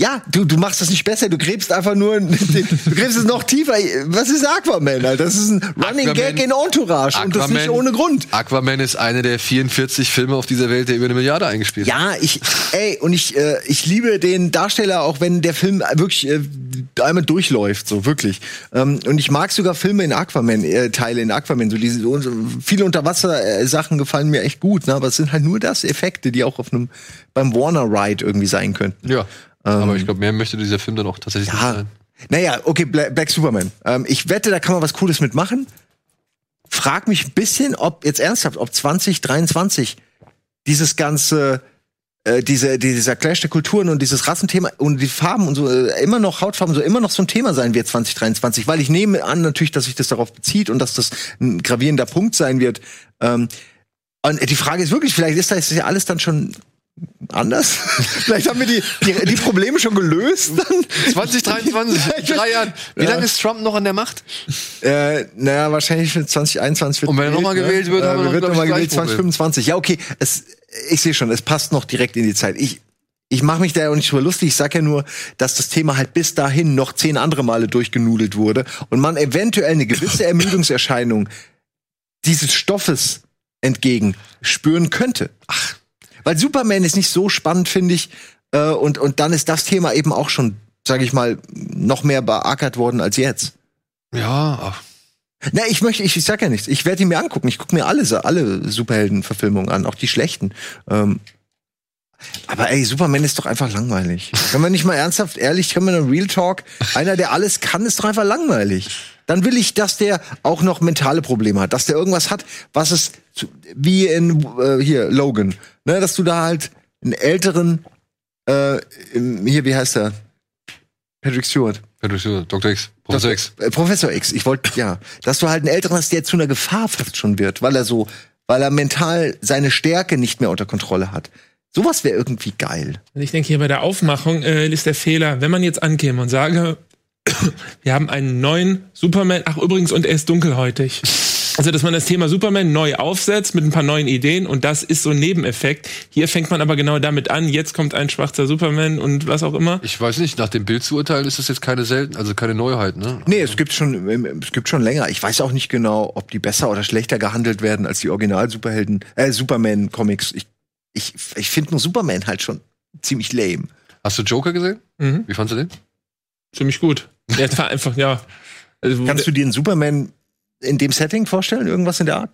Ja, du, du machst das nicht besser, du gräbst einfach nur, den, *laughs* du gräbst es noch tiefer. Was ist Aquaman, Alter? Das ist ein Running Aquaman- Gag in Entourage und das nicht ohne Grund. Aquaman ist eine der 44 Filme auf dieser Welt, der über eine Milliarde eingespielt hat. Ja, ich, ey, und ich, äh, ich liebe den Darsteller, auch wenn der Film wirklich äh, einmal durchläuft, so wirklich. Ähm, und ich mag sogar Filme in Aquaman, äh, Teile in Aquaman, so diese so, viele Unterwasser-Sachen gefallen mir echt gut, ne? aber es sind halt nur das Effekte, die auch auf einem beim Warner Ride irgendwie sein könnten. Ja. Aber ich glaube, mehr möchte dieser Film dann auch tatsächlich nicht Ja. sein. Naja, okay, Bla- Black Superman. Ähm, ich wette, da kann man was Cooles mitmachen. Frag mich ein bisschen, ob, jetzt ernsthaft, ob 2023 dieses ganze, äh, diese, dieser Clash der Kulturen und dieses Rassenthema und die Farben und so, äh, immer noch, Hautfarben so, immer noch so ein Thema sein wird 2023, weil ich nehme an natürlich, dass sich das darauf bezieht und dass das ein gravierender Punkt sein wird. Ähm, und die Frage ist wirklich, vielleicht ist das ja alles dann schon anders. *laughs* vielleicht haben wir die, die, die Probleme schon gelöst dann. 2023, *laughs* in drei Jahren. Wie Ja. lange ist Trump noch an der Macht? Äh, naja, wahrscheinlich für 2021 wird Und wenn er noch mal gewählt wird, haben wir äh, wird glaub noch ich, mal gewählt gleich Problem. 2025. Ja, okay, es, ich sehe schon, es passt noch direkt in die Zeit. Ich ich mache mich da ja auch nicht drüber lustig. Ich sag ja nur, dass das Thema halt bis dahin noch zehn andere Male durchgenudelt wurde und man eventuell eine gewisse *laughs* Ermüdungserscheinung dieses Stoffes entgegen spüren könnte. Ach, weil Superman ist nicht so spannend, finde ich. Äh, und, und dann ist das Thema eben auch schon, sage ich mal, noch mehr beackert worden als jetzt. Ja, ach. Na, ich möchte, ich, ich sag ja nichts. Ich werde ihn mir angucken. Ich gucke mir alle, alle Superhelden-Verfilmungen an, auch die schlechten. Ähm, aber ey, Superman ist doch einfach langweilig. *laughs* Kann man nicht mal ernsthaft, ehrlich, kann man einen Real Talk, einer, der alles kann, ist doch einfach langweilig. Dann will ich, dass der auch noch mentale Probleme hat, dass der irgendwas hat, was es, wie in, äh, hier, Logan, ne, dass du da halt einen älteren, Äh, hier, wie heißt er? Patrick Stewart. Patrick Stewart, Dr. X, Professor X. Äh, Professor X. Ich wollte, ja, dass du halt einen Älteren hast, der zu einer Gefahr fast schon wird, weil er so, weil er mental seine Stärke nicht mehr unter Kontrolle hat. Sowas wäre irgendwie geil. Ich denke, hier bei der Aufmachung äh, ist der Fehler, wenn man jetzt ankäme und sage, *coughs* wir haben einen neuen Superman, ach übrigens, und er ist dunkelhäutig. Also, dass man das Thema Superman neu aufsetzt mit ein paar neuen Ideen und das ist so ein Nebeneffekt. Hier fängt man aber genau damit an, jetzt kommt ein schwarzer Superman und was auch immer. Ich weiß nicht, nach dem Bild zu urteilen ist das jetzt keine selten, also keine Neuheit, ne? Nee, es gibt schon, ähm, es gibt schon länger. Ich weiß auch nicht genau, ob die besser oder schlechter gehandelt werden als die Original-Superhelden, äh, Superman-Comics. Ich, ich, ich finde nur Superman halt schon ziemlich lame. Hast du Joker gesehen? Mhm. Wie fandst du den? Ziemlich gut. Der war *laughs* einfach, ja. Also, Kannst du dir einen Superman in dem Setting vorstellen? Irgendwas in der Art?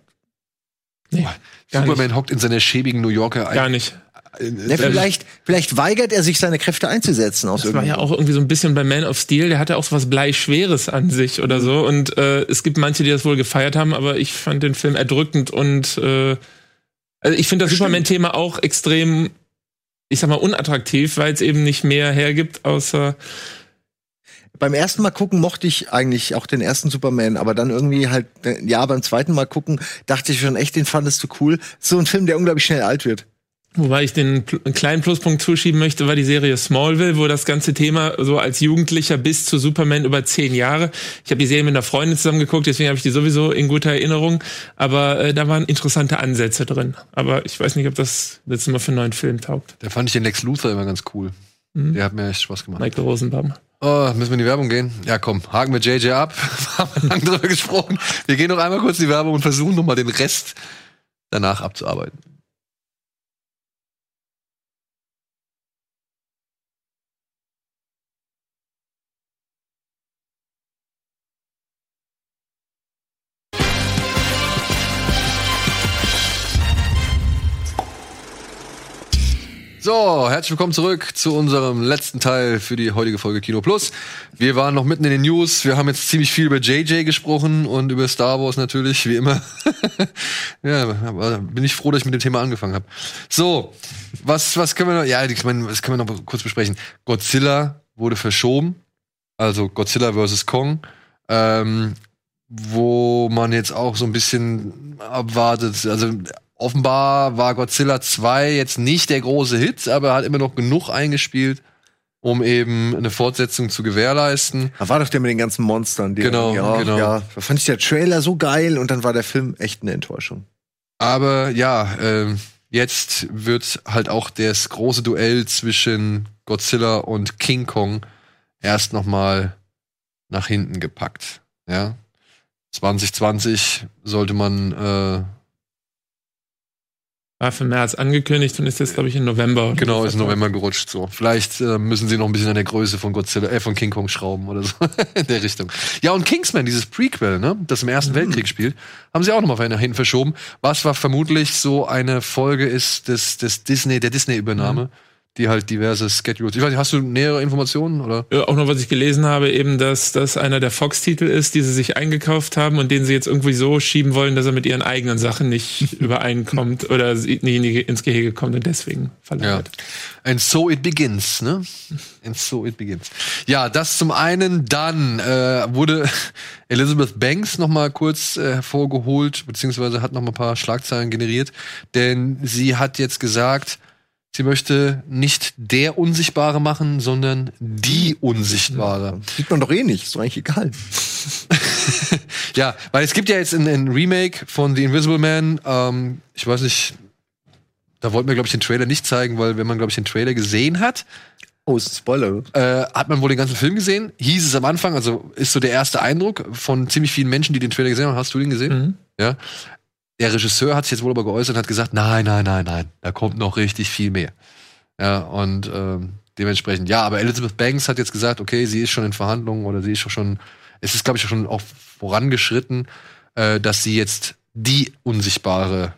nee, Superman nicht. hockt in seiner schäbigen New Yorker Gar nicht. Ein, Ne, vielleicht, vielleicht weigert er sich, seine Kräfte einzusetzen aus Das war ja auch irgendwie so ein bisschen bei Man of Steel, der hatte auch so was Bleischweres an sich oder so. Und äh, es gibt manche, die das wohl gefeiert haben, aber ich fand den Film erdrückend und äh, also ich finde das Superman-Thema auch extrem, ich sag mal, unattraktiv, weil es eben nicht mehr hergibt, außer Beim ersten Mal gucken mochte ich eigentlich auch den ersten Superman, aber dann irgendwie halt, ja, beim zweiten Mal gucken dachte ich schon echt, den fandest du cool. So ein Film, der unglaublich schnell alt wird. Wobei ich den kleinen Pluspunkt zuschieben möchte, war die Serie Smallville, wo das ganze Thema so als Jugendlicher bis zu Superman über zehn Jahre. Ich habe die Serie mit einer Freundin zusammen geguckt, deswegen habe ich die sowieso in guter Erinnerung. Aber äh, da waren interessante Ansätze drin. Aber ich weiß nicht, ob das letztes Mal für einen neuen Film taugt. Da fand ich den Lex Luthor immer ganz cool. Mhm. Der hat mir echt Spaß gemacht. Michael Rosenbaum. Oh, müssen wir in die Werbung gehen? Ja, komm, haken wir JJ ab. *laughs* Haben wir lange drüber gesprochen. Wir gehen noch einmal kurz in die Werbung und versuchen noch mal den Rest danach abzuarbeiten. So, herzlich willkommen zurück zu unserem letzten Teil für die heutige Folge Kino Plus. Wir waren noch mitten in den News. Wir haben jetzt ziemlich viel über JJ gesprochen und über Star Wars natürlich, wie immer. *laughs* ja, bin ich froh, dass ich mit dem Thema angefangen habe. So, was, was können wir noch, ja, ich meine, das können wir noch kurz besprechen. Godzilla wurde verschoben. Also Godzilla vs. Kong. Ähm, wo man jetzt auch so ein bisschen abwartet. Also offenbar war Godzilla 2 jetzt nicht der große Hit, aber er hat immer noch genug eingespielt, um eben eine Fortsetzung zu gewährleisten. Da war doch der mit den ganzen Monstern. Die Genau, ja, genau. Ja, da fand ich der Trailer so geil und dann war der Film echt eine Enttäuschung. Aber ja, ähm, jetzt wird halt auch das große Duell zwischen Godzilla und King Kong erst noch mal nach hinten gepackt. Ja, 2020 sollte man äh, War für März angekündigt und ist jetzt, glaube ich, in November. Genau, ist November gerutscht so. Vielleicht äh, müssen sie noch ein bisschen an der Größe von Godzilla, äh, von King Kong schrauben oder so *laughs* in der Richtung. Ja, und Kingsman, dieses Prequel, ne, das im Ersten Weltkrieg spielt, haben sie auch noch mal nach hinten verschoben, was war vermutlich so eine Folge ist des, des Disney, der Disney-Übernahme, die halt diverse Schedules. Ich weiß nicht, hast du nähere Informationen oder? Ja, auch noch, was ich gelesen habe, eben, dass das einer der Fox-Titel ist, die sie sich eingekauft haben und den sie jetzt irgendwie so schieben wollen, dass er mit ihren eigenen Sachen nicht *laughs* übereinkommt oder sie nicht in die- ins Gehege kommt und deswegen Ja. verlagert. And so it begins, ne? And so it begins. Ja, das zum einen. Dann äh, wurde *laughs* Elizabeth Banks noch mal kurz äh, hervorgeholt, beziehungsweise hat noch mal ein paar Schlagzeilen generiert, denn sie hat jetzt gesagt, sie möchte nicht der Unsichtbare machen, sondern die Unsichtbare. Sieht man doch eh nicht, ist doch eigentlich egal. *laughs* Ja, weil es gibt ja jetzt ein, Remake von The Invisible Man. Ähm, ich weiß nicht, da wollten wir, glaube ich, den Trailer nicht zeigen, weil wenn man, glaube ich, den Trailer gesehen hat, Oh, ist ein Spoiler. äh, hat man wohl den ganzen Film gesehen. Hieß es am Anfang, also ist so der erste Eindruck von ziemlich vielen Menschen, die den Trailer gesehen haben. Hast du den gesehen? Mhm. Ja. Der Regisseur hat sich jetzt wohl aber geäußert und hat gesagt, nein, nein, nein, nein, da kommt noch richtig viel mehr. Ja, und ähm, dementsprechend, ja, aber Elizabeth Banks hat jetzt gesagt, okay, sie ist schon in Verhandlungen oder sie ist schon, es ist, glaube ich, schon auch vorangeschritten, äh, dass sie jetzt die Unsichtbare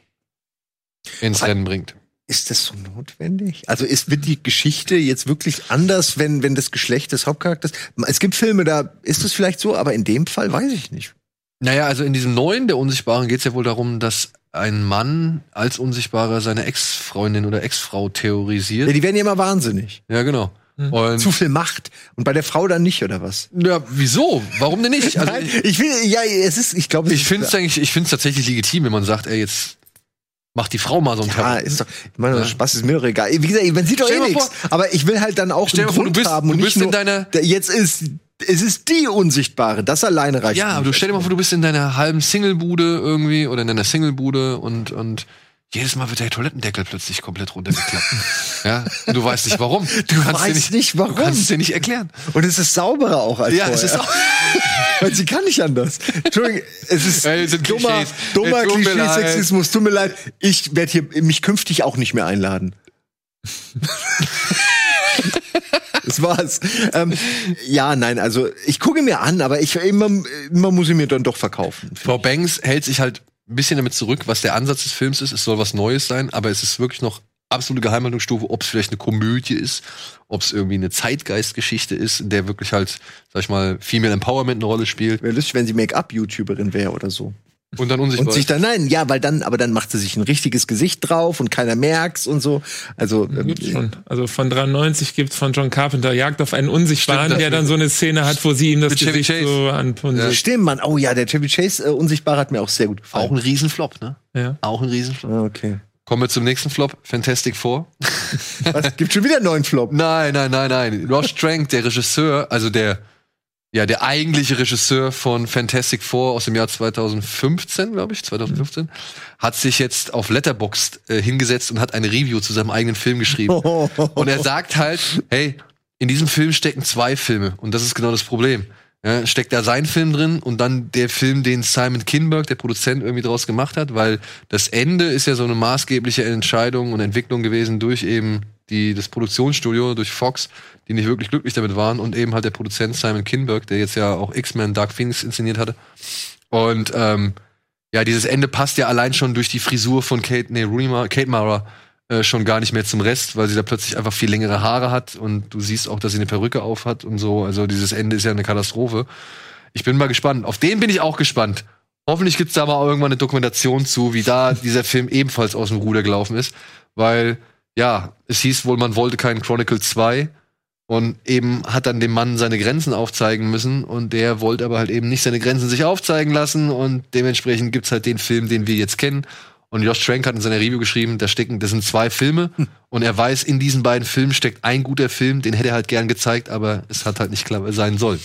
ins Rennen bringt. Ist das so notwendig? Also ist, wird die Geschichte jetzt wirklich anders, wenn, wenn das Geschlecht des Hauptcharakters. Es gibt Filme, da ist es vielleicht so, aber in dem Fall weiß ich nicht. Naja, also in diesem neuen der Unsichtbaren geht es ja wohl darum, dass ein Mann als Unsichtbarer seine Ex-Freundin oder Ex-Frau Ja, theorisiert. die werden ja immer wahnsinnig. Ja, genau. Und Zu viel Macht. Und bei der Frau dann nicht, oder was? ja, wieso? Warum denn nicht? Also Nein, ich, ich will, ja, es ist, ich glaube, es ich ist- finde es eigentlich, ich finde es tatsächlich legitim, wenn man sagt, ey, jetzt macht die Frau mal so einen Ja, Terror. ist doch, ich meine, Ja. Spaß ist mir doch egal. Wie gesagt, man sieht doch Stell eh dir mal nichts. Aber ich will halt dann auch Stell dir einen mal vor, Grund du bist- haben und du nicht bist in nur, deiner- der- jetzt ist, es ist die Unsichtbare. Das alleine reicht. Ja, aber nicht. du stell dir mal vor, du bist in deiner halben Singlebude irgendwie oder in deiner Singlebude und, und jedes Mal wird der Toilettendeckel plötzlich komplett runtergeklappt. *laughs* ja, und du weißt nicht warum. Du, kannst dir weißt nicht, warum. Du kannst es dir nicht erklären. Und es ist sauberer auch als Ja, vorher. es ist auch. *laughs* Weil sie kann nicht anders. Entschuldigung, es ist sind dummer, dummer Klischee-Sexismus. Tut mir leid. Ich werde hier mich künftig auch nicht mehr einladen. *laughs* das war's. Ähm, ja, nein, also ich gucke mir an, aber ich immer, immer muss ich mir dann doch verkaufen. Frau Banks hält sich halt ein bisschen damit zurück, was der Ansatz des Films ist. Es soll was Neues sein, aber es ist wirklich noch absolute Geheimhaltungsstufe, ob es vielleicht eine Komödie ist, ob es irgendwie eine Zeitgeistgeschichte ist, in der wirklich halt, sag ich mal, Female Empowerment eine Rolle spielt Wäre lustig, wenn sie Make-up-YouTuberin wäre oder so. Und dann unsichtbar Und sich dann, nein, ja, weil dann, aber dann macht sie sich ein richtiges Gesicht drauf und keiner merkt's und so. Also, ähm, Gibt's schon. Also von 93 gibt's von John Carpenter Jagd auf einen Unsichtbaren, Stimmt, der dann so eine Szene hat, wo sie ihm das Gesicht Chase. so anpunzt. stimmt, Mann. Oh ja, der Chevy Chase äh, Unsichtbar hat mir auch sehr gut Auch gefallen. ein Riesenflop, ne? Ja. Auch ein Riesenflop. Ah, okay. Kommen wir zum nächsten Flop, Fantastic Four. *laughs* Was? Gibt schon wieder einen neuen Flop. Nein, nein, nein, nein. Ross Trank, der Regisseur, also der, ja, der eigentliche Regisseur von Fantastic Four aus dem Jahr 2015, glaube ich, 2015, hat sich jetzt auf Letterboxd äh, hingesetzt und hat eine Review zu seinem eigenen Film geschrieben. Und er sagt halt, hey, in diesem Film stecken zwei Filme und das ist genau das Problem. Ja, steckt da sein Film drin und dann der Film, den Simon Kinberg, der Produzent, irgendwie draus gemacht hat, weil das Ende ist ja so eine maßgebliche Entscheidung und Entwicklung gewesen durch eben die, das Produktionsstudio, durch Fox, die nicht wirklich glücklich damit waren und eben halt der Produzent Simon Kinberg, der jetzt ja auch X-Men Dark Phoenix inszeniert hatte. Und ähm, ja, dieses Ende passt ja allein schon durch die Frisur von Kate, nee, Rooney Kate Mara äh, schon gar nicht mehr zum Rest, weil sie da plötzlich einfach viel längere Haare hat und du siehst auch, dass sie eine Perücke auf hat und so. Also dieses Ende ist ja eine Katastrophe. Ich bin mal gespannt. Auf den bin ich auch gespannt. Hoffentlich gibt's da mal irgendwann eine Dokumentation zu, wie da dieser Film ebenfalls aus dem Ruder gelaufen ist. Weil, ja, es hieß wohl, man wollte keinen Chronicle 2 und eben hat dann dem Mann seine Grenzen aufzeigen müssen. Und der wollte aber halt eben nicht seine Grenzen sich aufzeigen lassen. Und dementsprechend gibt's halt den Film, den wir jetzt kennen. Und Josh Trank hat in seiner Review geschrieben, da stecken, das sind zwei Filme. Und er weiß, in diesen beiden Filmen steckt ein guter Film, den hätte er halt gern gezeigt, aber es hat halt nicht klar sein sollen.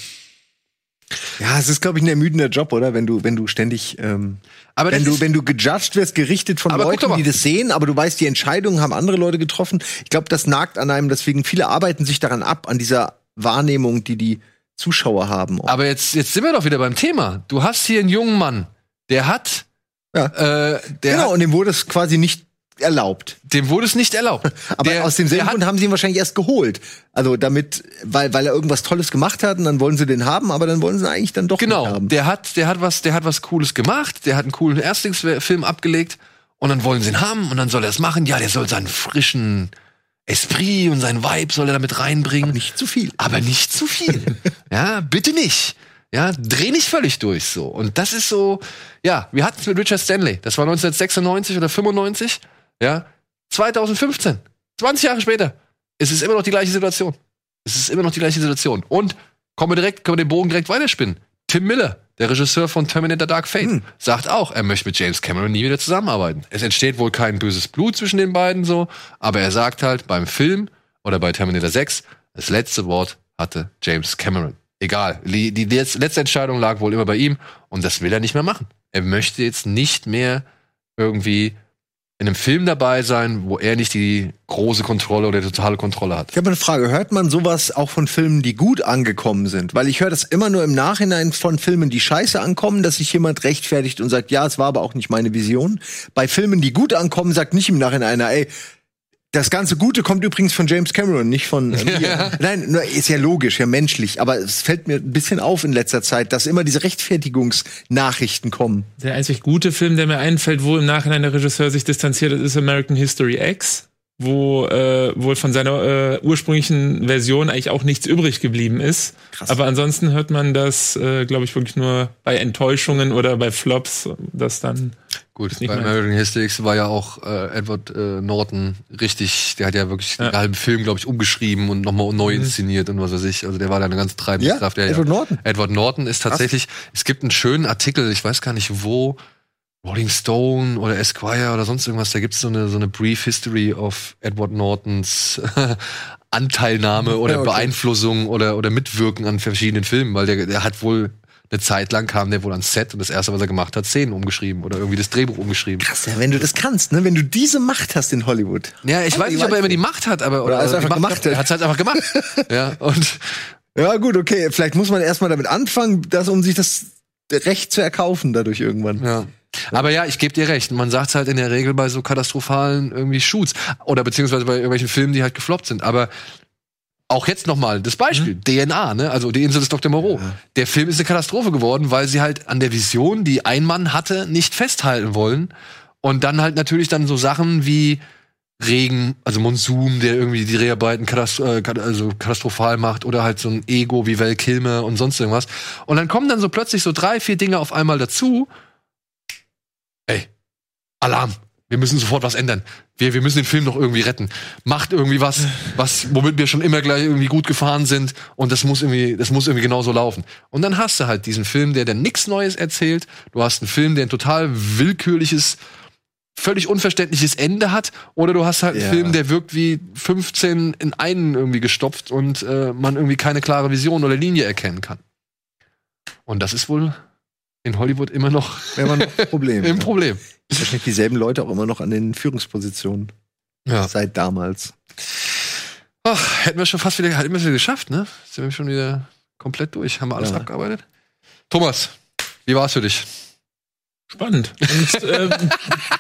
Ja, es ist, glaube ich, ein ermüdender Job, oder? Wenn du, wenn du ständig, ähm, Aber wenn du, wenn du gejudged wirst, gerichtet von Leuten, die das sehen, aber du weißt, die Entscheidungen haben andere Leute getroffen. Ich glaube, das nagt an einem, deswegen viele arbeiten sich daran ab, an dieser Wahrnehmung, die die Zuschauer haben. Aber jetzt, jetzt sind wir doch wieder beim Thema. Du hast hier einen jungen Mann, der hat, Ja. äh, der genau, hat, und dem wurde es quasi nicht erlaubt. dem wurde es nicht erlaubt. *laughs* Aber der, aus demselben Grund haben sie ihn wahrscheinlich erst geholt. Also damit, weil, weil er irgendwas Tolles gemacht hat und dann wollen sie den haben, aber dann wollen sie ihn eigentlich dann doch nicht Genau, haben. der hat, der hat was, der hat was Cooles gemacht, der hat einen coolen Erstlingsfilm abgelegt und dann wollen sie ihn haben und dann soll er es machen. Ja, der soll seinen frischen Esprit und seinen Vibe soll er damit reinbringen. Nicht zu viel. aber nicht zu viel. *laughs* ja, bitte nicht. Ja, dreh nicht völlig durch so. Und das ist so, ja, wir hatten es mit Richard Stanley. Das war 1996 oder 95. Ja, 2015. 20 Jahre später. Es ist immer noch die gleiche Situation. Es ist immer noch die gleiche Situation. Und kommen wir direkt, können wir den Bogen direkt weiterspinnen. Tim Miller, der Regisseur von Terminator Dark Fate, sagt auch, er möchte mit James Cameron nie wieder zusammenarbeiten. Es entsteht wohl kein böses Blut zwischen den beiden so, aber er sagt halt, beim Film oder bei Terminator 6, das letzte Wort hatte James Cameron. Egal, die, die letzte Entscheidung lag wohl immer bei ihm und das will er nicht mehr machen. Er möchte jetzt nicht mehr irgendwie in einem Film dabei sein, wo er nicht die große Kontrolle oder die totale Kontrolle hat. Ich habe eine Frage. Hört man sowas auch von Filmen, die gut angekommen sind? Weil ich höre das immer nur im Nachhinein von Filmen, die scheiße ankommen, dass sich jemand rechtfertigt und sagt, ja, es war aber auch nicht meine Vision. Bei Filmen, die gut ankommen, sagt nicht im Nachhinein einer, ey, das ganze Gute kommt übrigens von James Cameron, nicht von *laughs* äh, mir. Nein, ist ja logisch, ja menschlich. Aber es fällt mir ein bisschen auf in letzter Zeit, dass immer diese Rechtfertigungsnachrichten kommen. Der einzig gute Film, der mir einfällt, wo im Nachhinein der Regisseur sich distanziert hat, ist American History X, wo äh, wohl von seiner äh, ursprünglichen Version eigentlich auch nichts übrig geblieben ist. Krass. Aber ansonsten hört man das, äh, glaube ich, wirklich nur bei Enttäuschungen oder bei Flops, dass dann gut. Bei. American History war ja auch äh, Edward äh, Norton richtig, der hat ja wirklich Ja. den halben Film, glaube ich, umgeschrieben und nochmal neu Mhm. inszeniert und was weiß ich. Also der war da eine ganz treibende Ja, Kraft. Edward Norton. Edward Norton ist tatsächlich, es gibt einen schönen Artikel, ich weiß gar nicht wo, Rolling Stone oder Esquire oder sonst irgendwas, da gibt es so eine, so eine Brief History of Edward Nortons *laughs* Anteilnahme oder Ja, okay. Beeinflussung oder, oder Mitwirken an verschiedenen Filmen, weil der, der hat wohl eine Zeit lang kam der wohl ans Set und das erste, was er gemacht hat, Szenen umgeschrieben oder irgendwie das Drehbuch umgeschrieben. Krass, ja, wenn du das kannst, ne? Wenn du diese Macht hast in Hollywood. Ja, ich weiß nicht, ob er immer die Macht hat, aber Oder er es die einfach Macht gemacht hat. Er hat es halt einfach gemacht. *laughs* ja, und Ja, gut, okay. Vielleicht muss man erstmal damit anfangen, das, um sich das Recht zu erkaufen, dadurch irgendwann. Ja. Aber ja, ich gebe dir recht. Man sagt halt in der Regel bei so katastrophalen irgendwie Shoots oder beziehungsweise bei irgendwelchen Filmen, die halt gefloppt sind. Aber auch jetzt nochmal das Beispiel, DNA, ne? Also die Insel des Dr. Moreau. Der Film ist eine Katastrophe geworden, weil sie halt an der Vision, die ein Mann hatte, nicht festhalten wollen. Und dann halt natürlich dann so Sachen wie Regen, also Monsun, der irgendwie die Dreharbeiten katast äh, also katastrophal macht, oder halt so ein Ego wie Val Kilmer und sonst irgendwas. Und dann kommen dann so plötzlich so drei, vier Dinge auf einmal dazu. Ey, Alarm. Wir müssen sofort was ändern. Wir, wir müssen den Film noch irgendwie retten. Macht irgendwie was, was, womit wir schon immer gleich irgendwie gut gefahren sind. Und das muss irgendwie, das muss irgendwie genauso laufen. Und dann hast du halt diesen Film, der dann nichts Neues erzählt. Du hast einen Film, der ein total willkürliches, völlig unverständliches Ende hat. Oder du hast halt einen Ja. Film, der wirkt wie 15 in einen irgendwie gestopft und äh, man irgendwie keine klare Vision oder Linie erkennen kann. Und das ist wohl in Hollywood immer noch man noch ein Problem. *laughs* ein ja. Problem. Wahrscheinlich dieselben Leute auch immer noch an den Führungspositionen. Ja. Seit damals. Ach, hätten wir schon fast wieder, hätten wir es wieder geschafft, ne? Sind wir schon wieder komplett durch. Haben wir alles Ja. abgearbeitet? Thomas, wie war's für dich? Spannend. Und ähm,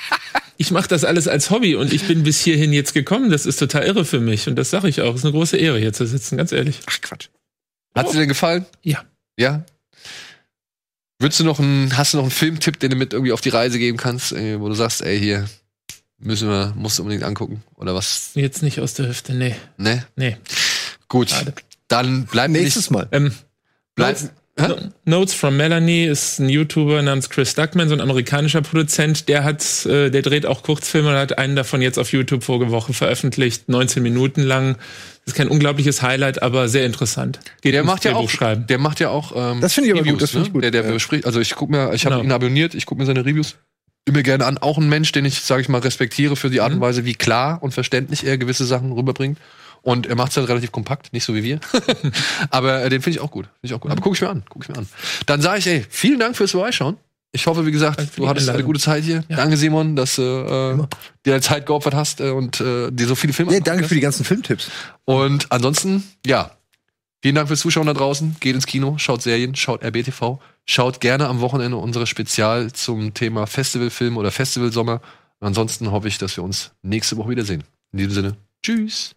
*laughs* ich mache das alles als Hobby und ich bin bis hierhin jetzt gekommen. Das ist total irre für mich und das sage ich auch. Es ist eine große Ehre, hier zu sitzen, ganz ehrlich. Ach Quatsch. Hat's dir denn gefallen? Ja. Ja? Würdest du noch einen, hast du noch einen Filmtipp, den du mit irgendwie auf die Reise geben kannst, äh, wo du sagst, ey, hier müssen wir, musst du unbedingt angucken? Oder was? Jetzt nicht aus der Hüfte, nee. Ne? Nee. Gut. Schade. Dann bleibt mir Nächstes nicht, Mal. Ähm, bleibt, Hä? No- Notes from Melanie ist ein YouTuber namens Chris Duckman, so ein amerikanischer Produzent. Der hat, äh, der dreht auch Kurzfilme und hat einen davon jetzt auf YouTube vorige Woche veröffentlicht, 19 Minuten lang. Das ist kein unglaubliches Highlight, aber sehr interessant. Geht der macht ja auch, der macht ja auch, ähm, Das finde ich aber gut, Reviews, das finde ich ne? gut. Der, der Ja. bespricht, also ich guck mir, ich habe Genau. ihn abonniert, ich gucke mir seine Reviews immer gerne an. Auch ein Mensch, den ich, sage ich mal, respektiere für die Art und Mhm. Weise, wie klar und verständlich er gewisse Sachen rüberbringt. Und er macht es halt relativ kompakt, nicht so wie wir. *laughs* Aber äh, den finde ich auch gut. Finde ich auch gut. Aber guck ich mir an, guck ich mir an. Dann sage ich, ey, vielen Dank fürs Vorbeischauen. Ich hoffe, wie gesagt, Danke du hattest eine gute Zeit hier. Ja. Danke, Simon, dass du äh, dir deine Zeit geopfert hast äh, und äh, dir so viele Filme Ja, angeguckt danke hast. für die ganzen Filmtipps. Und ansonsten, ja, vielen Dank fürs Zuschauen da draußen. Geht ins Kino, schaut Serien, schaut RBTV. Schaut gerne am Wochenende unsere Spezial zum Thema Festivalfilm oder Festivalsommer. Und ansonsten hoffe ich, dass wir uns nächste Woche wiedersehen. In diesem Sinne, tschüss.